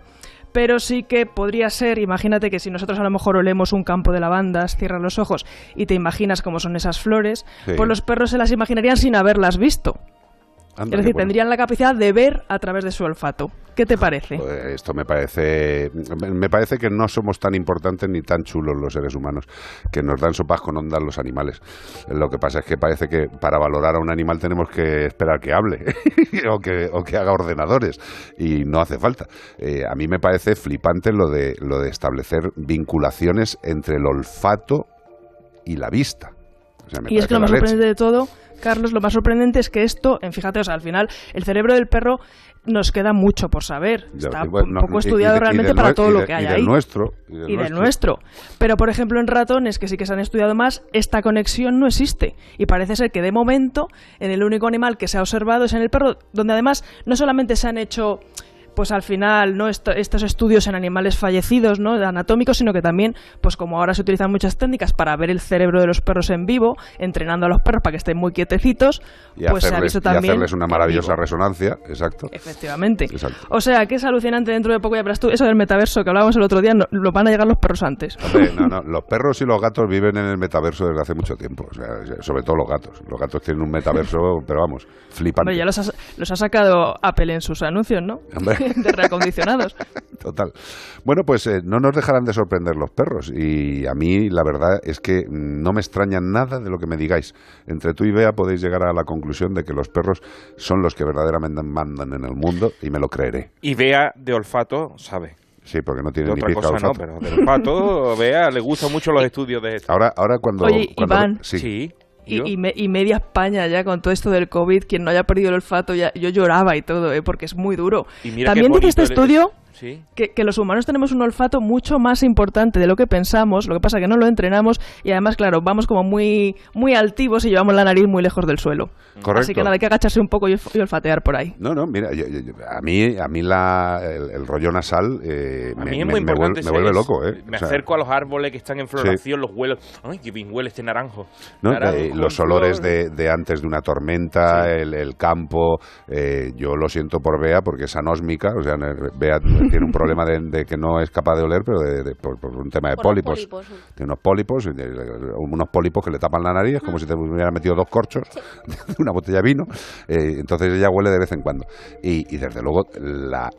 pero sí que podría ser, imagínate que si nosotros a lo mejor olemos un campo de lavandas, cierras los ojos y te imaginas cómo son esas flores, Sí. pues los perros se las imaginarían sin haberlas visto. Anda, es decir, bueno. tendrían la capacidad de ver a través de su olfato. ¿Qué te parece? Pues Esto me parece, me parece que no somos tan importantes ni tan chulos los seres humanos, que nos dan sopas con ondas los animales. Lo que pasa es que parece que para valorar a un animal tenemos que esperar que hable *laughs* o, que, o que haga ordenadores y no hace falta. Eh, a mí me parece flipante lo de, lo de establecer vinculaciones entre el olfato y la vista. O sea, me Y es que lo más sorprendente de todo, Carlos, lo más sorprendente es que esto, en fíjate, o sea, al final, el cerebro del perro nos queda mucho por saber. Está bueno, poco estudiado y realmente para todo lo que y hay del ahí. nuestro, y del y del nuestro. nuestro. Pero, por ejemplo, en ratones, que sí que se han estudiado más, esta conexión no existe. Y parece ser que, de momento, en el único animal que se ha observado es en el perro, donde además no solamente se han hecho pues al final no Esto- estos estudios en animales fallecidos no anatómicos sino que también pues como ahora se utilizan muchas técnicas para ver el cerebro de los perros en vivo entrenando a los perros para que estén muy quietecitos Y, pues se ha hacerles, visto y también hacerles una maravillosa resonancia, exacto. efectivamente Exacto. o sea que es alucinante dentro de poco ya verás tú eso del metaverso que hablábamos el otro día no, lo van a llegar los perros antes Hombre, no, *laughs* no, los perros y los gatos viven en el metaverso desde hace mucho tiempo, o sea, sobre todo los gatos. Los gatos tienen un metaverso, pero vamos, flipante. Hombre, ya los ha, los ha sacado Apple en sus anuncios no Hombre. *laughs* de reacondicionados Total. Bueno, pues eh, no nos dejarán de sorprender los perros y a mí la verdad es que no me extraña nada de lo que me digáis. Entre tú y Bea podéis llegar a la conclusión de que los perros son los que verdaderamente mandan en el mundo y me lo creeré. Y vea de olfato, sabe. Sí, porque no De tiene ni otra pizca cosa no, olfato. pero de olfato, vea, le gustan mucho los estudios de esto. Ahora, ahora cuando... Oye, cuando- Iván. sí. Y, y me- y media España ya con todo esto del COVID, quien no haya perdido el olfato, ya, yo lloraba y todo, ¿eh? porque es muy duro. Y mira qué También dice este estudio Sí. que, que los humanos tenemos un olfato mucho más importante de lo que pensamos, lo que pasa que no lo entrenamos y además, claro, vamos como muy, muy altivos y llevamos la nariz muy lejos del suelo. Correcto. Así que nada, hay que agacharse un poco y, olf- y olfatear por ahí. No, no, mira, yo- a mí, a mí la, el, el rollo nasal eh, A me, mí es me- muy me vuel- importante. me vuelve es- loco, ¿eh? Me O sea, acerco a los árboles que están en floración, los huelo. Ay, qué bien huele este naranjo. ¿no? Naranjo, Eh, los flor. olores de, de antes de una tormenta, el, el campo. eh, yo lo siento por Bea porque es anósmica, o sea, Bea *laughs* tiene un problema de, de que no es capaz de oler, pero de- de- por, por un tema de Por pólipos. pólipos. Tiene unos pólipos, unos pólipos que le tapan la nariz, como si te hubieran metido dos corchos *laughs* de una botella de vino. eh, entonces ella huele de vez en cuando. Y, y desde luego la,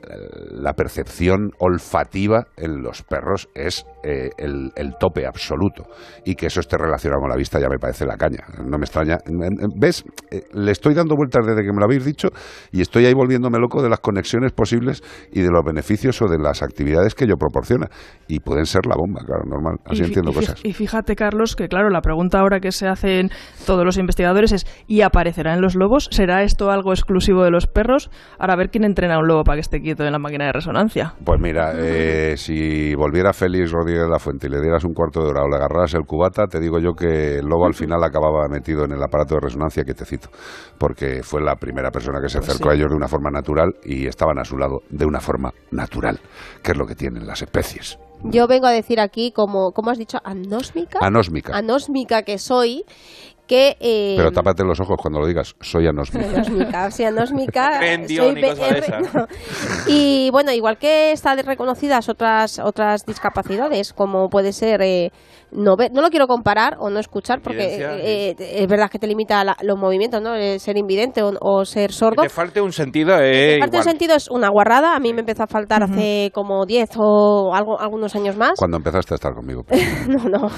la percepción olfativa en los perros es eh, el, el tope absoluto. Y que eso esté relacionado con la vista ya me parece la caña. No me extraña. ¿Ves? Eh, Le estoy dando vueltas desde que me lo habéis dicho y estoy ahí volviéndome loco de las conexiones posibles y de los beneficios de las actividades que ello proporciona. Y pueden ser la bomba, claro, normal. Así Y entiendo y cosas. Y fíjate, Carlos, que claro, la pregunta ahora que se hacen todos los investigadores es ¿y aparecerá en los lobos? ¿Será esto algo exclusivo de los perros? Ahora a ver quién entrena a un lobo para que esté quieto en la máquina de resonancia. Pues mira, eh, si volviera Félix Rodríguez de la Fuente y le dieras un cuarto de hora o le agarraras el cubata, te digo yo que el lobo al final acababa metido en el aparato de resonancia que te cito, porque fue la primera persona que se Pues acercó sí. a ellos de una forma natural y estaban a su lado de una forma natural, que es lo que tienen las especies. Yo vengo a decir aquí, como, ¿cómo has dicho? ¿Anósmica? Anósmica. Anósmica que soy, que... eh, Pero tápate los ojos cuando lo digas, soy anósmica. Anósmica, o sea, anósmica. *laughs* Soy *laughs* no. Y bueno, igual que están reconocidas otras otras discapacidades, como puede ser eh, no ver, no lo quiero comparar o no escuchar, porque Evidencia, eh, es verdad que te limita la- los movimientos, ¿no? Eh, ser invidente o, o ser sordo. Que te falte un sentido, eh, Parte igual. del sentido es una guarrada, a mí me empezó a faltar hace como 10 o algo, algunos años más. Cuando empezaste a estar conmigo. *laughs* No, no, no,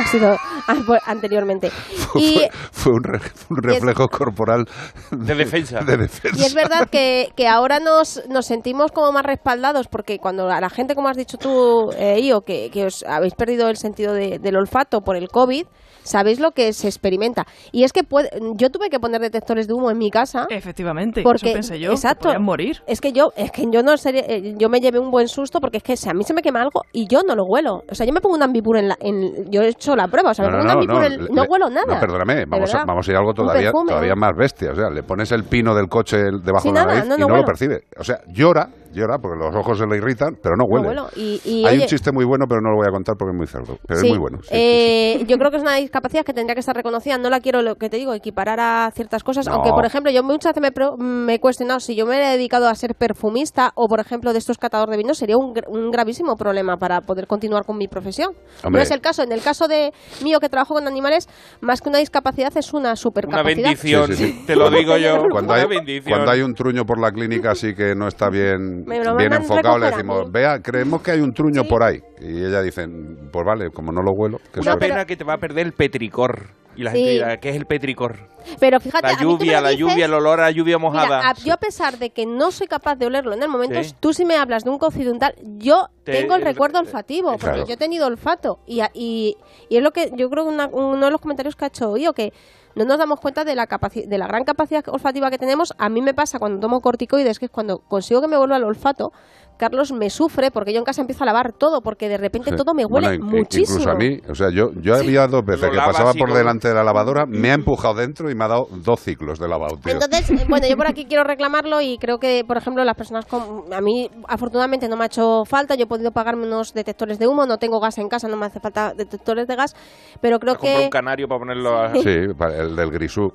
ha sido an- anteriormente. Y, fue fue un, re- un reflejo corporal De defensa. de defensa. Y es verdad que, que ahora nos, nos sentimos como más respaldados porque cuando a la gente, como has dicho tú, eh, Io, que, que os habéis perdido el sentido de- del olfato por el COVID, sabéis lo que se experimenta. Y es que puede- yo tuve que poner detectores de humo en mi casa. Efectivamente, Porque, eso pensé yo. que exacto. podían morir. Es que yo, es que yo no sería, eh, yo me llevé un buen susto porque es que si a mí se me quema algo y yo no lo huelo. O sea, yo me pongo un ambipur en la, en, yo he hecho la prueba, o sea, me pongo un ambipur en- no, le- huelo nada. No, perdóname, vamos a, vamos a ir a algo todavía, perfume, todavía ¿no? más bestia. O sea, le pones el pino del coche debajo Sí, de la nada, nariz no, y no no lo percibe. O sea, llora, llora porque los ojos se le irritan, pero no No huele. Y- y, Hay oye, un chiste muy bueno, pero no lo voy a contar porque es muy cerdo. Pero Sí, es muy bueno. sí. eh, Yo creo que es una discapacidad que tendría que estar reconocida. No la quiero, lo que te digo, equiparar a ciertas cosas. No. Aunque, por ejemplo, yo muchas veces me, pro- me he cuestionado si yo me he dedicado a ser perfumista o, por ejemplo, de estos catadores de vino, sería un, gr- un gravísimo problema para poder continuar con mi profesión. No Hombre. es el caso. En el caso de mío, que trabajo con animales, más que una discapacidad, es una Una supercapacidad. bendición, Sí, sí, sí. te lo digo yo. Cuando una hay, bendición. cuando hay un truño por la clínica así que no está bien, bien enfocado, le decimos, vea, creemos que hay un truño por ahí. Y ella dice, pues vale, como no lo huelo, que Una suerte". pena que te va a perder el petricor. Y la Sí. gente dirá, ¿qué es el petricor? Pero fíjate, La a mí tú me lluvia, la dices- lluvia, el olor a lluvia mojada. Mira, a- yo a pesar de que no soy capaz de olerlo en el momento, Sí. tú si me hablas de un occidental, yo Te- tengo el el- recuerdo olfativo, porque Claro. yo he tenido olfato. Y, a- y, y es lo que yo creo que una- uno de los comentarios que ha hecho Io, que no nos damos cuenta de la, de la gran capacidad olfativa que tenemos. A mí me pasa cuando tomo corticoides, que es cuando consigo que me vuelva el olfato, Carlos me sufre porque yo en casa empiezo a lavar todo, porque de repente Sí. todo me huele Bueno, muchísimo. Incluso a mí, o sea, yo, yo había dos veces Lo que pasaba por delante de la lavadora, me ha empujado dentro y me ha dado dos ciclos de lavado, tío. Entonces, eh, bueno, yo por aquí quiero reclamarlo y creo que, por ejemplo, las personas con... A mí, afortunadamente, no me ha hecho falta. Yo he podido pagarme unos detectores de humo. No tengo gas en casa, no me hace falta detectores de gas. Pero creo que... un canario para ponerlo a... Sí, para el del grisú.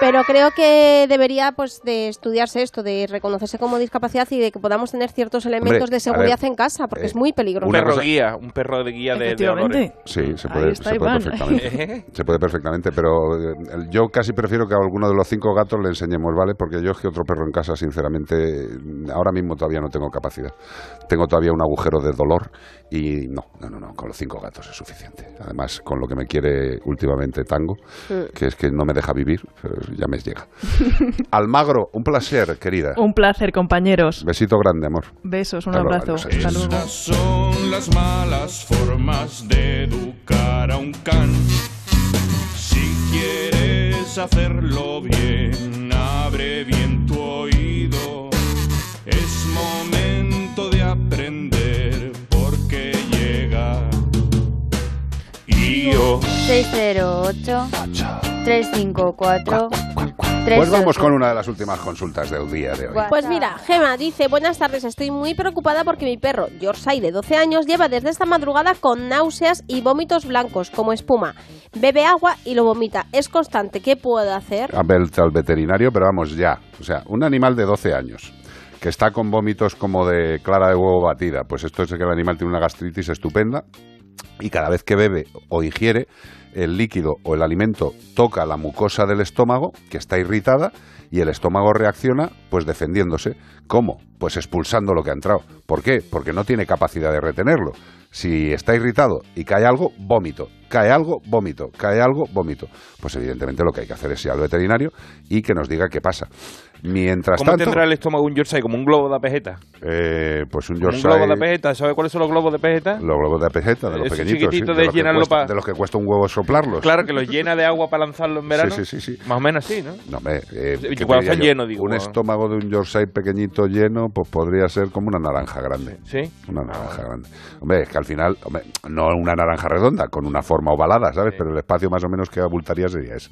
Pero creo que debería pues de estudiarse esto, de reconocerse como discapacidad y de que podamos tener ciertos elementos Hombre, de seguridad en casa, porque eh, es muy peligroso. Un perro guía, un perro de guía de, de olores. Sí, se puede, está se puede perfectamente. *laughs* se puede perfectamente, pero eh, yo casi prefiero que a alguno de los cinco gatos le enseñemos, ¿vale? Porque yo es que otro perro en casa, sinceramente, ahora mismo todavía no tengo capacidad. Tengo todavía un agujero de dolor y no, no, no, no, con los cinco gatos es suficiente. Además, con lo que me quiere últimamente Tango, Mm. que es que no me deja vivir, pero ya me llega. *laughs* Almagro, un placer, querida. Un placer, compañeros. Besito grande, amor. Besos, un abrazo. Hasta luego. Estas son las malas formas de educar a un can. Si quieres hacerlo bien, abre bien tu oído. Es momento de aprender porque llega. Y yo. 608 354 Pues vamos con una de las últimas consultas del día de hoy. Pues mira, Gema dice, buenas tardes, estoy muy preocupada porque mi perro, Yorkshire de 12 años, lleva desde esta madrugada con náuseas y vómitos blancos, como espuma. Bebe agua y lo vomita. Es constante, ¿qué puedo hacer? a ver al veterinario, pero vamos ya. O sea, un animal de 12 años que está con vómitos como de clara de huevo batida, pues esto es que el animal tiene una gastritis estupenda y cada vez que bebe o ingiere, el líquido o el alimento toca la mucosa del estómago, que está irritada, y el estómago reacciona pues defendiéndose. ¿Cómo? Pues expulsando lo que ha entrado. ¿Por qué? Porque no tiene capacidad de retenerlo. Si está irritado y cae algo, vómito. Cae algo, vómito. Cae algo, vómito. Pues evidentemente lo que hay que hacer es ir al veterinario y que nos diga qué pasa. Mientras ¿Cómo tanto, tendrá el estómago un Yorkshire? Como un globo de pejeta. eh, pues un Como un Yorkshire... globo de pejeta. ¿Sabe cuáles son los globos de pejeta? Los globos de pejeta, de los Esos pequeñitos, sí, de, de los cuesta, pa- de los que cuesta un huevo soplarlos. Claro, que los llena de agua para lanzarlo en verano. Sí, sí, sí, sí. Más o menos así, ¿no? No, hombre, eh, Y ¿qué cuando están llenos, digo, Un bueno. estómago de un Yorkshire pequeñito lleno, pues podría ser como una naranja grande. Sí. Una naranja grande. Hombre, es que al final, hombre, no una naranja redonda, con una forma ovalada, ¿sabes? Pero el espacio más o menos que abultaría sería ese.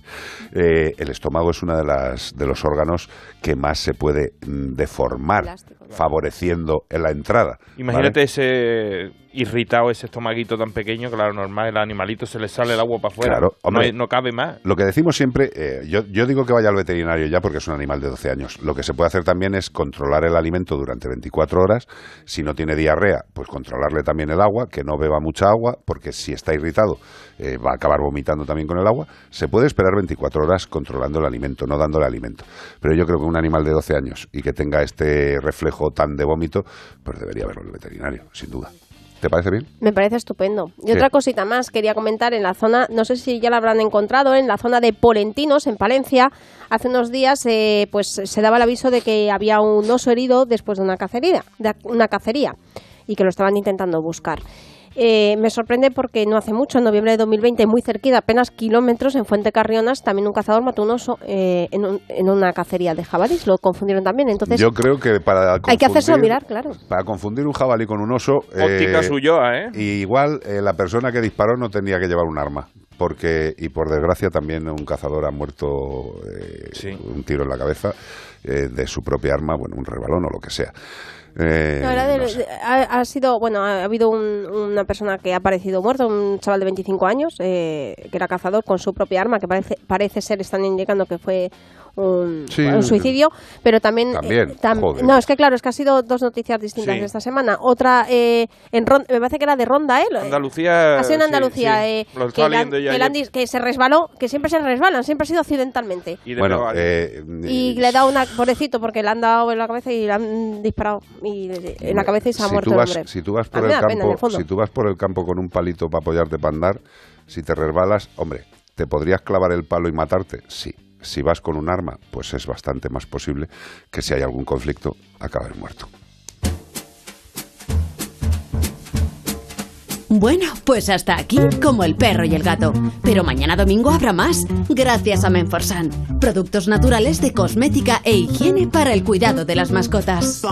Eh, el estómago es uno de, las, de los órganos que más se puede mm, deformar, favoreciendo en la entrada. ¿vale? Imagínate ese irritado, ese estomaguito tan pequeño, claro, normal, el animalito se le sale el agua para afuera. Claro, no, hombre. no cabe más. Lo que decimos siempre, eh, yo, yo digo que vaya al veterinario ya porque es un animal de 12 años. Lo que se puede hacer también es controlar el alimento durante 24 horas. Si no tiene diarrea, pues controlarle también el agua, que no beba mucha agua, porque si está irritado eh, va a acabar vomitando también con el agua. Se puede esperar 24 horas controlando el alimento, no dándole alimento. Pero yo creo que un animal de 12 años y que tenga este reflejo tan de vómito, pues debería verlo el veterinario, sin duda. ¿Te parece bien? Me parece estupendo. Y otra cosita más quería comentar en la zona, no sé si ya la habrán encontrado, en la zona de Polentinos, en Palencia, hace unos días eh, pues se daba el aviso de que había un oso herido después de una cacería, de una cacería y que lo estaban intentando buscar. Eh, me sorprende porque no hace mucho, en noviembre de 2020, muy cerquita, apenas kilómetros, en Fuente Carrionas, también un cazador mató un oso eh, en, un- en una cacería de jabalís. Lo confundieron también. Entonces, yo creo que para hay que confundir- mirar, claro. Para confundir un jabalí con un oso. Óptica Ulloa, ¿eh? Y igual eh, la persona que disparó no tenía que llevar un arma. Porque, y por desgracia, también un cazador ha muerto eh, un tiro en la cabeza eh, de su propia arma, bueno, un rebalón o lo que sea. Eh, La verdad, no de- sé. de- ha, ha sido, bueno, ha habido un- una persona que ha aparecido muerto, un chaval de 25 años, eh, que era cazador con su propia arma, que parece, parece ser, están indicando que fue un, Sí, un suicidio, pero también... También, eh, tam- joder. no, es que claro, es que ha sido dos noticias distintas Sí. esta semana. Otra, eh, en Ron- me parece que era de Ronda, ¿eh? Andalucía. Ha sido en Andalucía, sí. eh, que, se resbaló, que siempre se resbalan, siempre ha sido accidentalmente. Y de Bueno, eh, Y le ha dado una, pobrecito, porque le han dado en la cabeza y le han disparado y, en la cabeza y se ha si muerto tú el vas, hombre. si tú vas por el da pena, campo, si tú vas por el campo con un palito para apoyarte para andar, si te resbalas, hombre, ¿te podrías clavar el palo y matarte? Sí. Si vas con un arma, pues es bastante más posible que si hay algún conflicto, acabes muerto. Bueno, pues hasta aquí, como el perro y el gato. Pero mañana domingo habrá más, gracias a Menforsan. Productos naturales de cosmética e higiene para el cuidado de las mascotas.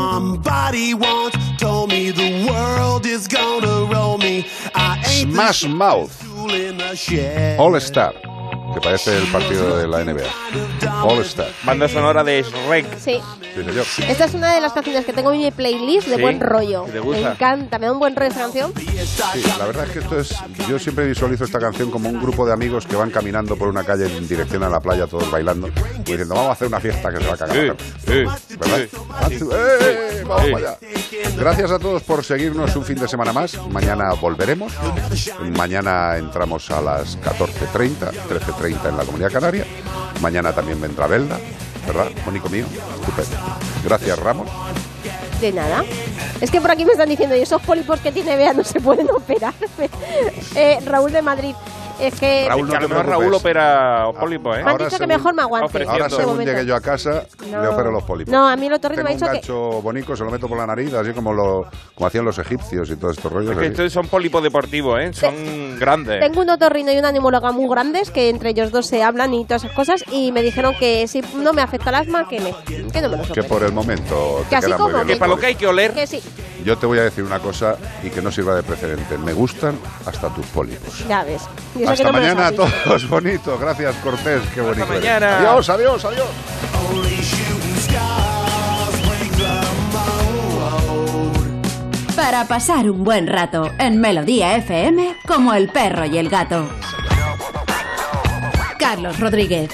Smash Mouth. All Star. Que parece el partido de la NBA. All Star. Banda sonora de Shrek. Sí. Sí, señor. Esta es una de las canciones que tengo en mi playlist de Sí, buen rollo. ¿te Me gusta? encanta, me da un buen rollo esta canción. Sí, la verdad es que esto es. Yo siempre visualizo esta canción como un grupo de amigos que van caminando por una calle en dirección a la playa, todos bailando, y diciendo, vamos a hacer una fiesta que se va a cagar. perra". ¿Verdad? ¡Eh! Vamos Sí. para allá. Gracias a todos por seguirnos un fin de semana más. Mañana volveremos. Mañana entramos a las 14.30, 13.30 en la Comunidad Canaria. Mañana también vendrá Belda, ¿verdad? Mónico mío. Estupendo. Gracias, Ramos. De nada. Es que por aquí me están diciendo, y esos pólipos que tiene Bea no se pueden operar. *laughs* eh, Raúl de Madrid. Es que Raúl, no que a lo te mejor. Raúl opera pólipo, ¿eh? me han dicho que mejor me aguante. Ahora, según momento. llegue yo a casa, No. le opero los pólipos. No, a mí el otorrino Tengo me ha un dicho que... gancho bonito, se lo meto por la nariz, así como lo como hacían los egipcios y todos estos rollos. Es que estos son pólipos deportivos, ¿eh? Son grandes. Tengo un otorrino y una neumóloga muy grandes que entre ellos dos se hablan y todas esas cosas y me dijeron que si no me afecta el asma, que, me, que no me los Que por el momento Que te así como los para lo que hay que oler. Que sí, Yo te voy a decir una cosa y que no sirva de precedente. Me gustan hasta tus pólipos. ya ves. Y eso que Hasta no mañana a todos. *laughs* Bonito. Gracias, Cortés. Qué bonito. eres. mañana. Adiós, adiós, adiós. Para pasar un buen rato en Melodía FM como el perro y el gato. Carlos Rodríguez.